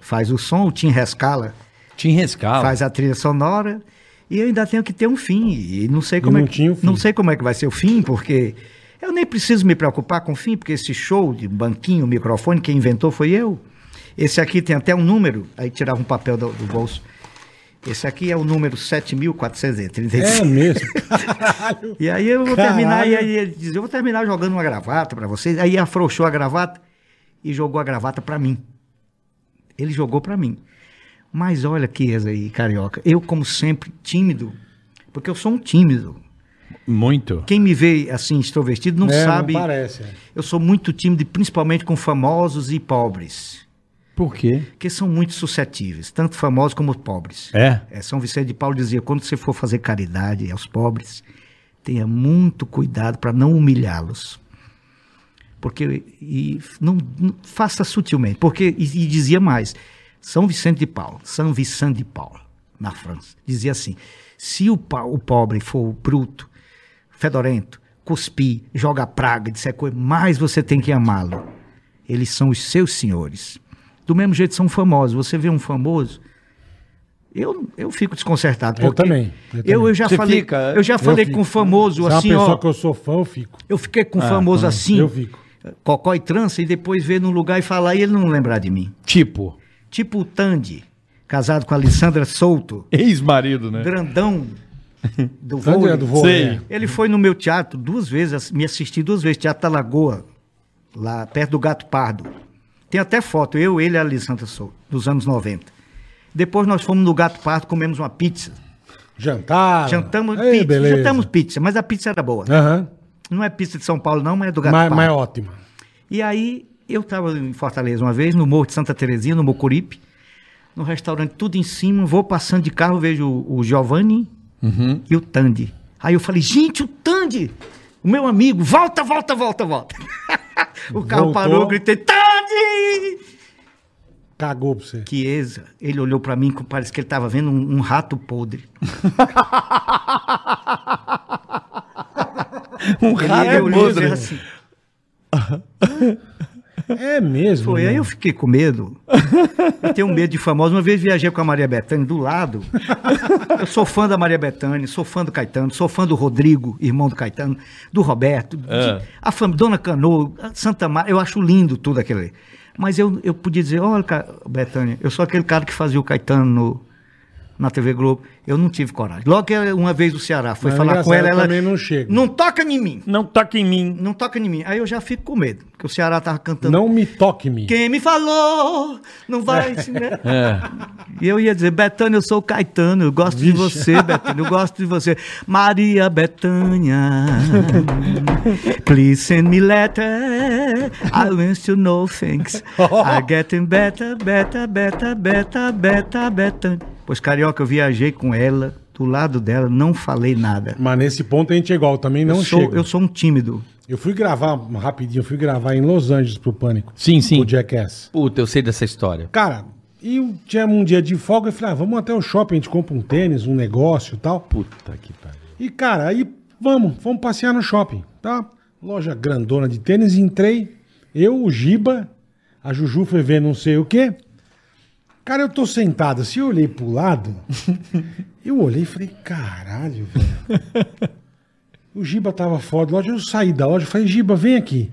faz o som, o Tim Rescala Tim Rescala. faz a trilha sonora e eu ainda tenho que ter um fim e não sei como não é que, não sei como é que vai ser o fim porque eu nem preciso me preocupar com o fim porque esse show de banquinho microfone quem inventou foi eu esse aqui tem até um número aí tirava um papel do, do bolso esse aqui é o número 7436 É mesmo. Caralho. e aí eu vou terminar, e aí ele diz, eu vou terminar jogando uma gravata pra vocês. Aí afrouxou a gravata e jogou a gravata pra mim. Ele jogou pra mim. Mas olha que aí, carioca. Eu, como sempre, tímido, porque eu sou um tímido. Muito. Quem me vê assim, extrovertido, não É, sabe. Não parece. é. Eu sou muito tímido, principalmente com famosos e pobres. Por quê? Porque são muito suscetíveis, tanto famosos como pobres. É? É, São Vicente de Paulo dizia: quando você for fazer caridade aos pobres, tenha muito cuidado para não humilhá-los. Porque e não, não- faça sutilmente. Porque e, e dizia mais: São Vicente de Paulo, São Vicente de Paulo, na França, dizia assim: se o, o pobre for bruto, fedorento, cuspir, joga praga, disser coisa, mais você tem que amá-lo. Eles são os seus senhores. Do mesmo jeito são famosos. Você vê um famoso, eu, eu fico desconcertado. Eu também, eu Eu, também. eu já Você falei, fica, é? eu já falei fico. com famoso Se é uma assim, pessoa ó. que eu sou fã, eu fico. Eu fiquei com famoso assim, eu fico. Cocó e trança, e depois ver num lugar e falar e ele não lembrar de mim. Tipo, Tipo o Tandy, casado com a Alessandra Souto, ex-marido, né? grandão do Tandy vôlei. é do vôlei, Sei. é. Ele foi no meu teatro duas vezes, me assistiu duas vezes, Teatro da Lagoa, lá perto do Gato Pardo. Tem até foto, eu, ele e a Alessandra Souto, dos anos 90. Depois nós fomos no Gato Pardo, comemos uma pizza. Jantar. Jantamos Ei, pizza, beleza. jantamos pizza, mas a pizza era boa. Aham. Não é pizza de São Paulo não, mas é do Gato Mas, Pardo. mas é ótima. E aí, eu estava em Fortaleza uma vez, no Morro de Santa Terezinha, no Mocuripe, no restaurante tudo em cima, vou passando de carro, vejo o, o Giovanni e o Tandy. Aí eu falei, gente, o Tandy, o meu amigo, volta, volta, volta, volta. o carro Voltou. parou, eu gritei, Tandy! Cagou pra você. Chiesa, ele olhou pra mim, como parece que ele estava vendo um, um rato podre. Um rato e podre. fez assim. É mesmo. Foi, aí né? eu fiquei com medo. Eu tenho medo de famosos. Uma vez viajei com a Maria Bethânia do lado. Eu sou fã da Maria Bethânia, sou fã do Caetano, sou fã do Rodrigo, irmão do Caetano, do Roberto, de- É. a família, Dona Cano, a Santa Maria. Eu acho lindo tudo aquilo ali. Mas eu, eu podia dizer, olha, Bethânia, eu sou aquele cara que fazia o Caetano no- na TV Globo. Eu não tive coragem. Logo que uma vez o Ceará foi Mas falar com ela, ela também não chego. não toca em mim. Não toca em mim. Não toca em mim. Aí eu já fico com medo, porque o Ceará tava cantando Não me toque-me. quem me falou, não vai. né? É. E eu ia dizer, Betânia, eu sou o Caetano, eu gosto de você, Betânia, eu gosto de você. Maria Betânia, please send me letter. I want to know things. I'm getting better, better, better, better, better, Betânia. Pois, Carioca, eu viajei com ela, do lado dela, não falei nada. Mas nesse ponto a gente é igual. Também não eu, sou, chego. eu sou um tímido. Eu fui gravar, rapidinho, eu fui gravar em Los Angeles pro Pânico. Sim, sim. O Jackass. Puta, eu sei dessa história. Cara, e eu tinha um dia de folga, eu falei, ah, vamos até o shopping, a gente compra um tênis, um negócio e tal. Puta que pariu. E, cara, aí vamos, vamos passear no shopping, tá? Loja grandona de tênis, entrei, eu, o Giba, a Juju foi ver não sei o quê. Cara, eu tô sentado, assim, eu olhei pro lado, eu olhei e falei, caralho, velho. O Giba tava fora da loja, eu saí da loja e falei, Giba, vem aqui.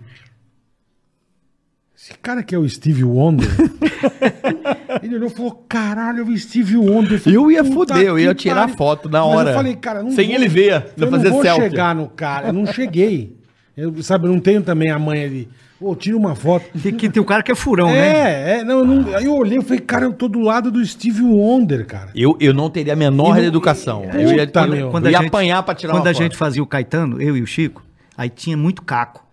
Esse cara que é o Steve Wonder. Ele olhou e falou: caralho, é o Steve Wonder. falei, Eu ia "Puta foder, eu ia tirar pariu." foto na Mas hora. eu falei, cara, não Sem vou- ele ver, Eu fazer não vou selfie. chegar no cara. Eu não cheguei. Eu, sabe, eu não tenho também a manha de. Pô, tira uma foto. Tem, que, tem um cara que é furão, né? É, é, não, eu não- aí eu olhei e falei, cara, eu tô do lado do Steve Wonder, cara. Eu, eu não teria a menor não- educação. Puta, eu ia, meu. quando eu ia apanhar pra tirar Quando uma a foto. gente fazia o Caetano, eu e o Chico, aí tinha muito caco.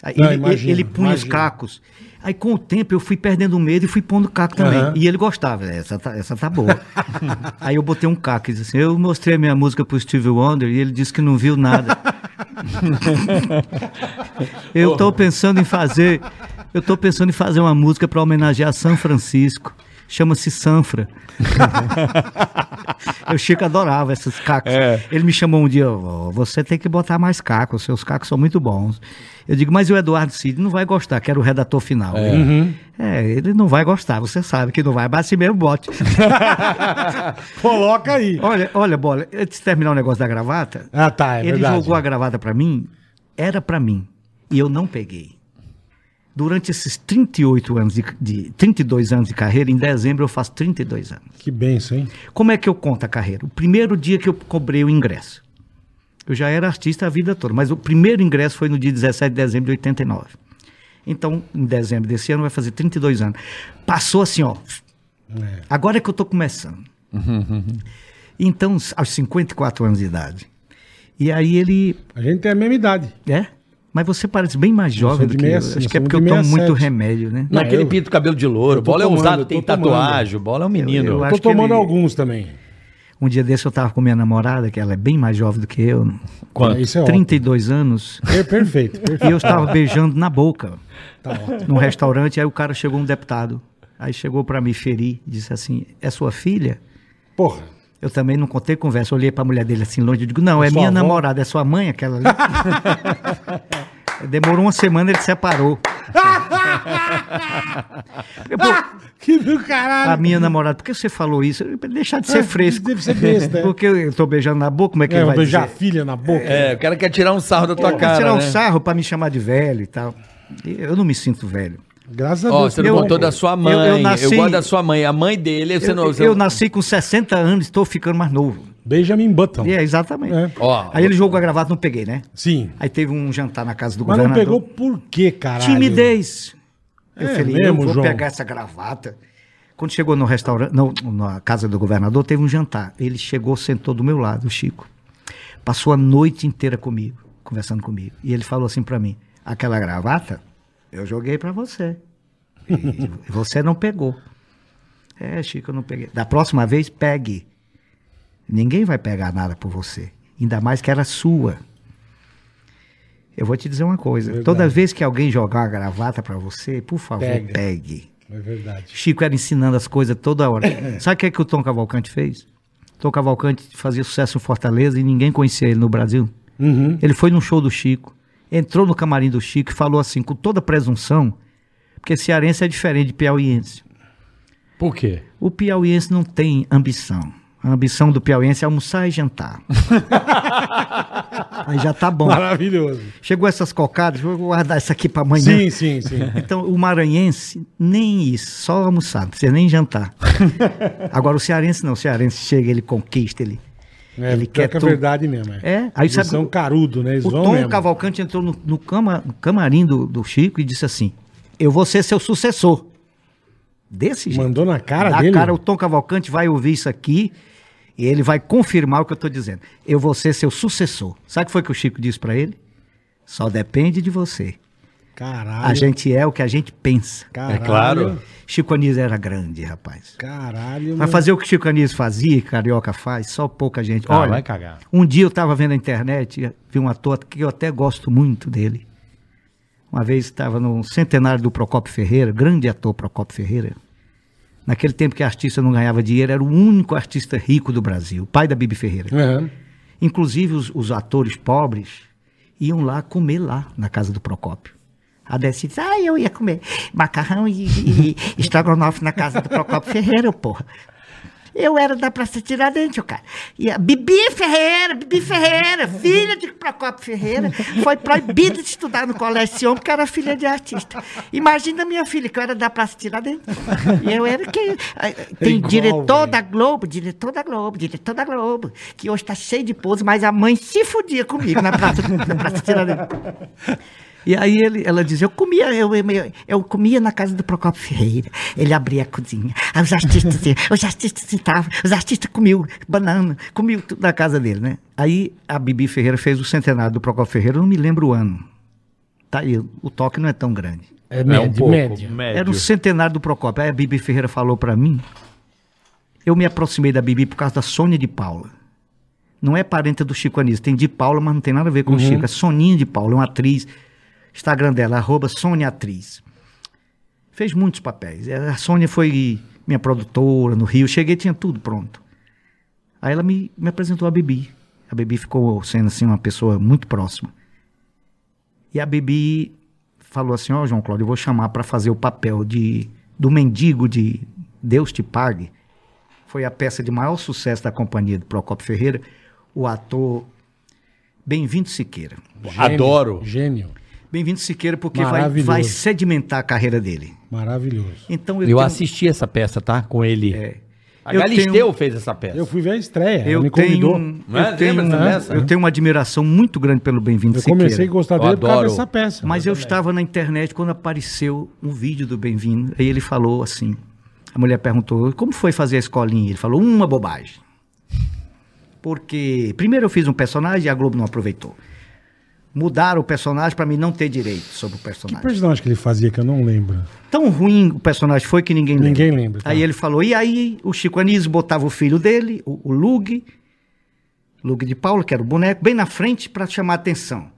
Aí Não, ele, imagino, ele punha os imagino. cacos. Aí com o tempo eu fui perdendo o medo e fui pondo caco também. Aham. E ele gostava, essa tá, essa tá boa. aí eu botei um caco e disse assim, eu mostrei a minha música pro Steve Wonder e ele disse que não viu nada. eu tô pensando em fazer, eu tô pensando em fazer uma música para homenagear São Francisco. Chama-se Sanfra. o Chico adorava esses cacos. Ele me chamou um dia, "Ó, você tem que botar mais cacos, seus cacos são muito bons. Eu digo, mas o Eduardo Cid não vai gostar, que era o redator final. É. ele não vai gostar, você sabe que não vai, mas assim mesmo bote. Coloca aí. olha, olha, bola, antes de terminar o negócio da gravata, Ah, tá, é ele verdade. jogou a gravata pra mim, era pra mim, e eu não peguei. Durante esses 38 anos de, de 32 anos de carreira, em dezembro eu faço 32 anos. Que benção, hein? Como é que eu conto a carreira? O primeiro dia que eu cobrei o ingresso. Eu já era artista a vida toda, mas o primeiro ingresso foi no dia 17 de dezembro de 89. Então, em dezembro desse ano vai fazer 32 anos. Passou assim, ó. Agora é que eu tô começando. Então, aos 54 anos de idade. E aí ele A gente tem a mesma idade. é? Mas você parece bem mais jovem do que eu. 65, Acho que é porque eu tomo muito 67. remédio, né? Não, aquele eu- pinto cabelo de louro. Bola é tomando, eu tem tomando. tatuagem. Bola é um menino. eu tô tomando ele- alguns também. Um dia desse eu tava com minha namorada, que ela é bem mais jovem do que eu, Quanto? Isso é ótimo. 32 anos, É perfeito, e perfeito. eu estava beijando na boca, Tá ótimo. num restaurante, aí o cara chegou, um deputado, aí chegou para me ferir, disse assim, é sua filha? Porra. Eu também não contei conversa, olhei para a mulher dele assim longe, eu digo, não, é Sua minha avó? namorada, é sua mãe aquela ali? Demorou uma semana, ele separou. Eu, pô, Que do caralho. a minha namorada, por que você falou isso? Deixar de ser É, fresco. Deve ser besta, é. Porque eu tô beijando na boca, como é que É, ele eu vai beijar a dizer? filha na boca. É, o cara quer tirar um sarro da tua Quer cara, tirar um né? sarro pra me chamar de velho e tal. E Eu não me sinto velho. Graças a Ó, Deus. você que não contou da sua Eu- mãe. eu Eu, nasci- gosto da sua mãe. A mãe dele, você Eu, não... você eu não- nasci com 60 anos e estou ficando mais novo. Benjamin Button. É, exatamente. É. Ó, Aí ele jogou a gravata, não peguei, né? Sim. Aí teve um jantar na casa do Mas não governador. pegou por quê, caralho? Timidez. Eu É falei, mesmo, eu vou João? pegar essa gravata. Quando chegou no restaurante, não, na casa do governador, teve um jantar. Ele chegou, sentou do meu lado, o Chico. Passou a noite inteira comigo, conversando comigo. E ele falou assim pra mim: aquela gravata, eu joguei pra você. E você não pegou. É, Chico, eu não peguei. Da próxima vez, pegue. Ninguém vai pegar nada por você. Ainda mais que era sua. Eu vou te dizer uma coisa. Verdade. Toda vez que alguém jogar uma gravata pra você, por favor, Pega. pegue. É verdade. Chico era ensinando as coisas toda hora. Sabe o que, é que o Tom Cavalcante fez? Tom Cavalcante fazia sucesso em Fortaleza e ninguém conhecia ele no Brasil. Uhum. Ele foi num show do Chico, entrou no camarim do Chico e falou assim, com toda presunção, porque cearense é diferente de piauiense. Por quê? O piauiense não tem ambição. A ambição do piauiense é almoçar e jantar. Aí já tá bom. Maravilhoso. Chegou essas cocadas, vou guardar isso aqui pra amanhã. Sim, sim, sim. Então, o maranhense, nem isso, só almoçar, não precisa nem jantar. Agora, o cearense não, o cearense chega, ele conquista, ele, É, ele quer que é verdade mesmo. É. É, aí Eles sabe são carudo, né? Eles O Tom mesmo. Cavalcante entrou no, no cama- no camarim do, do Chico e disse assim, eu vou ser seu sucessor. Desse jeito. Mandou na cara Na dele? cara, o Tom Cavalcante vai ouvir isso aqui e ele vai confirmar o que eu estou dizendo. Eu vou ser seu sucessor. Sabe o que foi que o Chico disse para ele? Só depende de você. Caralho. A gente é o que a gente pensa. Caralho. É claro. Chico Anísio era grande, rapaz. Caralho. Vai meu. fazer o que Chico Anísio fazia, que Carioca faz, só pouca gente. Ah, Olha, vai cagar. um dia eu estava vendo na internet, vi um ator que eu até gosto muito dele. Uma vez estava no centenário do Procopio Ferreira, grande ator Procopio Ferreira. Naquele tempo que artista não ganhava dinheiro, era o único artista rico do Brasil, o pai da Bibi Ferreira. Aham. Inclusive os, os atores pobres iam lá comer lá na casa do Procópio. A Desi disse, ah, eu ia comer macarrão e, e, e estrogonofe na casa do Procópio Ferreira, porra. Eu era da Praça Tiradentes, o cara. E a Bibi Ferreira, Bibi Ferreira, filha de Procópio Ferreira, foi proibida de estudar no colégio Sion porque era filha de artista. Imagina minha filha, que eu era da Praça Tiradentes. E eu era quem? Tem igual, diretor velho. da Globo, diretor da Globo, diretor da Globo, que hoje tá cheio de pose, mas a mãe se fudia comigo na Praça, na praça Tiradentes. E aí ele, ela dizia, eu comia, eu, eu, eu comia na casa do Procopio Ferreira. Ele abria a cozinha. Aí os artistas, os artistas sentavam, os artistas comiam banana, comiam tudo na casa dele, né? Aí a Bibi Ferreira fez o centenário do Procopio Ferreira, eu não me lembro o ano. Tá aí, o toque não é tão grande. É É médio, um pouco. médio. médio. Era o centenário do Procopio. Aí a Bibi Ferreira falou pra mim. Eu me aproximei da Bibi por causa da Sônia de Paula. Não é parente do Chico Anísio. Tem de Paula, mas não tem nada a ver com o Chico. É Soninha de Paula, é uma atriz. Instagram dela, arroba Sônia Atriz. Fez muitos papéis. É, A Sônia foi minha produtora no Rio. Cheguei, tinha tudo pronto. Aí ela me, me apresentou a Bibi. A Bibi ficou sendo assim uma pessoa muito próxima. E a Bibi falou assim: Ó, João Cláudio, eu vou chamar para fazer o papel de do mendigo de Deus te pague. Foi a peça de maior sucesso da companhia do Procopio Ferreira, o ator Bem-vindo Siqueira. Gênio, Adoro. Gênio. Bem-vindo Siqueira porque vai, vai sedimentar a carreira dele. Maravilhoso. Então Eu tenho- assisti essa peça, tá? Com ele. É. A Eu Galisteu tenho- fez essa peça. Eu fui ver a estreia, eu me tenho, convidou. Não é? eu tenho, Lembra dessa peça? eu tenho uma admiração muito grande pelo Bem-vindo Eu Siqueira. comecei a gostar dele Eu por causa adoro. dessa peça. Mas eu estava na internet quando apareceu um vídeo do Bem-vindo. Aí ele falou assim: a mulher perguntou, como foi fazer a escolinha? Ele falou, uma bobagem. Porque, primeiro eu fiz um personagem e a Globo não aproveitou. Mudaram o personagem para mim não ter direito sobre o Que personagem. personagem que ele fazia que eu não lembro? Tão ruim o personagem foi que ninguém lembra. Ninguém lembra, tá. Aí ele falou, e aí o Chico Anísio botava o filho dele, o, o Lug, Lug de Paulo, que era o boneco, bem na frente para chamar atenção.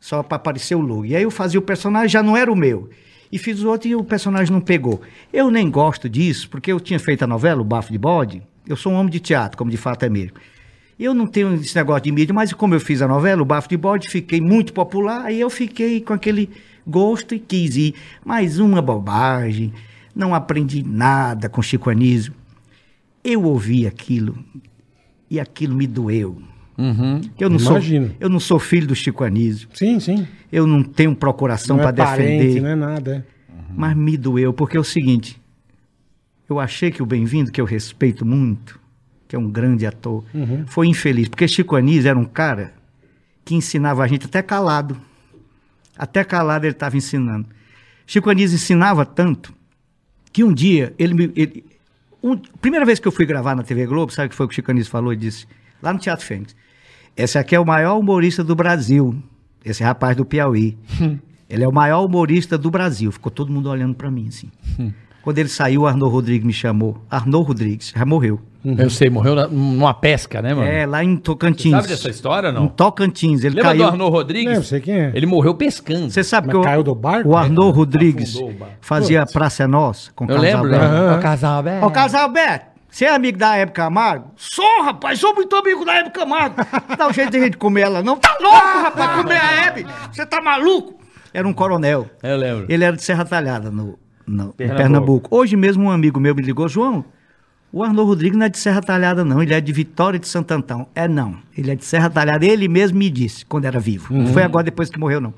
Só para aparecer o Lug. E aí eu fazia o personagem, já não era o meu. E fiz o outro e o personagem não pegou. Eu nem gosto disso, porque eu tinha feito a novela, o Bafo de Bode. Eu sou um homem de teatro, como de fato é mesmo. Eu não tenho esse negócio de mídia, mas como eu fiz a novela, o Bafo de Bode, fiquei muito popular, aí eu fiquei com aquele gosto e quis ir. Mais uma bobagem, não aprendi nada com Chico Anísio. Eu ouvi aquilo e aquilo me doeu. Eu não, sou, eu não sou filho do Chico Anísio, Sim, sim. eu não tenho procuração para é parente, defender. não é nada. é. Mas me doeu, porque é o seguinte: eu achei que o Bem-vindo, que eu respeito muito, que é um grande ator, foi infeliz, porque Chico Anísio era um cara que ensinava a gente até calado. Até calado ele estava ensinando. Chico Anísio ensinava tanto que um dia ele me. Ele, um- primeira vez que eu fui gravar na TV Globo, sabe o que foi que o Chico Anísio falou e disse? Lá no Teatro Fênix. Esse aqui é o maior humorista do Brasil. Esse rapaz do Piauí. ele é o maior humorista do Brasil. Ficou todo mundo olhando pra mim, assim. Quando ele saiu, o Arnaud Rodrigues me chamou. Arnaud Rodrigues, já morreu. Eu sei, morreu na- numa pesca, né, mano? É, lá em Tocantins. Sabe dessa história, não? Em Tocantins. Ele Lembra caiu. do Arnaud Rodrigues? Não, eu sei quem é. Ele morreu pescando. Você sabe Mas que o, caiu do barco? o Arnaud Rodrigues o barco. fazia Praça é Nossa com Eu Carlos lembro, né? Alberto. O casal aberto. Ô, Carlos Alberto, você é amigo da Hebe Camargo? Sou, rapaz, sou muito amigo da Hebe Camargo. Dá um jeito de a gente comer ela, não. Tá louco, rapaz, comer a Hebe? Você tá maluco? Era um coronel. Eu lembro. Ele era de Serra Talhada, no, no- em Pernambuco. Pernambuco. Hoje mesmo um amigo meu me ligou, João, o Arnaud Rodrigues não é de Serra Talhada, não. Ele é de Vitória de Santo Antão. É, não. Ele é de Serra Talhada. Ele mesmo me disse, quando era vivo. Não foi agora, depois que morreu, não.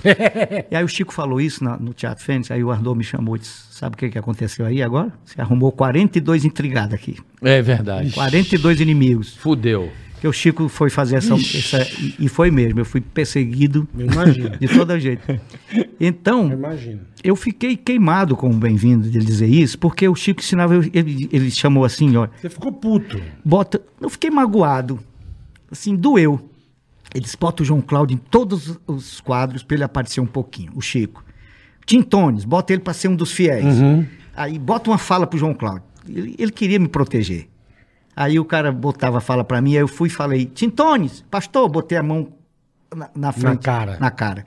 e aí o Chico falou isso na- no Teatro Fênix, aí o Arnaud me chamou e disse, sabe o que, que aconteceu aí agora? Você arrumou 42 intrigados aqui. É verdade. 42 inimigos. Fudeu. Que o Chico foi fazer essa... essa- e, foi mesmo. Eu fui perseguido imagino. de todo jeito. Então... Eu fiquei queimado com o bem-vindo de ele dizer isso, porque o Chico ensinava, ele, ele chamou assim, ó, Você ficou puto. bota, eu fiquei magoado, assim, doeu. Ele disse, bota o João Cláudio em todos os quadros para ele aparecer um pouquinho, o Chico. Tintones, bota ele para ser um dos fiéis. Aí bota uma fala pro João Cláudio. Ele, ele queria me proteger. Aí o cara botava a fala para mim, aí eu fui e falei, Tintones, pastor, botei a mão na, na frente. cara. Na cara.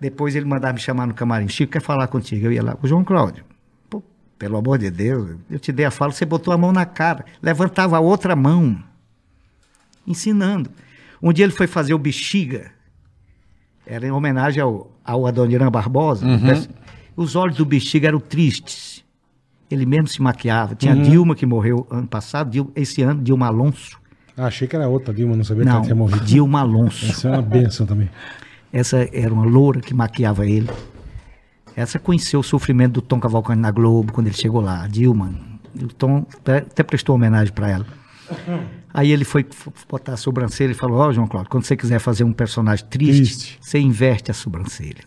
Depois ele mandava me chamar no camarim. Chico quer falar contigo. Eu ia lá, o João Cláudio. Pô, pelo amor de Deus, eu te dei a fala, você botou a mão na cara. Levantava a outra mão. Ensinando. Um dia ele foi fazer o Bexiga. Era em homenagem ao, ao Adoniran Barbosa. Os olhos do Bexiga eram tristes. Ele mesmo se maquiava. Tinha Dilma, que morreu ano passado. Dil- esse ano, Dilma Alonso. Ah, achei que era outra Dilma, não sabia que Não, ela tinha morrido. Dilma Alonso. Essa é uma benção também. Essa era uma loura que maquiava ele. Essa conheceu o sofrimento do Tom Cavalcante na Globo quando ele chegou lá, a Dilma. O Tom até prestou homenagem para ela. Aí ele foi botar a sobrancelha e falou: Ó, João Cláudio, quando você quiser fazer um personagem triste, Triste. você inverte a sobrancelha.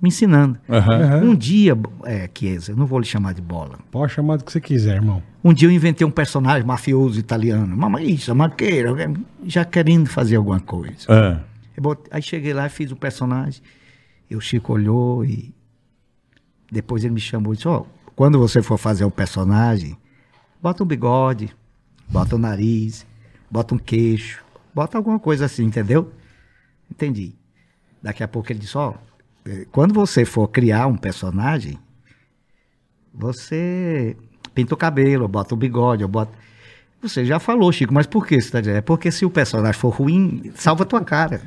Me ensinando. Aham. Um dia, é, Chiesa, eu não vou lhe chamar de bola. Pode chamar do que você quiser, irmão. Um dia eu inventei um personagem mafioso italiano, mamãe, maqueira, já querendo fazer alguma coisa. É. Eu botei- aí cheguei lá, fiz o personagem. E o Chico olhou e depois ele me chamou e disse: Ó, quando você for fazer um personagem, bota um bigode, bota um nariz, bota um queixo, bota alguma coisa assim, entendeu? Entendi. Daqui a pouco ele disse: Ó, eh, quando você for criar um personagem, você pinta o cabelo, bota o bigode, ou bota. Você já falou, Chico, mas por que você está dizendo? É porque se o personagem for ruim, salva a tua cara.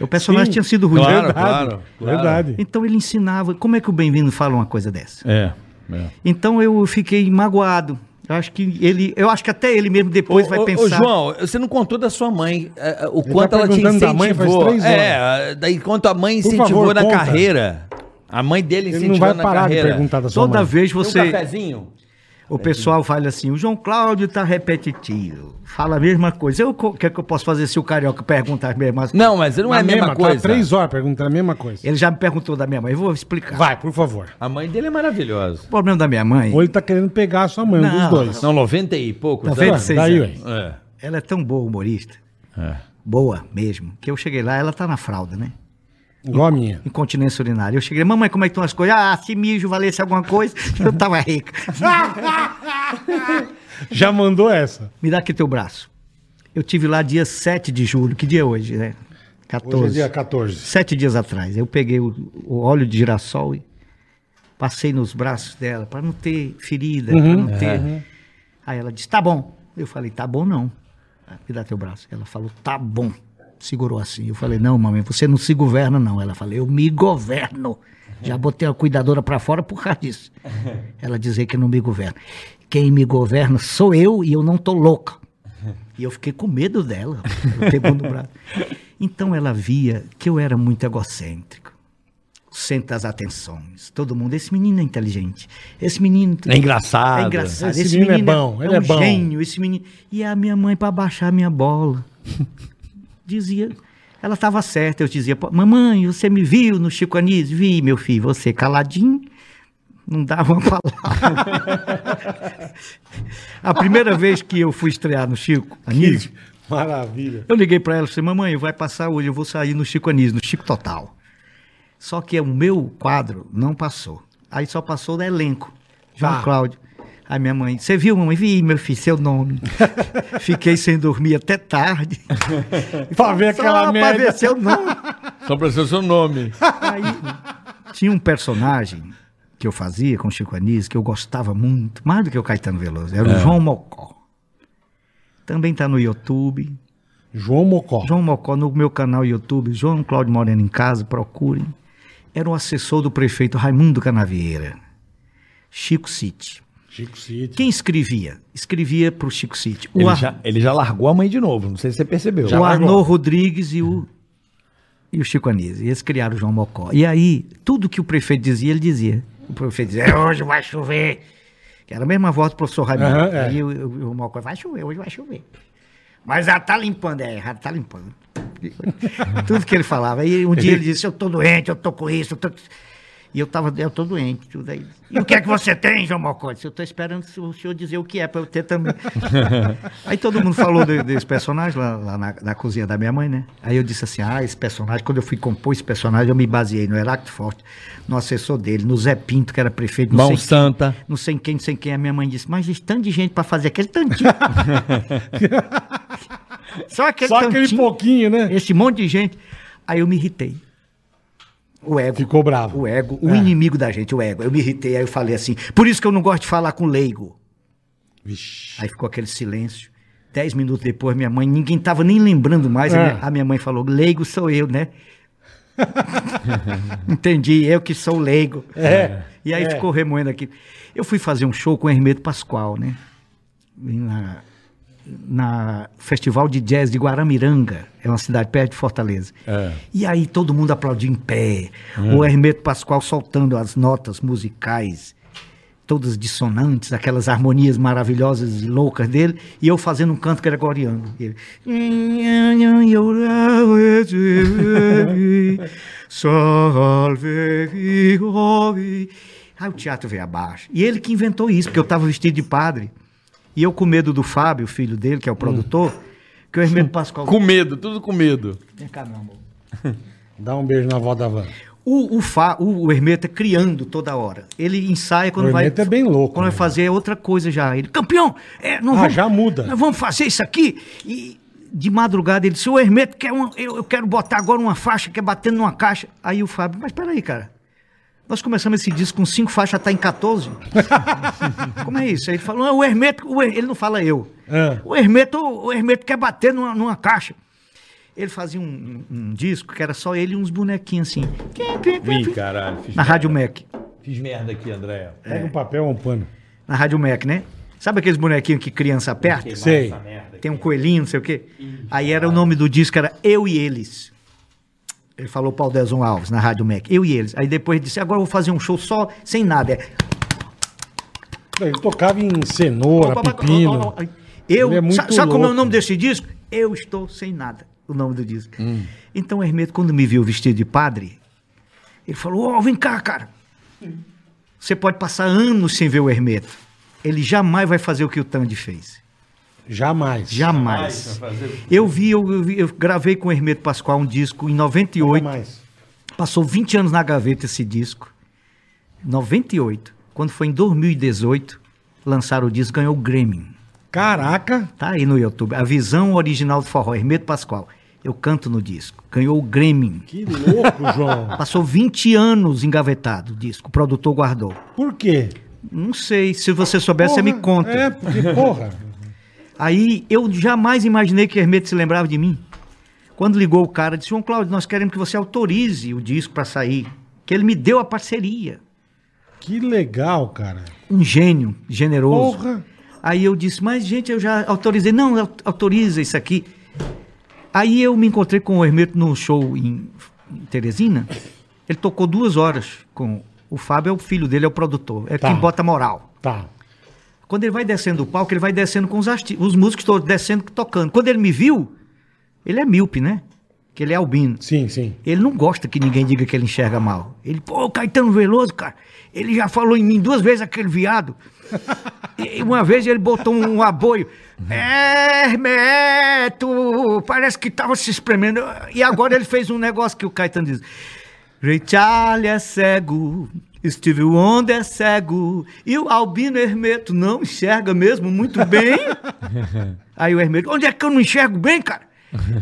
O personagem Sim. tinha sido ruim. Claro, Verdade. claro, claro. Verdade. Então ele ensinava. Como é que o bem-vindo fala uma coisa dessa? É. é. Então eu fiquei magoado. Eu acho que ele, eu acho que até ele mesmo depois vai ô, pensar. Ô, João, você não contou da sua mãe, é, o quanto tá ela te perguntando da incentivou. mãe faz três horas. É, daí quanto a mãe incentivou favor, na conta. carreira. A mãe dele Ele incentivou não vai na parar de carreira. perguntar da sua Toda mãe. vez Tem você, um cafezinho? O pessoal fala assim, o João Cláudio tá repetitivo, fala a mesma coisa. Eu, o que é que eu posso fazer se o carioca pergunta as mesmas coisas? Não, mas não é a mesma, tá coisa. três horas perguntando a mesma coisa. Ele já me perguntou da minha mãe, eu vou explicar. Vai, por favor. A mãe dele é maravilhosa. O problema da minha mãe, Ou ele tá querendo pegar a sua mãe, um dos Não. dois. Não, 90 e poucos. Noventa e anos. seis Daí, anos. ué. É. ela é tão boa humorista, É. boa mesmo, que eu cheguei lá, ela tá na fralda, né? Igual a minha. Incontinência urinária. Eu cheguei, mamãe, como é que estão as coisas? Ah, se mijo valesse alguma coisa, eu tava rica. Já mandou essa. Me dá aqui teu braço. Eu tive lá dia 7 de julho, que dia é hoje, né? 14. Hoje é dia 14. Sete dias atrás. Eu peguei o, o óleo de girassol e passei nos braços dela, para não ter ferida, para não ter. Aí ela disse: tá bom. Eu falei: tá bom não. Ah, Me dá teu braço. Ela falou: tá bom. Segurou assim. Eu falei: não, mamãe, você não se governa, não. Ela falou: eu me governo. Já botei a cuidadora para fora por causa disso. Ela dizia que não me governa. Quem me governa sou eu e eu não tô louca. E eu fiquei com medo dela. No braço. Então ela via que eu era muito egocêntrico. O centro das atenções. Todo mundo, esse menino é inteligente. Esse menino É engraçado. é engraçado. Esse menino é bom, ele é um bom. gênio, esse menino. E a minha mãe para baixar a minha bola. Dizia, ela estava certa. Eu dizia, "Pô, mamãe, você me viu no Chico Anísio? Vi, meu filho, você caladinho, não dava uma palavra. a primeira vez que eu fui estrear no Chico Anísio, Maravilha. eu liguei para ela e falei, mamãe, vai passar hoje, eu vou sair no Chico Anísio, no Chico Total. Só que o meu quadro não passou. Aí só passou do elenco. João Tá. Cláudio. Aí minha mãe, você viu, mamãe? Vi, meu filho, seu nome. Fiquei sem dormir até tarde. Pra ver aquela Só pra merda. ver seu nome. Só pra ser o seu nome. Aí tinha um personagem que eu fazia com o Chico Anísio, que eu gostava muito, mais do que o Caetano Veloso. Era o João Mocó. Também está no YouTube. João Mocó. João Mocó, no meu canal YouTube, João Cláudio Moreno em Casa, procurem. Era o assessor do prefeito Raimundo Canavieira. Chico City. Chico City. Quem escrevia? Escrevia para o Chico City. O, Ele Ar- já, ele já largou a mãe de novo, não sei se você percebeu. o Arnô Rodrigues e o, e o Chico Anísio. E eles criaram o João Mocó. E aí, tudo que o prefeito dizia, ele dizia. O prefeito dizia, "É, hoje vai chover. Que era a mesma voz do professor Raimundo. Aham, é. Aí o, o, o Mocó, vai chover, hoje vai chover. Mas já tá limpando, é, já tá limpando. Tudo que ele falava. Aí um dia ele disse, eu tô doente, eu tô com isso, eu tô... E eu tava, eu tô doente, tudo aí. E o que é que você tem, João Mocó? Eu tô esperando o senhor dizer o que é, para eu ter também. aí todo mundo falou de- desse personagem lá, lá na, na cozinha da minha mãe, né? Aí eu disse assim, ah, esse personagem, quando eu fui compor esse personagem, eu me baseei no Heracto Forte, no assessor dele, no Zé Pinto, que era prefeito, Mão Santa. não sei quem, não sei quem. A minha mãe disse, mas existe tanto de gente para fazer aquele tantinho. Só aquele Só aquele tantinho, pouquinho, né? esse monte de gente. Aí eu me irritei. O ego. Ficou bravo. O ego, o É. inimigo da gente, o ego. Eu me irritei, aí eu falei assim, por isso que eu não gosto de falar com leigo. Vixe. Aí ficou aquele silêncio. Dez minutos depois, minha mãe, ninguém tava nem lembrando mais. A, É. minha, a minha mãe falou, leigo sou eu, né? Entendi, eu que sou leigo. É. E aí É. ficou remoendo aqui. Eu fui fazer um show com o Hermeto Pascoal, né? Na, na Festival de Jazz de Guaramiranga, é uma cidade perto de Fortaleza. É. E aí todo mundo aplaudiu em pé, o Hermeto Pascoal soltando as notas musicais. todas dissonantes, aquelas harmonias maravilhosas e loucas dele, e eu fazendo um canto gregoriano. Ele... Aí o teatro veio abaixo. E ele que inventou isso, porque eu estava vestido de padre. E eu com medo do Fábio, filho dele, que é o produtor, que o Hermeto Pascoal... Com medo, tudo com medo. Vem cá, meu amor. Dá um beijo na avó da van. O, o, Fá, o, o Hermeto é criando toda hora. Ele ensaia quando O vai. Hermeto é bem louco, Quando vai né? fazer outra coisa já. Ele, campeão, é, não Ah, vamos- já muda. Nós vamos fazer isso aqui. E de madrugada ele disse: O Hermeto quer uma, eu, eu quero botar agora uma faixa que é batendo numa caixa. Aí o Fábio, mas peraí, cara. Nós começamos esse disco com cinco faixas, tá em 14. Como é isso? Aí ele falou: "Não, o Hermeto, o Her-" ele não fala eu. Ah. O Hermeto, o Hermeto quer bater numa, numa caixa. Ele fazia um, um- um disco que era só ele e uns bonequinhos assim. Ih, caralho. Fiz, Na Rádio Mac. fiz merda aqui, André. Pega um papel ou um pano. Na Rádio Mac, né? Sabe aqueles bonequinhos que criança aperta? Sei. Tem um coelhinho, não sei o quê. Aí era o nome do disco, era Eu e Eles. Ele falou para o Delson Alves, na Rádio Mac. Eu e Eles. Aí depois disse, agora eu vou fazer um show só, sem nada. É... Ele tocava em cenoura, pepino. Eu, Ele é muito sa- sabe como é o louco. nome desse disco? Eu estou sem nada, o nome do disco. Então o Hermeto, quando me viu vestido de padre, ele falou, ó, vem cá, cara. Você pode passar anos sem ver o Hermeto. Ele jamais vai fazer o que o Tandy fez. Jamais. Jamais. Eu vi, eu, vi- eu gravei com o Hermeto Pascoal um disco em 98. Jamais. Passou 20 anos na gaveta esse disco. 98. Quando foi em 2018, lançaram o disco, ganhou o Grammy. Caraca. Tá aí no YouTube. A visão original do forró, Hermeto Pascoal. Eu canto no disco. Ganhou o Grammy. Que louco, João. Passou 20 anos engavetado o disco. O produtor guardou. Por quê? Não sei. Se você souber, você me Porra, conta. É, porque, porra. Aí eu jamais imaginei que Hermeto se lembrava de mim. Quando ligou o cara, disse: João Cláudio, nós queremos que você autorize o disco para sair. Que ele me deu a parceria. Que legal, cara. Um gênio, generoso. Porra. Aí eu disse: Mas, gente, eu já autorizei. Não, au- autoriza isso aqui. Aí eu me encontrei com o Hermeto no show em, em Teresina. Ele tocou duas horas com. O Fábio é o filho dele, é o produtor. É Tá. quem bota moral. Tá. Quando ele vai descendo o palco, ele vai descendo com os, os músicos todos descendo, tocando. Quando ele me viu, ele é míope, né? Que ele é albino. Sim, sim. Ele não gosta que ninguém diga que ele enxerga mal. Ele, pô, o Caetano Veloso, cara, ele já falou em mim duas vezes aquele viado. E uma vez ele botou um aboio. Hermeto, parece que tava se espremendo. E agora ele fez um negócio que o Caetano diz. Ray Charlie é cego, Steve Wonder é cego, e o Albino Hermeto não enxerga mesmo muito bem. Aí o Hermeto, onde é que eu não enxergo bem, cara?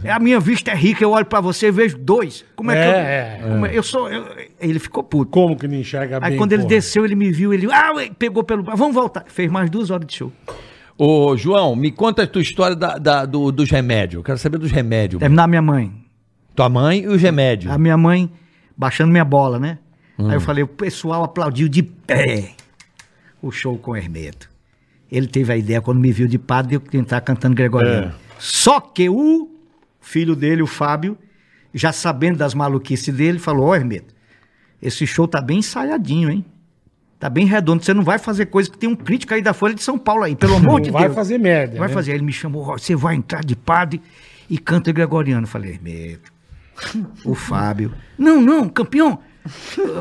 É, A minha vista é rica, eu olho pra você e vejo dois. Como é, que eu. É, como é- eu sou. eu- ele ficou puto. Como que não enxerga Aí bem? quando ele porra? desceu, ele me viu, ele ah, pegou pelo. braço, Vamos voltar. Fez mais duas horas de show. Ô, João, me conta a tua história da, da- do- dos remédios. Eu quero saber dos remédios. Terminar minha mãe. Tua mãe e os remédios. A minha mãe baixando minha bola, né? Aí eu falei, o pessoal aplaudiu de pé o show com o Hermeto. Ele teve a ideia, quando me viu de padre, de eu tentar cantando gregoriano. Só que o filho dele, o Fábio, já sabendo das maluquices dele, falou, ó Hermeto, esse show tá bem ensaiadinho, hein? Tá bem redondo, você não vai fazer coisa que tem um crítico aí da Folha de São Paulo aí, pelo amor Não de vai Deus. fazer merda, Vai né? fazer. Aí ele me chamou, você vai entrar de padre e canta gregoriano. Eu falei, Hermeto, o Fábio. Não, não, campeão.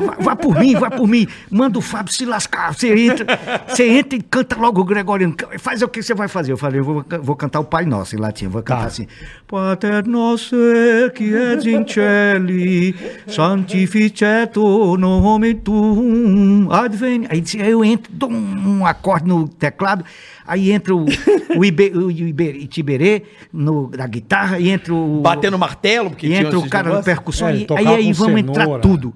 Vá, vá por mim, vá por mim. Manda o Fábio se lascar. Você entra, você entra e canta logo o Gregoriano. Faz o que você vai fazer. Eu falei, eu vou, vou cantar o Pai Nosso em latim. Vou cantar Tá. assim. Pater noster que és in celi, sanctificetur nome tuum, adveni. Aí eu entro, dou um, um acorde no teclado, aí entra o, o, Ibe, o Ibe- Itiberê no, na guitarra, e entra o... Batendo martelo, porque E tinha entra o cara negócios. percussão, É, e, aí, aí vamos entrar cenoura. tudo.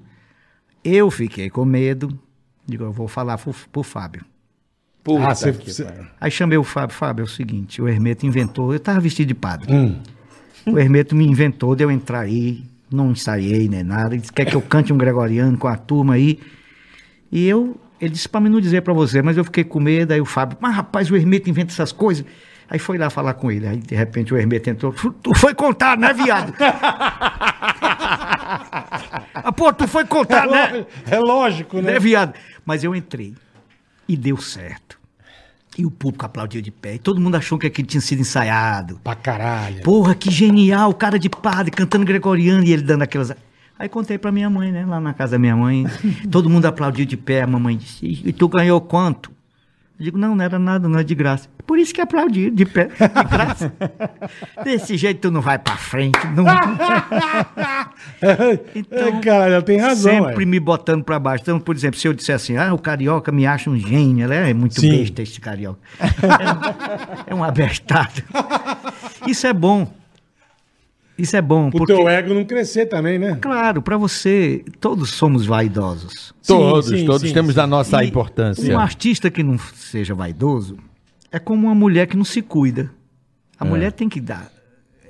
Eu fiquei com medo, digo, eu vou falar pro, pro Fábio. Puta Ah, você. Aí chamei o Fábio, Fábio, é o seguinte, o Hermeto inventou, eu tava vestido de padre. Hum. O Hermeto me inventou de eu entrar aí, não ensaiei nem nada. Ele disse, quer que eu cante um gregoriano com a turma aí. E eu, ele disse pra mim não dizer pra você, mas eu fiquei com medo. Aí o Fábio, mas rapaz, o Hermeto inventa essas coisas. Aí foi lá falar com ele. Aí de repente o Hermeto entrou, tu foi contar, né, viado? ah, pô, tu foi contar, né? É lógico, né? Né, viado? Mas eu entrei. E deu certo. E o público aplaudiu de pé. E todo mundo achou que aquilo tinha sido ensaiado. Pra caralho. Porra, que genial, o cara de padre cantando gregoriano e ele dando aquelas. Aí contei pra minha mãe, né? Lá na casa da minha mãe. todo mundo aplaudiu de pé. A mamãe disse: E tu ganhou quanto? Eu digo: Não, não era nada, não é de graça. Por isso que aplaudi de pé, de graça. Desse jeito tu não vai pra frente. Não... Então, É, caralho, ela tem razão. sempre ué. me botando pra baixo. Então, por exemplo, se eu disser assim, ah, o carioca me acha um gênio, ela é muito Sim. besta esse carioca. É, um- é um abestado. Isso é bom. Isso é bom, O porque, teu ego não crescer também, né? claro, pra você, todos somos vaidosos. Todos, sim, todos sim, temos sim. a nossa E importância. Um artista que não seja vaidoso é como uma mulher que não se cuida. A mulher tem que dar.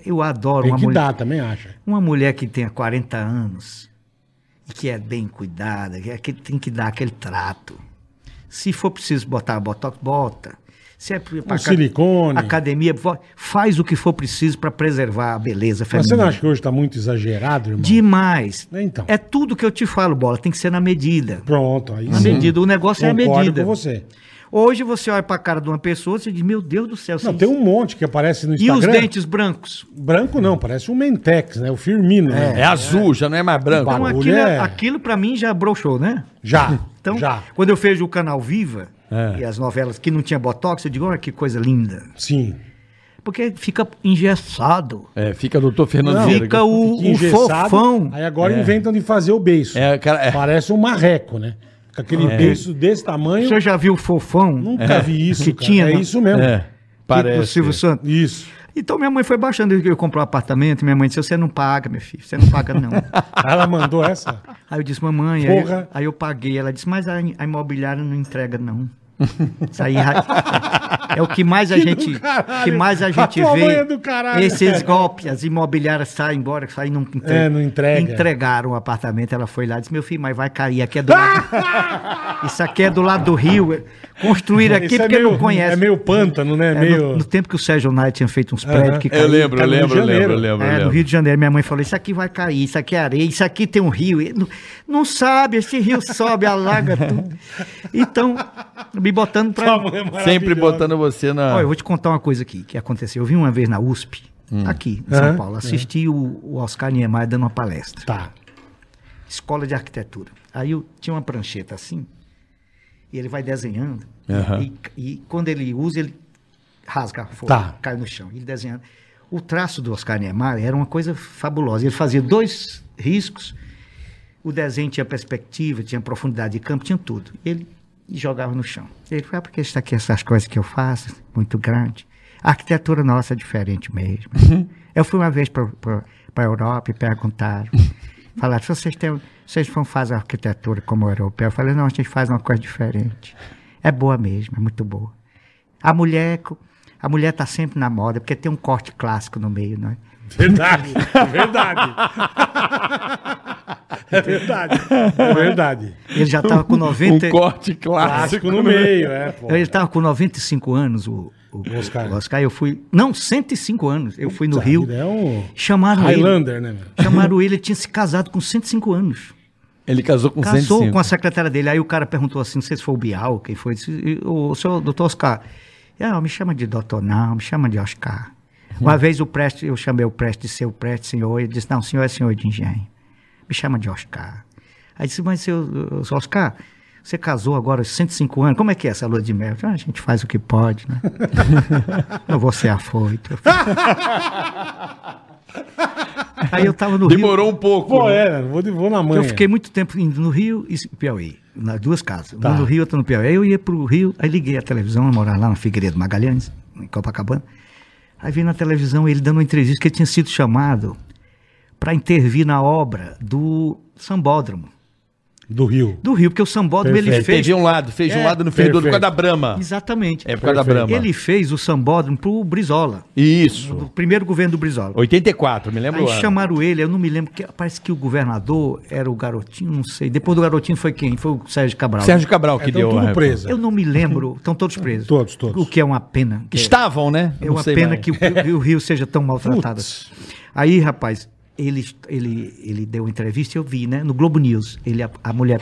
Eu adoro Tem uma que mulher. dar, também acha. Uma mulher que tenha 40 anos e que é bem cuidada, que, é que tem que dar aquele trato. Se for preciso botar botox, bota. Se é pra Um silicone. academia, faz o que for preciso para preservar a beleza Mas feminina. você não acha que hoje tá muito exagerado, irmão? Demais. Então. É tudo que eu te falo, bola, tem que ser na medida. Pronto, aí Na sim. medida, o negócio é a Concordo medida. com você. Hoje você olha para a cara de uma pessoa e diz: Meu Deus do céu, Não, tem um monte que aparece no e Instagram. os dentes brancos? Branco não, parece um Mentex, né? O Firmino, né? É azul, já não é mais branco. Então aquilo, é- é- aquilo para mim já broxou, né? Já, Então, já. quando eu vejo o canal Viva É. e as novelas que não tinha botox, eu digo, olha que coisa linda. Sim. Porque fica engessado. É, fica doutor Fernando Não, Vieira. Fica o, Fica o fofão. Aí agora inventam de fazer o beiço. É, cara, é. Parece um marreco, né? Com aquele beiço desse tamanho. Você já viu o fofão? Nunca vi isso, Que cara. tinha, É isso mesmo. É, Do parece. Silvio Santos. Isso. Então minha mãe foi baixando. Eu comprei um apartamento. Minha mãe disse: Você não paga, meu filho. Você não paga, não. Ela mandou essa? aí eu disse: Mamãe. Aí, Porra. aí eu paguei. Ela disse: Mas a, a imobiliária não entrega, não. Isso aí ra- é o que mais a gente, caralho. que mais a A gente mãe vê. é. Esses golpes, as imobiliárias saem embora, saem não, entre- É, não entrega. Entregaram o apartamento, ela foi lá e disse: Meu filho, mas vai cair aqui é do lado. Isso aqui é do lado do rio. Construíram aqui Isso é porque meio- não conhece. É meio pântano, né? É, meio... no, no tempo que o Sérgio Nair tinha feito uns prédios que Eu caíram. lembro, eu no lembro, eu lembro, eu lembro. eu É, no lembro. Rio de Janeiro, minha mãe falou: Isso aqui vai cair, isso aqui é areia, isso aqui tem um rio. E Não, não sabe, esse rio sobe, alaga tudo. Então, me botando pra. é Sempre botando você na. Olha, eu vou te contar uma coisa aqui que aconteceu. Eu vim uma vez na USP, aqui em São Paulo, assisti o, o Oscar Niemeyer dando uma palestra. Tá. Escola de Arquitetura. Aí eu tinha uma prancheta assim, e ele vai desenhando, Aham. e, e quando ele usa, ele rasga a folha, Tá. cai no chão. Ele desenhando. O traço do Oscar Niemeyer era uma coisa fabulosa. Ele fazia dois riscos, o desenho tinha perspectiva, tinha profundidade de campo, tinha tudo. E jogava no chão. Ele falou, ah, porque isso aqui, essas coisas que eu faço, muito grande. A arquitetura nossa é diferente mesmo. eu fui uma vez para a Europa e perguntaram. Falaram, se vocês, têm, vocês vão fazer arquitetura como europeu? Eu falei, não, a gente faz uma coisa diferente. É boa mesmo, é muito boa. A mulher, a mulher está sempre na moda, porque tem um corte clássico no meio, não é? Verdade. Verdade. É verdade. É verdade. Ele já estava com 90... Um corte clássico. Clássico no meio, é, pô. Ele estava com 95 anos, o, o Oscar. o Oscar. Eu fui. Não, 105 anos. Eu fui no Puta Rio. É um Chamaram ele. Highlander, né, meu? Chamaram ele, ele tinha se casado com 105 anos. Ele casou com Casou 105. com a secretária dele. Aí o cara perguntou assim: não sei se foi o Bial, quem foi. Disse, "E O senhor, doutor Oscar. Ah, me chama de doutor, não, me chama de Oscar. Uma vez o Prestes, eu chamei o Prestes de seu Prestes, senhor, ele disse: não, o senhor é senhor de engenho. Me chama de Oscar. Aí disse: mas seu, seu Oscar, você casou agora aos 105 anos, como é que é essa lua de mel? Ah, a gente faz o que pode, né? Não vou ser afoito. Aí eu tava no Rio. Demorou um pouco. Pô, né? é, vou, vou na manhã. Eu fiquei muito tempo indo no Rio e Piauí, nas duas casas. Tá. Uma no Rio, outra no Piauí. Aí eu ia pro Rio, aí liguei a televisão, eu morava lá no Figueiredo Magalhães, em Copacabana. Aí vi na televisão ele dando uma entrevista que ele tinha sido chamado para intervir na obra do Sambódromo. Do Rio. Do Rio, porque o Sambódromo ele Perfeito. fez. Teve um lado, fez um É, lado no Ferro por perfeito. causa da Brama. Exatamente. É por causa da. Brama. Ele fez o Sambódromo pro Brizola, Isso. no primeiro governo do Brizola. 84, me lembro Aí o ano. chamaram ele, eu não me lembro, que, parece que o governador era o garotinho, não sei. Depois do garotinho foi quem? Foi o Sérgio Cabral. Sérgio Cabral que Então deu tudo a- preso. Eu não me lembro, estão todos presos. Todos, todos. O que é uma pena. é- Estavam, né? É uma pena mais. que o, o Rio seja tão maltratado. Putz. Aí, rapaz, ele, ele, ele deu entrevista eu vi, né? No Globo News. Ele, a, a mulher.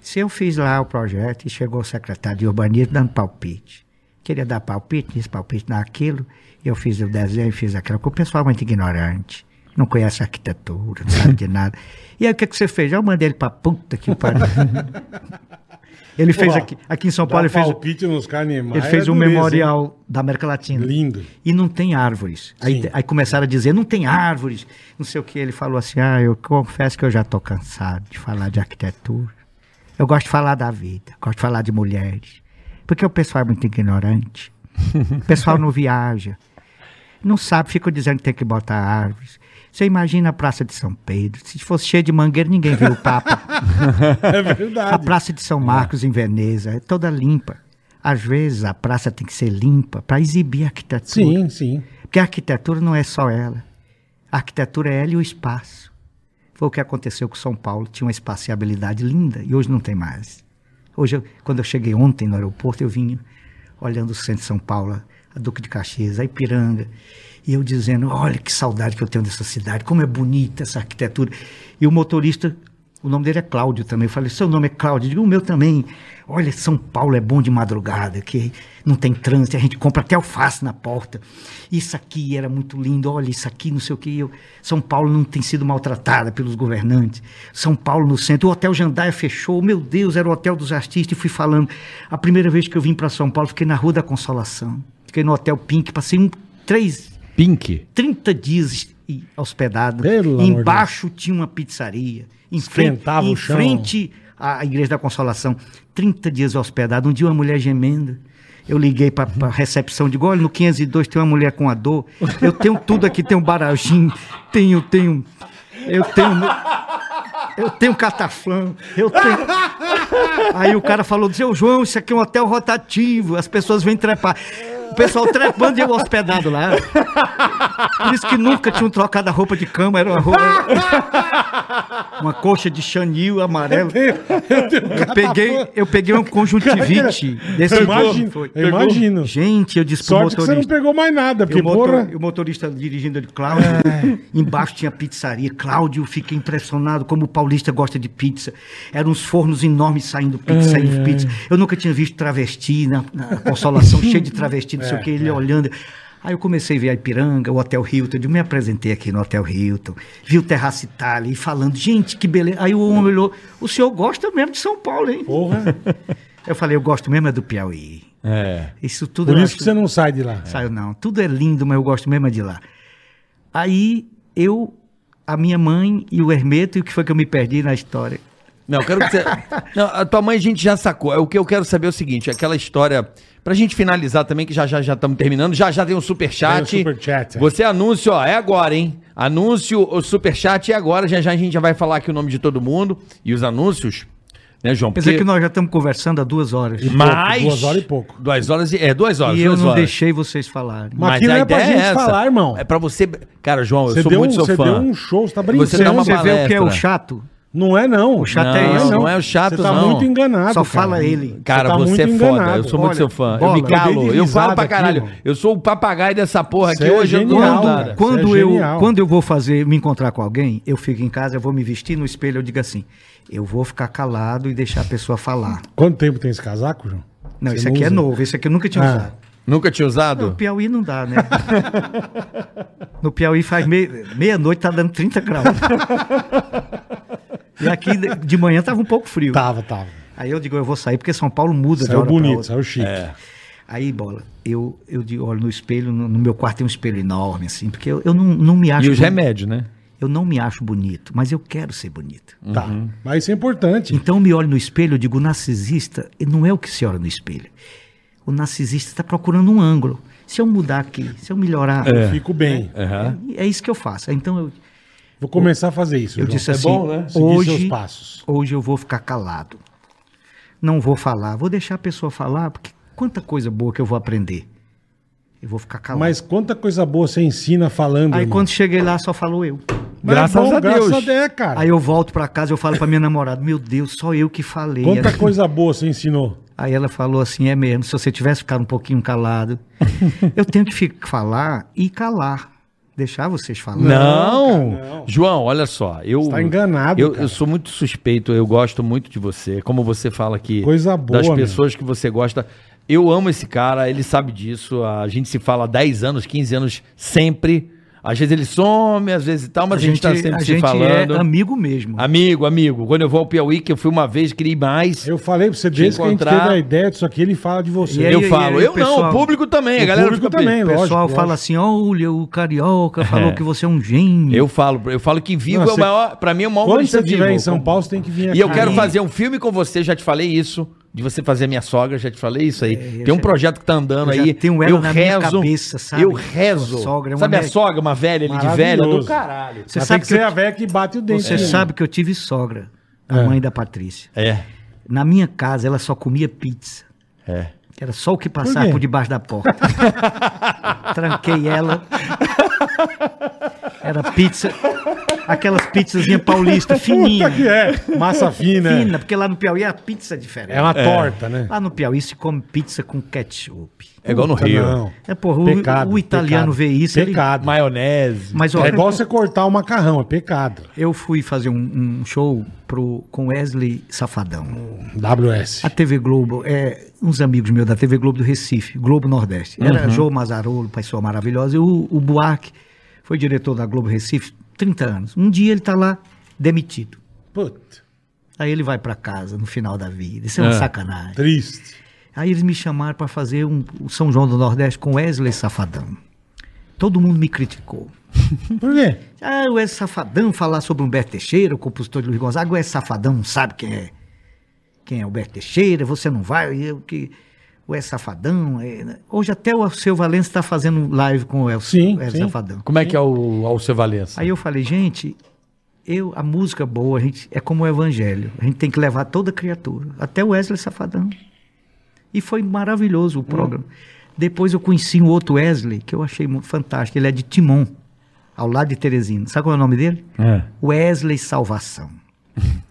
Se eu fiz lá o projeto e chegou o secretário de urbanismo dando palpite. Queria dar palpite, nisso, palpite naquilo. Eu fiz o desenho, fiz aquilo. Porque o pessoal é muito ignorante. Não conhece arquitetura, não sabe de nada. E aí o que, que você fez? Eu mandei ele pra puta que pariu. Ele fez Pô, aqui, aqui em São Paulo, ele fez, nos Carnemar. ele fez é um dureza, memorial da América Latina. Lindo. E não tem árvores. Aí, aí começaram a dizer, não tem árvores. Não sei o que. Ele falou assim, ah, eu confesso que eu já tô cansado de falar de arquitetura. Eu gosto de falar da vida, gosto de falar de mulheres. Porque o pessoal é muito ignorante. O pessoal não viaja. Não sabe, ficam dizendo que tem que botar árvores. Você imagina a Praça de São Pedro. Se fosse cheio de mangueira, ninguém vê o Papa. É verdade. A Praça de São Marcos, em Veneza, é toda limpa. Às vezes a praça tem que ser limpa para exibir a arquitetura. Sim, sim. Porque a arquitetura não é só ela. A arquitetura é ela e o espaço. Foi o que aconteceu com São Paulo. Tinha uma espaciabilidade linda e hoje não tem mais. Hoje, eu- quando eu cheguei ontem no aeroporto, eu vinha olhando o centro de São Paulo, a Duque de Caxias, a Ipiranga, e eu dizendo: olha que saudade que eu tenho dessa cidade, como é bonita essa arquitetura. E o motorista, o nome dele é Cláudio também. Eu falei: seu nome é Cláudio? Eu digo: o meu também. Olha, São Paulo é bom de madrugada, que não tem trânsito, a gente compra até alface na porta. Isso aqui era muito lindo, olha, isso aqui, não sei o que. Eu, São Paulo não tem sido maltratada pelos governantes. São Paulo no centro, o Hotel Jandaia fechou, meu Deus, era o Hotel dos Artistas, e fui falando. A primeira vez que eu vim para São Paulo, fiquei na Rua da Consolação. Fiquei no Hotel Pink, passei um, três, Pink. 30 dias hospedado. Pelo de Embaixo tinha uma pizzaria. Em frente, o em chão. frente à Igreja da Consolação. 30 dias hospedado. Um dia uma mulher gemendo. Eu liguei para a recepção, digo, olha, no 502 tem uma mulher com a dor. Eu tenho tudo aqui, tenho barajim, tenho, tenho, eu tenho, eu tenho cataflã, eu tenho... Aí o cara falou, seu João, isso aqui é um hotel rotativo, as pessoas vêm trepar. O pessoal trepando e eu hospedado lá. Por isso que nunca tinham trocado a roupa de cama, era uma roupa. Uma coxa de chanil amarelo. Eu peguei, eu peguei um conjuntivite desse Eu imagino, Foi. eu imagino. Gente, eu disse pro Sorte que você não motorista. pegou mais nada, porque, o, motor- porra... o motorista dirigindo de Cláudio, embaixo tinha pizzaria. Cláudio, fiquei impressionado como o paulista gosta de pizza. Eram uns fornos enormes saindo pizza, saindo pizza. Eu nunca tinha visto travesti na, na consolação, cheio de travesti, não sei o que, ele olhando. Aí eu comecei a ver a Ipiranga, o Hotel Hilton, eu me apresentei aqui no Hotel Hilton, vi o Terraço Itália e falando, gente, que beleza. Aí o homem olhou, o senhor gosta mesmo de São Paulo, hein? Porra. Eu falei, eu gosto mesmo é do Piauí. É. Isso tudo Por isso acho- que você não sai de lá. Saiu não. Tudo é lindo, mas eu gosto mesmo é de lá. Aí eu, a minha mãe e o Hermeto, e o que foi que eu me perdi na história? Não, eu quero que você. Não, a tua mãe a gente já sacou. É, O que eu quero saber é o seguinte: aquela história. Pra gente finalizar também, que já já já estamos terminando, já já tem um superchat. Tem um superchat, é. Você anúncio, ó, é agora, hein? Anúncio, o superchat é agora. Já já a gente já vai falar aqui o nome de todo mundo e os anúncios, né, João? Quer dizer que nós já estamos conversando há duas horas. Mais. Duas horas e pouco. Duas horas e. É, duas horas. E eu duas não horas. deixei vocês falarem. Mas aqui não é pra gente falar, irmão. É pra você. Cara, João, eu Você sou deu, muito um, seu você fã. deu um show, você tá brincando. Você dá uma Você vê o que é o chato? Não é não. O chato é Não, esse. não é o chato, Você tá não. muito enganado, Só cara. fala ele. Cara, Você tá você, é muito foda. enganado. Eu sou muito Olha, seu fã. eu bola, me eu dei calo. Eu falo pra aqui, caralho. irmão. eu sou o papagaio dessa porra Você aqui. é Hoje eu genial, cara. nada. Quando é eu, genial. quando eu vou fazer, me encontrar com alguém, eu fico em casa, eu vou me vestir no espelho, eu digo assim, eu vou ficar calado e deixar a pessoa falar. Quanto tempo tem esse casaco, João? Não, esse aqui é usa? novo, esse aqui eu nunca tinha Ah. usado. Nunca tinha No usado? Piauí não dá, né? no Piauí faz mei- meia-noite, tá dando 30 graus. e aqui de- de manhã tava um pouco frio. Tava, tava. Aí eu digo, eu vou sair porque São Paulo muda de Saiu hora pra bonito, outra. saiu chique. Aí, bola, eu, eu digo, olho no espelho, no, no meu quarto tem um espelho enorme, assim, porque eu, eu não, não me acho. E os remédios, né? Eu não me acho bonito, mas eu quero ser bonito. Tá. Mas isso é importante. Então eu me olho no espelho, eu digo, o narcisista não é o que se olha no espelho. O narcisista está procurando um ângulo. Se eu mudar aqui, se eu melhorar, Fico bem. é, é isso que eu faço. Então eu, Vou começar a fazer isso, eu João. disse É assim, bom, né? Seguir hoje, seus passos. hoje eu vou ficar calado. Não vou falar, vou deixar a pessoa falar, porque quanta coisa boa que eu vou aprender. Eu vou ficar calado. Mas quanta coisa boa você ensina falando, Aí irmão. quando cheguei lá, só falou eu. Mas Graças é bom, a Graças Deus. a Deus, cara. Aí eu volto pra casa, eu falo pra minha namorada, meu Deus, só eu que falei. Quanta coisa boa você ensinou. Aí ela falou assim, é mesmo, se você tivesse ficado um pouquinho calado. eu tenho que fi- falar e calar. Deixar vocês falar. Não. cara, não. João, olha só. Eu, Você tá enganado, Eu, cara. eu sou muito suspeito, eu gosto muito de você. Como você fala aqui. Coisa boa, Das meu. pessoas que você gosta. Eu amo esse cara, ele sabe disso. A gente se fala há 10 anos, 15 anos, sempre. Às vezes ele some, às vezes e tal, mas a gente, tá sempre a se gente falando. é amigo mesmo. Amigo, amigo. Quando eu vou ao Piauí, que eu fui uma vez, queria ir mais. Eu falei pra você, desde que a gente teve a ideia disso aqui, ele fala de você. E aí, eu e falo, aí, eu não, pessoal? o público também, a O galera público fica também, O pessoal lógico. fala assim, olha, o carioca falou que você é um gênio. Eu falo, eu falo que vivo Não, é o você- maior, pra mim é o maior Quando você estiver em São Paulo, você tem que vir aqui. E eu quero Aí- fazer um filme com você, já te falei isso. De você fazer minha sogra, já te falei isso aí. eu Tem um já- projeto que tá andando aí. tenho ela eu na minha rezo. cabeça, sabe? Eu rezo. Sogra é sabe a sogra, uma velha ali de velha? Do caralho. Você Mas sabe tem que que eu- a velha que bate o dente. Você sabe que eu tive sogra, a É. mãe da Patrícia. É, Na minha casa, ela só comia pizza. é. Era só o que Por passava quê? por, debaixo da porta. Tranquei ela. Era pizza, aquelas pizzazinhas paulistas Puta fininhas. que é. Massa fina. Fina, porque lá no Piauí a pizza é diferente. É uma torta, né? Lá no Piauí se come pizza com ketchup. É igual no Puta, Rio. não. É, porra, o, Pecado, o italiano pecado. vê isso. ele- Pecado. Maionese. Mas É olha, igual você cortar o macarrão, é pecado. eu fui fazer um, um show pro, com Wesley Safadão. WS. A TV Globo, é, uns amigos meus da TV Globo do Recife, Globo Nordeste. Era Uhum. João Mazarolo, pessoa maravilhosa, e o, o Buarque foi diretor da Globo Recife 30 anos. Um dia ele tá lá demitido. Puta, Aí ele vai para casa no final da vida. Isso é uma Ah. sacanagem. triste. Aí eles me chamaram para fazer um, São João do Nordeste com Wesley Safadão. Todo mundo me criticou. Por quê? Ah, o Wesley Safadão falar sobre Humberto Teixeira, o compositor de Luiz Gonzaga, o Wesley Safadão não sabe quem é quem é Humberto Teixeira, você não vai, eu que o Wesley Safadão. é, né? Hoje até o Alceu Valença está fazendo live com o Wesley, Sim, Wesley sim. Safadão. Como é que é o Alceu Valença? Aí eu falei, gente, eu, a música boa a gente, é como o evangelho. A gente tem que levar toda criatura, até o Wesley Safadão. E foi maravilhoso o programa. Depois eu conheci um outro Wesley, que eu achei muito fantástico. Ele é de Timon, ao lado de Teresina. Sabe qual é o nome dele? É. Wesley Salvação.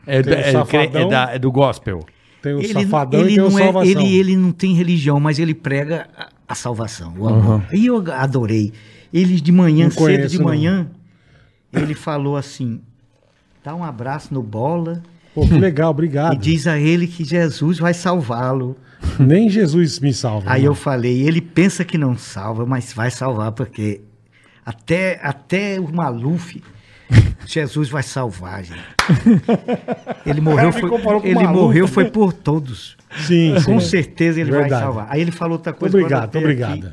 É, o é- Safadão. é da- é do gospel. Tem o Ele, safadão ele e tem o não é, salvação. ele, ele não tem religião, mas ele prega a, a salvação, o amor. E eu adorei. Ele de manhã, Não cedo conheço, de não. manhã, ele falou assim: dá um abraço no bola Pô, que legal, e obrigado. diz a ele que Jesus vai salvá-lo. Nem Jesus me salva. Aí irmão. eu falei, ele pensa que não salva, mas vai salvar, porque até, até o Maluf, Jesus vai salvar, gente. Ele morreu, Ele foi, ele morreu né? foi por todos. Sim, Com sim. certeza ele Verdade. vai salvar. Aí ele falou outra coisa. Obrigado, aqui.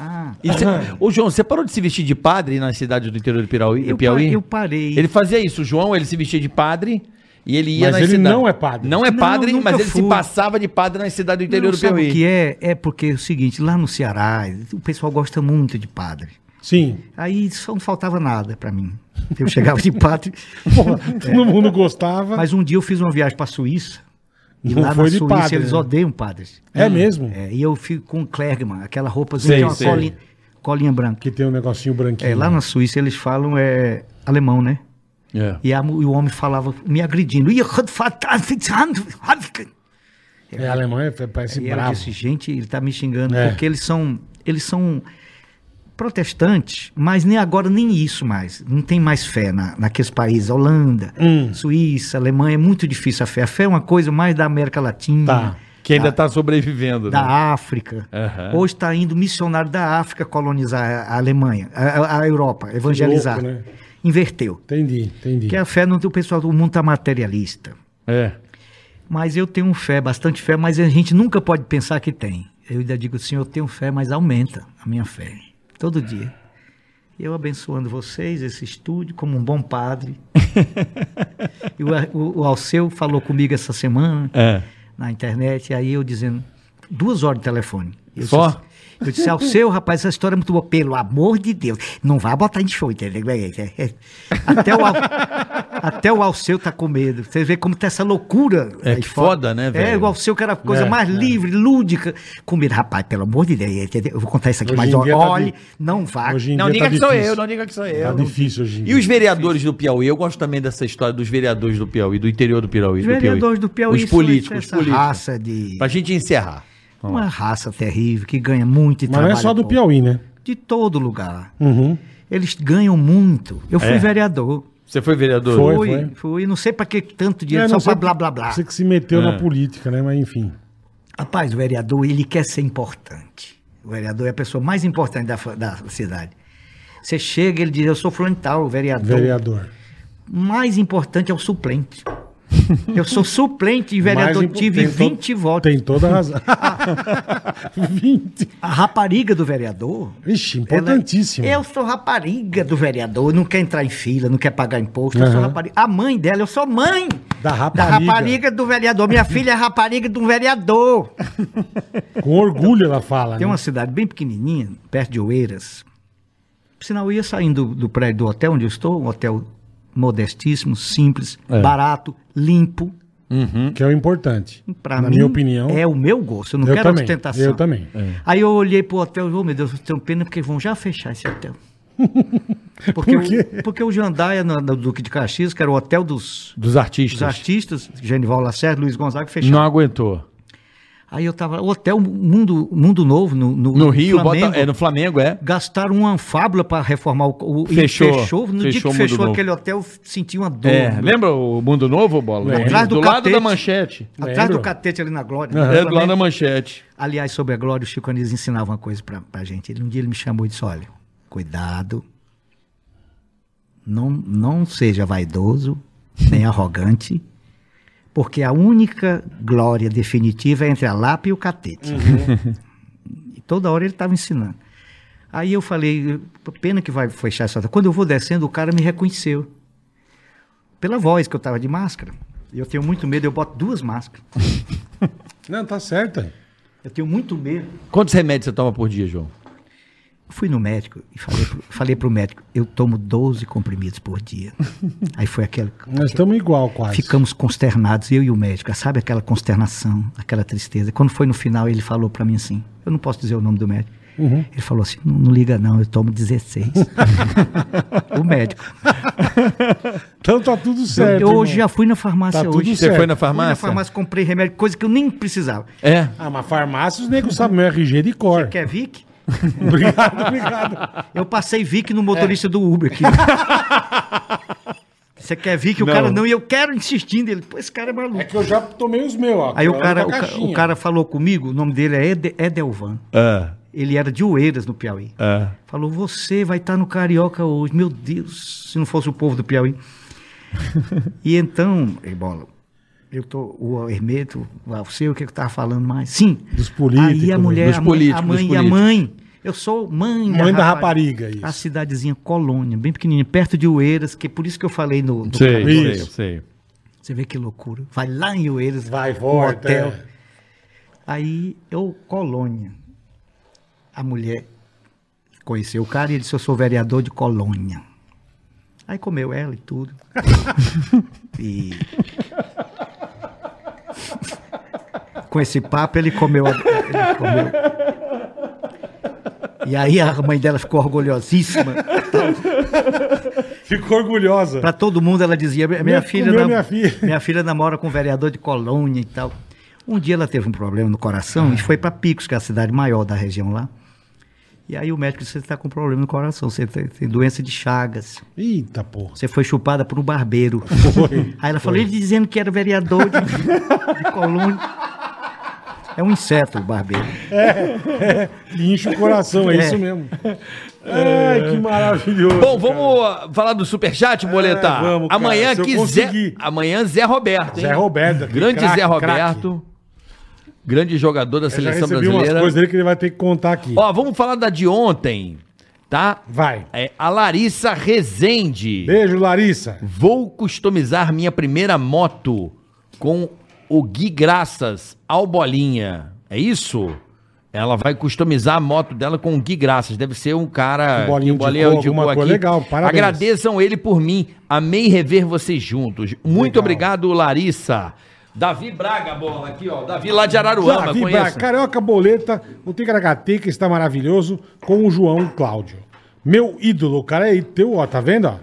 Ah, E cê- Ô, João, você parou de se vestir de padre na cidade do interior do Piauí? eu, Piauí? eu parei. Ele fazia isso, o João, ele se vestia de padre e ele ia Mas nas ele cidades. não é padre. Não é Não, padre, nunca mas ele se fui. passava de padre na cidade do interior Não, do sabe Piauí. o que é? É porque é o seguinte, lá no Ceará, o pessoal gosta muito de padre. Sim. Aí só não faltava nada pra mim. Eu chegava de padre. Porra, todo mundo gostava. Mas um dia eu fiz uma viagem pra Suíça. E Não lá foi na Suíça padre, eles né? odeiam padres. É mesmo? É, e eu fico com Klergman, aquela roupazinha Sei, que é uma sei. colinha, colinha branca. Que tem um negocinho branquinho. É, lá na Suíça eles falam é, alemão, né? É. E, a e o homem falava me agredindo. E É, alemão é, parece eu bravo. disse, gente, ele tá me xingando, É. porque eles são, eles são protestantes, mas nem agora nem isso mais. Não tem mais fé na, naqueles países, Holanda, Hum. Suíça, Alemanha, é muito difícil a fé. A fé é uma coisa mais da América Latina. Tá. Que ainda tá sobrevivendo. Da né? África. Aham. Hoje está indo missionário da África colonizar a Alemanha, a, a- Europa, evangelizar. louco, né? Inverteu. Entendi, entendi. Porque a fé não tem o pessoal, o mundo está materialista. É. Mas eu tenho fé, bastante fé, mas a gente nunca pode pensar que tem. Eu ainda digo assim, eu tenho fé, mas aumenta a minha fé. Todo dia. Eu abençoando vocês, esse estúdio, como um bom padre. e o, o, Alceu falou comigo essa semana É. na internet, e aí eu dizendo, duas horas de telefone. Eu Só? Disse, eu disse, Alceu, rapaz, essa história é muito boa. Pelo amor de Deus, não vá botar em show, entendeu? Até o, até o Alceu tá com medo. Você vê como tá essa loucura. É que foda, né, velho? É, o Alceu que era a coisa É, mais é. livre, lúdica. Com medo, rapaz, pelo amor de Deus, entendeu? eu vou contar isso aqui, Hoje mas dia tá olhe, di- não vá. Hoje em Não dia diga tá que sou difícil. eu, não diga que sou eu. Tá difícil hoje em E dia. os vereadores do Piauí? Eu gosto também dessa história dos vereadores do Piauí, do interior do Piauí. Os vereadores do Piauí Os são políticos, os essa políticos. raça de... Pra gente encerrar. Uma raça terrível, que ganha muito e Mas não é só do pouco. Piauí, né? de todo lugar. Uhum. Eles ganham muito. Eu fui É. vereador. Você foi vereador? Foi, fui. Não sei pra que tanto dinheiro, É, só sei- pra blá blá blá. Você que se meteu É. na política, né? Mas enfim. Rapaz, o vereador, ele quer ser importante. O vereador é a pessoa mais importante da, fa- da cidade. Você chega, ele diz, eu sou fulano de tal, o vereador. Vereador. Mais importante é o suplente. Eu sou suplente e vereador, Mais tive tem to- 20 votos. Tem toda a razão. 20. A rapariga do vereador. Vixe, ela- importantíssimo. eu sou rapariga do vereador, não quer entrar em fila, não quer pagar imposto. Eu sou rapariga. A mãe dela, eu sou mãe Da da rapariga. rapariga do vereador. Minha filha é rapariga de um vereador. Com orgulho ela fala. Tem né? uma cidade bem pequenininha, perto de Oeiras. Por sinal, eu ia saindo do, do prédio do hotel onde eu estou, um hotel modestíssimo, simples, É. barato, limpo. Que é o importante. Pra Na mim, minha opinião. É o meu gosto, eu não Eu quero também, ostentação. eu também. Aí eu olhei pro hotel e, oh meu Deus, eu tenho pena porque vão já fechar esse hotel. Porque, Por quê? O, porque o Jandaia, no, no Duque de Caxias, que era o hotel dos, Dos artistas. dos artistas, Genival Lacerda, Luiz Gonzaga, fechou. Não aguentou. Aí eu tava, o hotel Mundo, Mundo Novo, no, no, No Rio, Flamengo, bota, é no Flamengo, é. gastaram uma fábula para reformar o, o e Fechou. fechou. No dia Fechou que o Mundo fechou Novo. aquele hotel, eu senti uma dor. É, no- lembra o Mundo Novo, Bola? Lembro. Atrás do do lado catete. da manchete. Atrás Lembro. do catete ali na Glória. No É, do lado da manchete. Aliás, sobre a Glória, o Chico Anísio ensinava uma coisa pra, pra gente. Ele, um dia ele me chamou e disse, olha, cuidado, não, não seja vaidoso, nem arrogante, porque a única glória definitiva é entre a Lapa e o catete. e toda hora ele estava ensinando. Aí eu falei, pena que vai fechar essa... Quando eu vou descendo, o cara me reconheceu. Pela voz, que eu estava de máscara. Eu tenho muito medo, eu boto duas máscaras. Não, tá certo. Eu tenho muito medo. Quantos remédios você toma por dia, João? Fui no médico e falei pro, falei pro médico, eu tomo 12 comprimidos por dia. Aí foi aquele. Nós estamos igual quase. Ficamos consternados, eu e o médico. Sabe aquela consternação, aquela tristeza? Quando foi no final, ele falou pra mim assim: eu não posso dizer o nome do médico. Uhum. Ele falou assim: não, não liga, não, eu tomo 16. o médico. Então tá tudo certo. eu hoje já fui na farmácia Tá tudo hoje. Você certo. foi na Fui na farmácia? farmácia, comprei remédio, coisa que eu nem precisava. É. Ah, mas farmácia os negros sabem meu RG de cor. Quer Vic? obrigado, obrigado. Eu passei Vic no motorista do Uber aqui. Você quer Vic? O Não. cara não, e eu quero insistindo. Ele, pô, esse cara é maluco. É que eu já tomei os meus, ó. Aí o cara, o, ca- o cara falou comigo, o nome dele é Ede- Edelvan. É. Ele era de Oeiras, no Piauí. É. Falou, você vai estar no Carioca hoje. Meu Deus, se não fosse o povo do Piauí. e então, ei, bola, eu tô, o Hermeto, você, o que eu tava falando mais? Sim. Dos políticos, Aí a né? mulher, Dos a mãe, políticos, a mãe, a políticos. mãe. Eu sou mãe, Mãe da rapariga, isso. A cidadezinha Colônia, bem pequenininha, perto de Oeiras, que é por isso que eu falei no, no Sei, sei, Isso. sei. Você vê que loucura. Vai lá em Oeiras, Vai, no volta. hotel. é. Aí eu, Colônia. A mulher conheceu o cara e ele disse: Eu sou vereador de Colônia. Aí comeu ela e tudo. e. Com esse papo, ele comeu. Ele comeu. E aí a mãe dela ficou orgulhosíssima. Ficou orgulhosa. Pra todo mundo ela dizia: Minha, Minha- filha, comeu minha filha." minha filha namora com um vereador de Colônia e tal. Um dia ela teve um problema no coração e foi para Picos, que é a cidade maior da região lá. E aí o médico disse: Você está com problema no coração, você tem, tem doença de Chagas. Eita, porra. Você foi chupada por um barbeiro. Foi. Aí ela falou: Ele dizendo que era vereador de, de Colônia. É um inseto o barbeiro. Incha o coração, é, É. isso mesmo. Ai, que maravilhoso. Bom, vamos ah, falar do superchat, Boleta? É, vamos, cara, Amanhã conseguir. Zé... Amanhã Zé Roberto, hein? Zé Roberto. Grande craque, Zé craque. Grande jogador da Eu já seleção recebi umas coisas dele que ele vai ter que contar aqui. Ó, vamos falar da de ontem, tá? Vai. É a Larissa Rezende. Beijo, Larissa. Vou customizar minha primeira moto com o Gui Graças ao Bolinha. É isso? Ela vai customizar a moto dela com o Gui Graças. Deve ser um cara. O Bolinha que o indicou alguma coisa legal, parabéns. Agradeçam ele por mim. Amei rever vocês juntos. Muito Legal. obrigado, Larissa. Davi Braga, bola aqui, ó. Davi lá de Araruama, Davi conheço. Braga, Carioca Boleta, o Ticaracateca está maravilhoso com o João Cláudio. Meu ídolo, o cara é teu, ó, tá vendo? ó?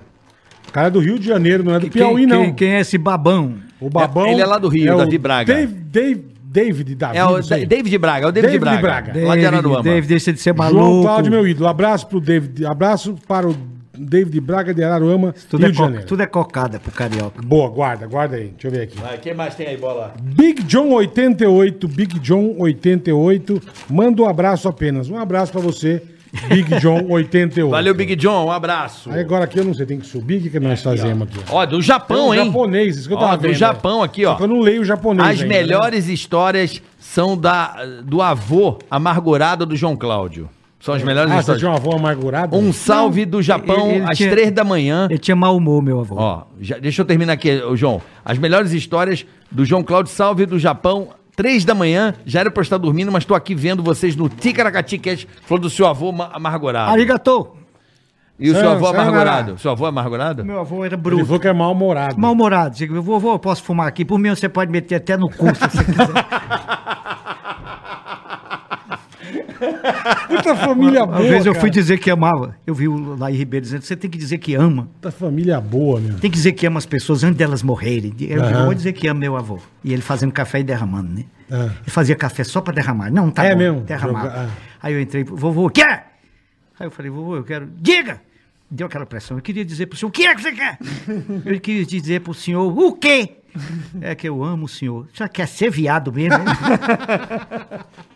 O cara é do Rio de Janeiro, não é do Piauí, quem, não. Quem, quem é esse babão? O babão. Ele é lá do Rio, o Davi Braga. Dave, Dave, David, Davi, É o David Braga, é o David, David Braga. Braga. Lá de Araruama. David, deixa de ser João maluco. Cláudio, meu ídolo. Abraço pro David. Abraço para o David Braga de Araruama, Tudo Rio é, de Janeiro. tudo é cocada pro carioca. Boa, guarda, guarda aí. Deixa eu ver aqui. Vai, quem mais tem aí, bola? Big John 88, Big John 88. Manda um abraço apenas. Um abraço pra você, Big John 88. Valeu, Big John, um abraço. Aí agora aqui eu não sei, tem que subir. O que, que nós fazemos aqui? ó? Ó, do Japão, Tem um hein? japonês, isso que eu Ó, tava do vendo, Japão né? aqui, ó. Só que eu não leio o japonês As ainda, né? melhores histórias são da, do avô amargurado do João Cláudio. São as melhores Ah, você histórias. tinha uma avó amargurada? Um salve do Japão ele- ele às tinha- três da manhã. Ele tinha mau humor, meu avô. Ó, já- deixa eu terminar aqui, João. As melhores histórias do João Cláudio Salve do Japão, três da manhã. Já era pra eu estar dormindo, mas tô aqui vendo vocês no Ticaracati Cast. Falou do seu avô ma- amargurado. Arigato! E o seu avô amargurado? Seu avô amargurado? Meu avô era Ele bruto. falou que é mal-humorado. Mal-humorado. Digo, vovô, eu posso fumar aqui? Por mim, você pode meter até no cu, se você quiser. Puta família boa, Uma vez eu fui dizer que amava. Eu vi o Laí Ribeiro dizendo, você tem que dizer que ama. Puta família boa, meu. Tem que dizer que ama as pessoas antes delas morrerem. Eu Aham. vou dizer que amo meu avô. E ele fazendo café e derramando, né? Ah. Ele fazia café só pra derramar. Não, tá É bom. mesmo? Derramava. Joga- ah. Aí eu entrei, vovô, quer? Aí eu falei, vovô, eu quero. Diga! Deu aquela pressão. Eu queria dizer pro senhor, o que é que você quer? eu queria dizer pro senhor, o quê? É que eu amo o senhor. Já quer ser viado mesmo? hein?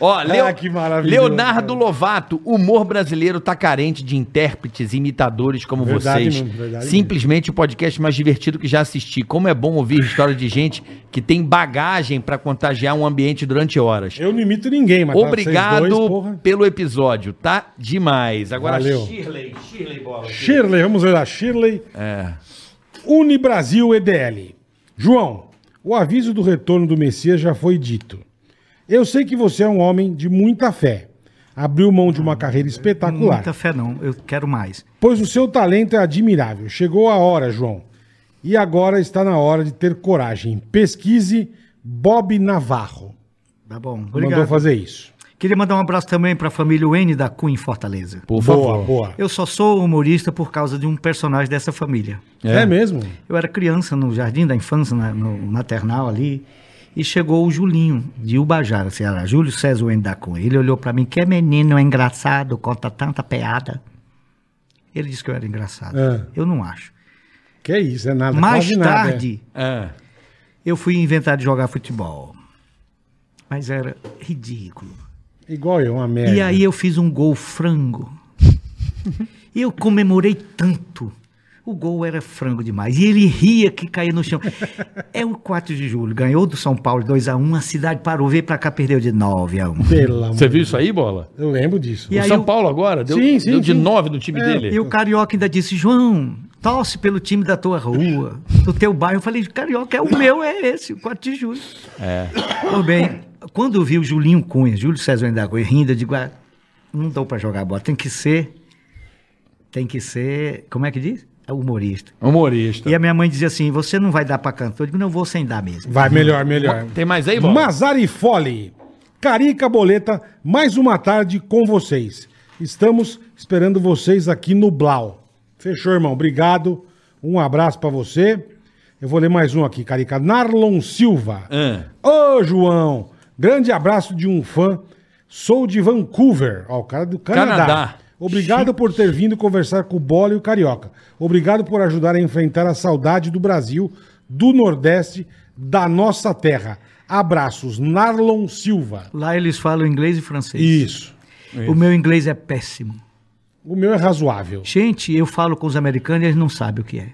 Ó, Leo- Ah, que maravilhoso, Leonardo cara. Lovato, o humor brasileiro tá carente de intérpretes, imitadores como Verdade vocês. mesmo, verdade Simplesmente o podcast mais divertido que já assisti. Como é bom ouvir história de gente que tem bagagem pra contagiar um ambiente durante horas. Eu não imito ninguém, mas tá Obrigado dois, pelo episódio, tá demais. Agora, Valeu. Shirley, Shirley Bola. Shirley, vamos lá. Shirley. É. Unibrasil EDL. João, o aviso do retorno do Messias já foi dito. Eu sei que você é um homem de muita fé. Abriu mão de uma carreira espetacular. Muita fé não, eu quero mais. Pois o seu talento é admirável. Chegou a hora, João. E agora está na hora de ter coragem. Pesquise Bob Navarro. Tá bom, Mandou obrigado. fazer isso. Queria mandar um abraço também pra família Wayne da Cunha em Fortaleza. Por boa, favor. boa. Eu só sou humorista por causa de um personagem dessa família. É. mesmo? Eu era criança no jardim da infância, na- no maternal ali, e chegou o Julinho, de Ubajara, Ceará, Júlio César da Cunha. Ele olhou pra mim, que menino engraçado, conta tanta piada. Ele disse que eu era engraçado. É. Eu não acho. Que é isso, é nada. Mais quase nada, é. tarde, É. eu fui inventar de jogar futebol. Mas era ridículo. Igual eu, uma merda. E aí eu fiz um gol frango. E eu comemorei tanto. O gol era frango demais. E ele ria que caía no chão. É o 4 de julho. Ganhou do São Paulo 2x1. A cidade parou, veio pra cá, perdeu de 9x1. Pelo amor Você viu isso aí, Bola? Eu lembro disso. E o São eu- Paulo agora deu, Sim, sim, deu de sim. nove do time É, dele. E o Carioca ainda disse, João, torce pelo time da tua rua, do teu bairro. Eu falei, Carioca, é o meu, é esse, o 4 de julho. É. Tudo bem. Quando eu vi o Julinho Cunha, Júlio César da Cunha rindo, eu digo, ah, não dou pra jogar bola. Tem que ser, tem que ser, como é que diz? É humorista. Humorista. E a minha mãe dizia assim: você não vai dar pra cantor? Eu digo, não vou sem dar mesmo. Vai, melhor, melhor. Tem mais aí, Bola? Mazari Fole. Carica Boleta, mais uma tarde com vocês. Estamos esperando vocês aqui no Blau. Fechou, irmão. Obrigado. Um abraço pra você. Eu vou ler mais um aqui, Carica. Narlon Silva. Ah. Ô, João. Grande abraço de um fã. Sou de Vancouver. Ó, o cara do Canadá. Canadá. Obrigado por ter vindo conversar com o Bola e o Carioca. Obrigado por ajudar a enfrentar a saudade do Brasil, do Nordeste, da nossa terra. Abraços, Narlon Silva. Lá eles falam inglês e francês. Isso. O meu inglês é péssimo. O meu é razoável. Gente, eu falo com os americanos e eles não sabem o que é.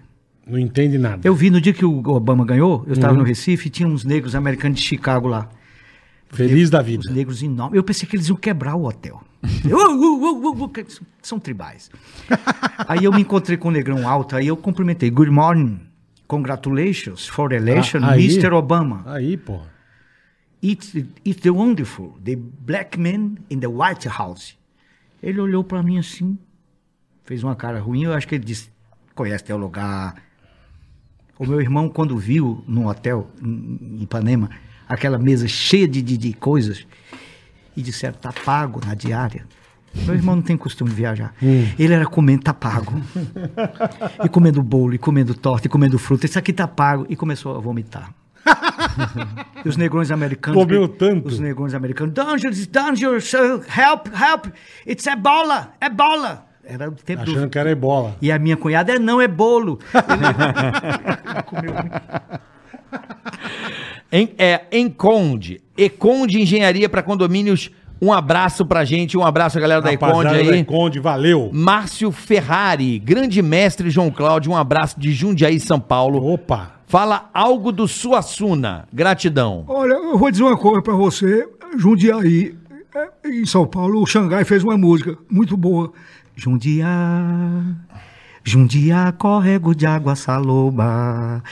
Não entende nada. Eu vi no dia que o Obama ganhou, eu Uhum. estava no Recife e tinha uns negros americanos de Chicago lá. Feliz da Os vida. negros enormes. Eu pensei que eles iam quebrar o hotel. Uh, uh, são- tribais. aí eu me encontrei com o negrão alto, aí eu cumprimentei. Good morning. Congratulations for election, Ah, aí. Mr. Obama. Aí, porra. It's, it's the wonderful, the black man in the White House. Ele olhou pra mim assim, fez uma cara ruim, eu acho que ele disse, conhece teu lugar. O meu irmão, quando viu no hotel, em em Ipanema, aquela mesa cheia de, de, de coisas, e disseram, tá pago na diária. Meu irmão não tem costume de viajar. Ele era comendo, tá pago. e comendo bolo, e comendo torta, e comendo fruta. Isso aqui tá pago. E começou a vomitar. E os negões americanos. Comeu tanto. Os negões americanos. Dangerous, dangerous, help, help. It's ebola, ebola. Era o tempo Achando do... que era ebola. E a minha cunhada é não, é bolo. Ele comeu muito. Em, é, Enconde. Econde Engenharia para Condomínios. Um abraço pra gente, um abraço, galera da Econde Rapaziada da aí. Econde, valeu. Márcio Ferrari, grande mestre João Cláudio, um abraço de Jundiaí, São Paulo. Opa. Fala algo do Suassuna. Gratidão. Olha, eu vou dizer uma coisa pra você. Jundiaí, é, em São Paulo, o Xangai fez uma música muito boa. Jundiá, Jundiá, córrego de água saloba,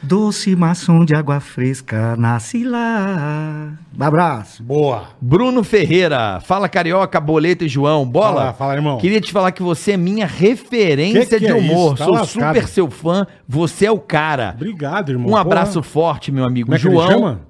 doce maçom de água fresca, nasce lá. Abraço. Boa. Bruno Ferreira, fala Carioca, Boleto e João. Bola, Fala, fala, irmão. Queria te falar que você é minha referência Que que de é humor. isso? Tá Sou lascado. super seu fã, você é o cara. Obrigado, irmão. Um abraço Porra. forte, meu amigo. Como é que ele João.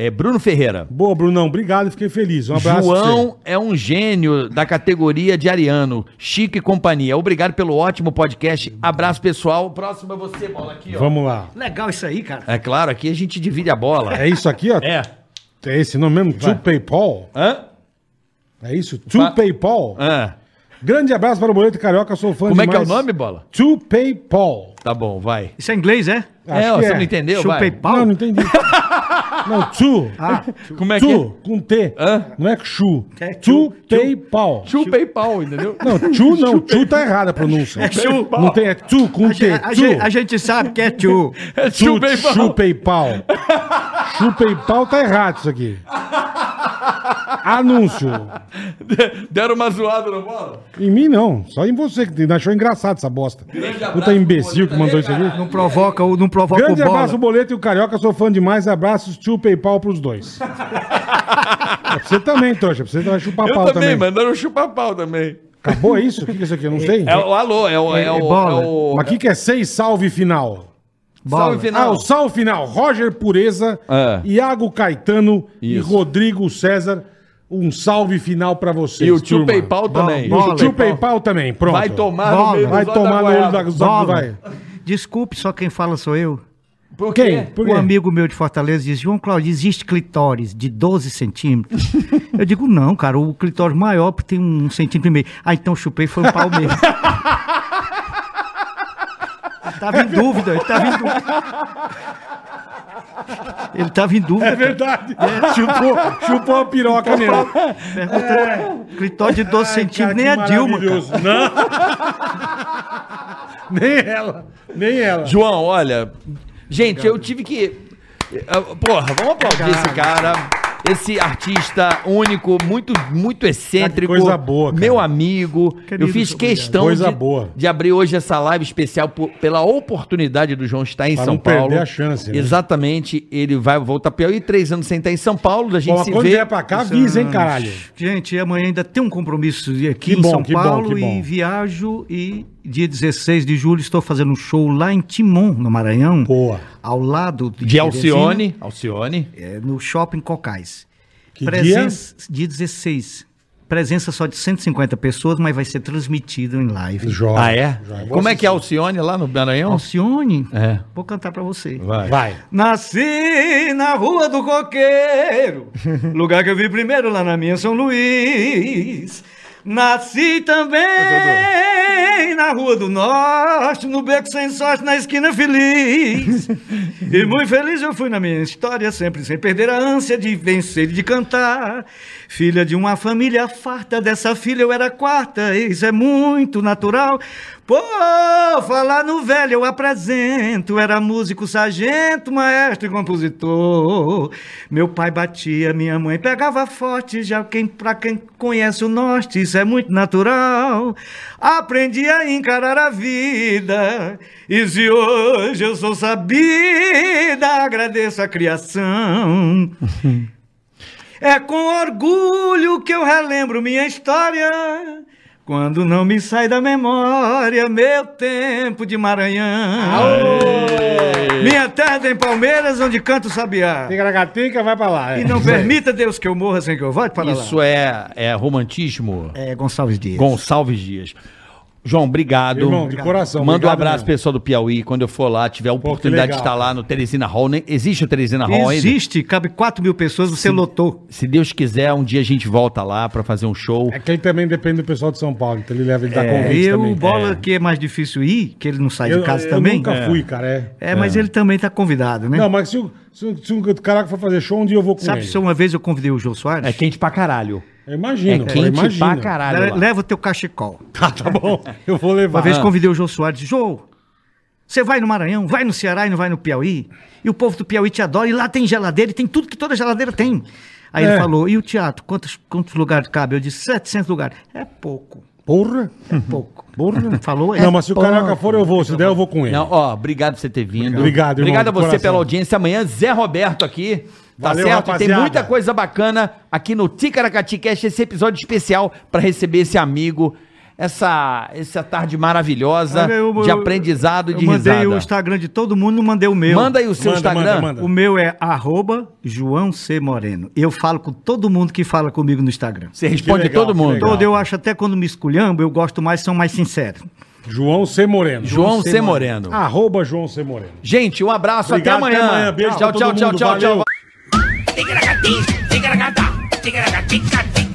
É Bruno Ferreira. Boa, Brunão. Obrigado, fiquei feliz. Um abraço. João é um gênio da categoria de Ariano. Chico e companhia. Obrigado pelo ótimo podcast. Abraço, pessoal. Próximo é você, bola aqui, ó. Vamos lá. Legal isso aí, cara. É claro, aqui a gente divide a bola. É isso aqui, ó. É. É esse nome mesmo? To PayPal? Hã? É isso? To Fa- PayPal? Hã? Grande abraço para o Boleto Carioca, sou fã Como é que é o demais. nome, bola? To PayPal. Tá bom, vai. Isso é inglês, é? Acho é, ó, que você é. não entendeu? Vai. pau? Não, não entendi. não, to. Ah, Como é que To, com T. Hã? Não é chu. É To chu. PayPal. Chupei pau, entendeu? Não, chu não. Chu tá errada a pronúncia. É chu. Não tem, é tu com a, T. gente, a, Tu. gente, a gente sabe que é tio. É Tu, chupei pau. chupei pau. Chupei pau tá errado isso aqui. Anúncio. Deram uma zoada no bola? Em mim não, só em você que achou engraçado essa bosta. Puta imbecil que mandou isso aqui. Não provoca, o- não provoca Grande o bola. abraço, Boleto e o Carioca, sou fã demais. Abraços, tio PayPal pros dois. É pra você também, trouxa, pra você vai chupar Eu pau também, também. mandaram chupar pau também. Acabou isso? O que que é isso aqui? Eu não sei. É o alô, é o. É, É o, bola. é o- Mas o que que é seis salve final? Salve Ah, final. o salve final. Roger Pureza, É. Iago Caetano e Isso. Rodrigo César. Um salve final pra vocês, E o tio turma. PayPal também. E o tio PayPal também, pronto. Vai tomar Bola. no meio Vai tomar no olho goiaba. da... Bola. Vai. Desculpe, só quem fala sou eu. Por Quem? quê? Por Um quê? amigo meu de Fortaleza diz: João Cláudio, existe clitóris de 12 centímetros? Eu digo: não, cara, o clitóris maior tem um centímetro e meio. Ah, então chupei foi um pau mesmo. Ele tava em dúvida, ele tava em dúvida. Ele tava em dúvida. É verdade. Chupou, chupou a piroca nele. Pergunta, clitóris de 12 centímetros, nem a Dilma. Cara. Não. nem ela. Nem ela. João, olha. Gente, eu tive que. eh, Porra, vamos aplaudir esse cara. Esse artista único, muito, muito excêntrico. coisa boa, cara. Meu amigo. Querido, eu fiz questão Coisa de, boa. de abrir hoje essa live especial por- pela oportunidade do João estar em Pra São não perder Paulo. a chance, né? Exatamente. Ele vai voltar para e três anos sem estar em São Paulo. Da gente mas se quando vê. vier pra cá, avisa, hein, caralho. Gente, amanhã ainda tem um compromisso aqui Que em bom, São que bom, Paulo que bom. e viajo e dia 16 de julho estou fazendo um show lá em Timon, no Maranhão, Boa. ao lado De Alcione. Alcione. é, no Shopping Cocais. Que Presença, dia? 16. Presença só de 150 pessoas, mas vai ser transmitido em live. Joga. Ah, é? Joga. Como é que é Alcione lá no Maranhão? Alcione, É. vou cantar pra você. Vai. Vai. Nasci na Rua do Coqueiro, lugar que eu vi primeiro lá na minha São Luís. Nasci também na Rua do Norte, no Beco Sem Sorte, na esquina feliz. E muito feliz eu fui na minha história, sempre sem perder a ânsia de vencer e de cantar. Filha de uma família farta, dessa filha eu era quarta, isso é muito natural. Pô, falar no velho eu apresento, era músico, sargento, maestro e compositor. Meu pai batia, minha mãe pegava forte, já quem, pra quem conhece o norte, isso é muito natural. Aprendi a encarar a vida, e se hoje eu sou sabida, agradeço a criação. É com orgulho que eu relembro minha história. Quando não me sai da memória meu tempo de Maranhão. Minha terra tem Palmeiras, onde canto sabiá. Ticaracatica, vai pra lá. é. E não permita Deus que eu morra sem que eu volte para lá. Isso é, é romantismo? É Gonçalves Dias. Gonçalves Dias. João, obrigado. Irmão, de coração. Manda um abraço mesmo. pessoal do Piauí. Quando eu for lá, tiver a oportunidade de legal, estar lá no Teresina Hall. né? Existe o Teresina Hall ainda? Existe, cabe 4 mil pessoas, você lotou. Se Deus quiser, um dia a gente volta lá pra fazer um show. É que ele também depende do pessoal de São Paulo, então ele leva ele dá É, convite eu, também. o Bola, que é mais difícil ir, que ele não sai Eu, de casa eu também. nunca fui, cara. É. É, mas ele também tá convidado, né? Não, mas se o, se, se o caraca for fazer show, um dia eu vou com Sabe ele. se uma vez eu convidei o Jô Soares? É quente pra caralho. Eu imagino, é quente imagino. pra caralho. Lá. Leva o teu cachecol. Tá, tá bom. Eu vou levar. Uma vez convidei o Jô Soares, Jô, você vai no Maranhão, vai no Ceará e não vai no Piauí? E o povo do Piauí te adora, e lá tem geladeira, e tem tudo que toda geladeira tem. Aí É. ele falou, e o teatro, quantos, quantos lugares cabe? Eu disse, 700 lugares. É pouco, Porra. é pouco. Porra. Falou, é Não, mas se o pouco. caraca for, eu vou. Se der, eu vou com ele. Não, ó, obrigado por você ter vindo. Obrigado, irmão, Obrigado a de você coração. pela audiência. Amanhã, Zé Roberto aqui. Tá Valeu, certo? E Tem rapaziada. muita coisa bacana aqui no Ticaracati Cast, esse episódio especial pra receber esse amigo, essa, essa tarde maravilhosa Eu- eu- de aprendizado e de eu mandei risada. o Instagram de todo mundo, não mandei o meu. Manda aí o seu Manda, Instagram. manda, manda. O meu é arroba João C. Moreno. Eu falo com todo mundo que fala comigo no Instagram. Você responde legal, todo mundo. Todo, eu acho até quando me esculhambo, eu gosto mais, são mais sinceros. João C. Moreno. João C. Moreno. Arroba João C. Moreno. Gente, um abraço. Obrigado, até amanhã. até amanhã. Beijo tchau, pra tchau, todo tchau, mundo. tchau, tchau. Valeu. Ticaracati, ticaracata, ticaracatica, ticatá.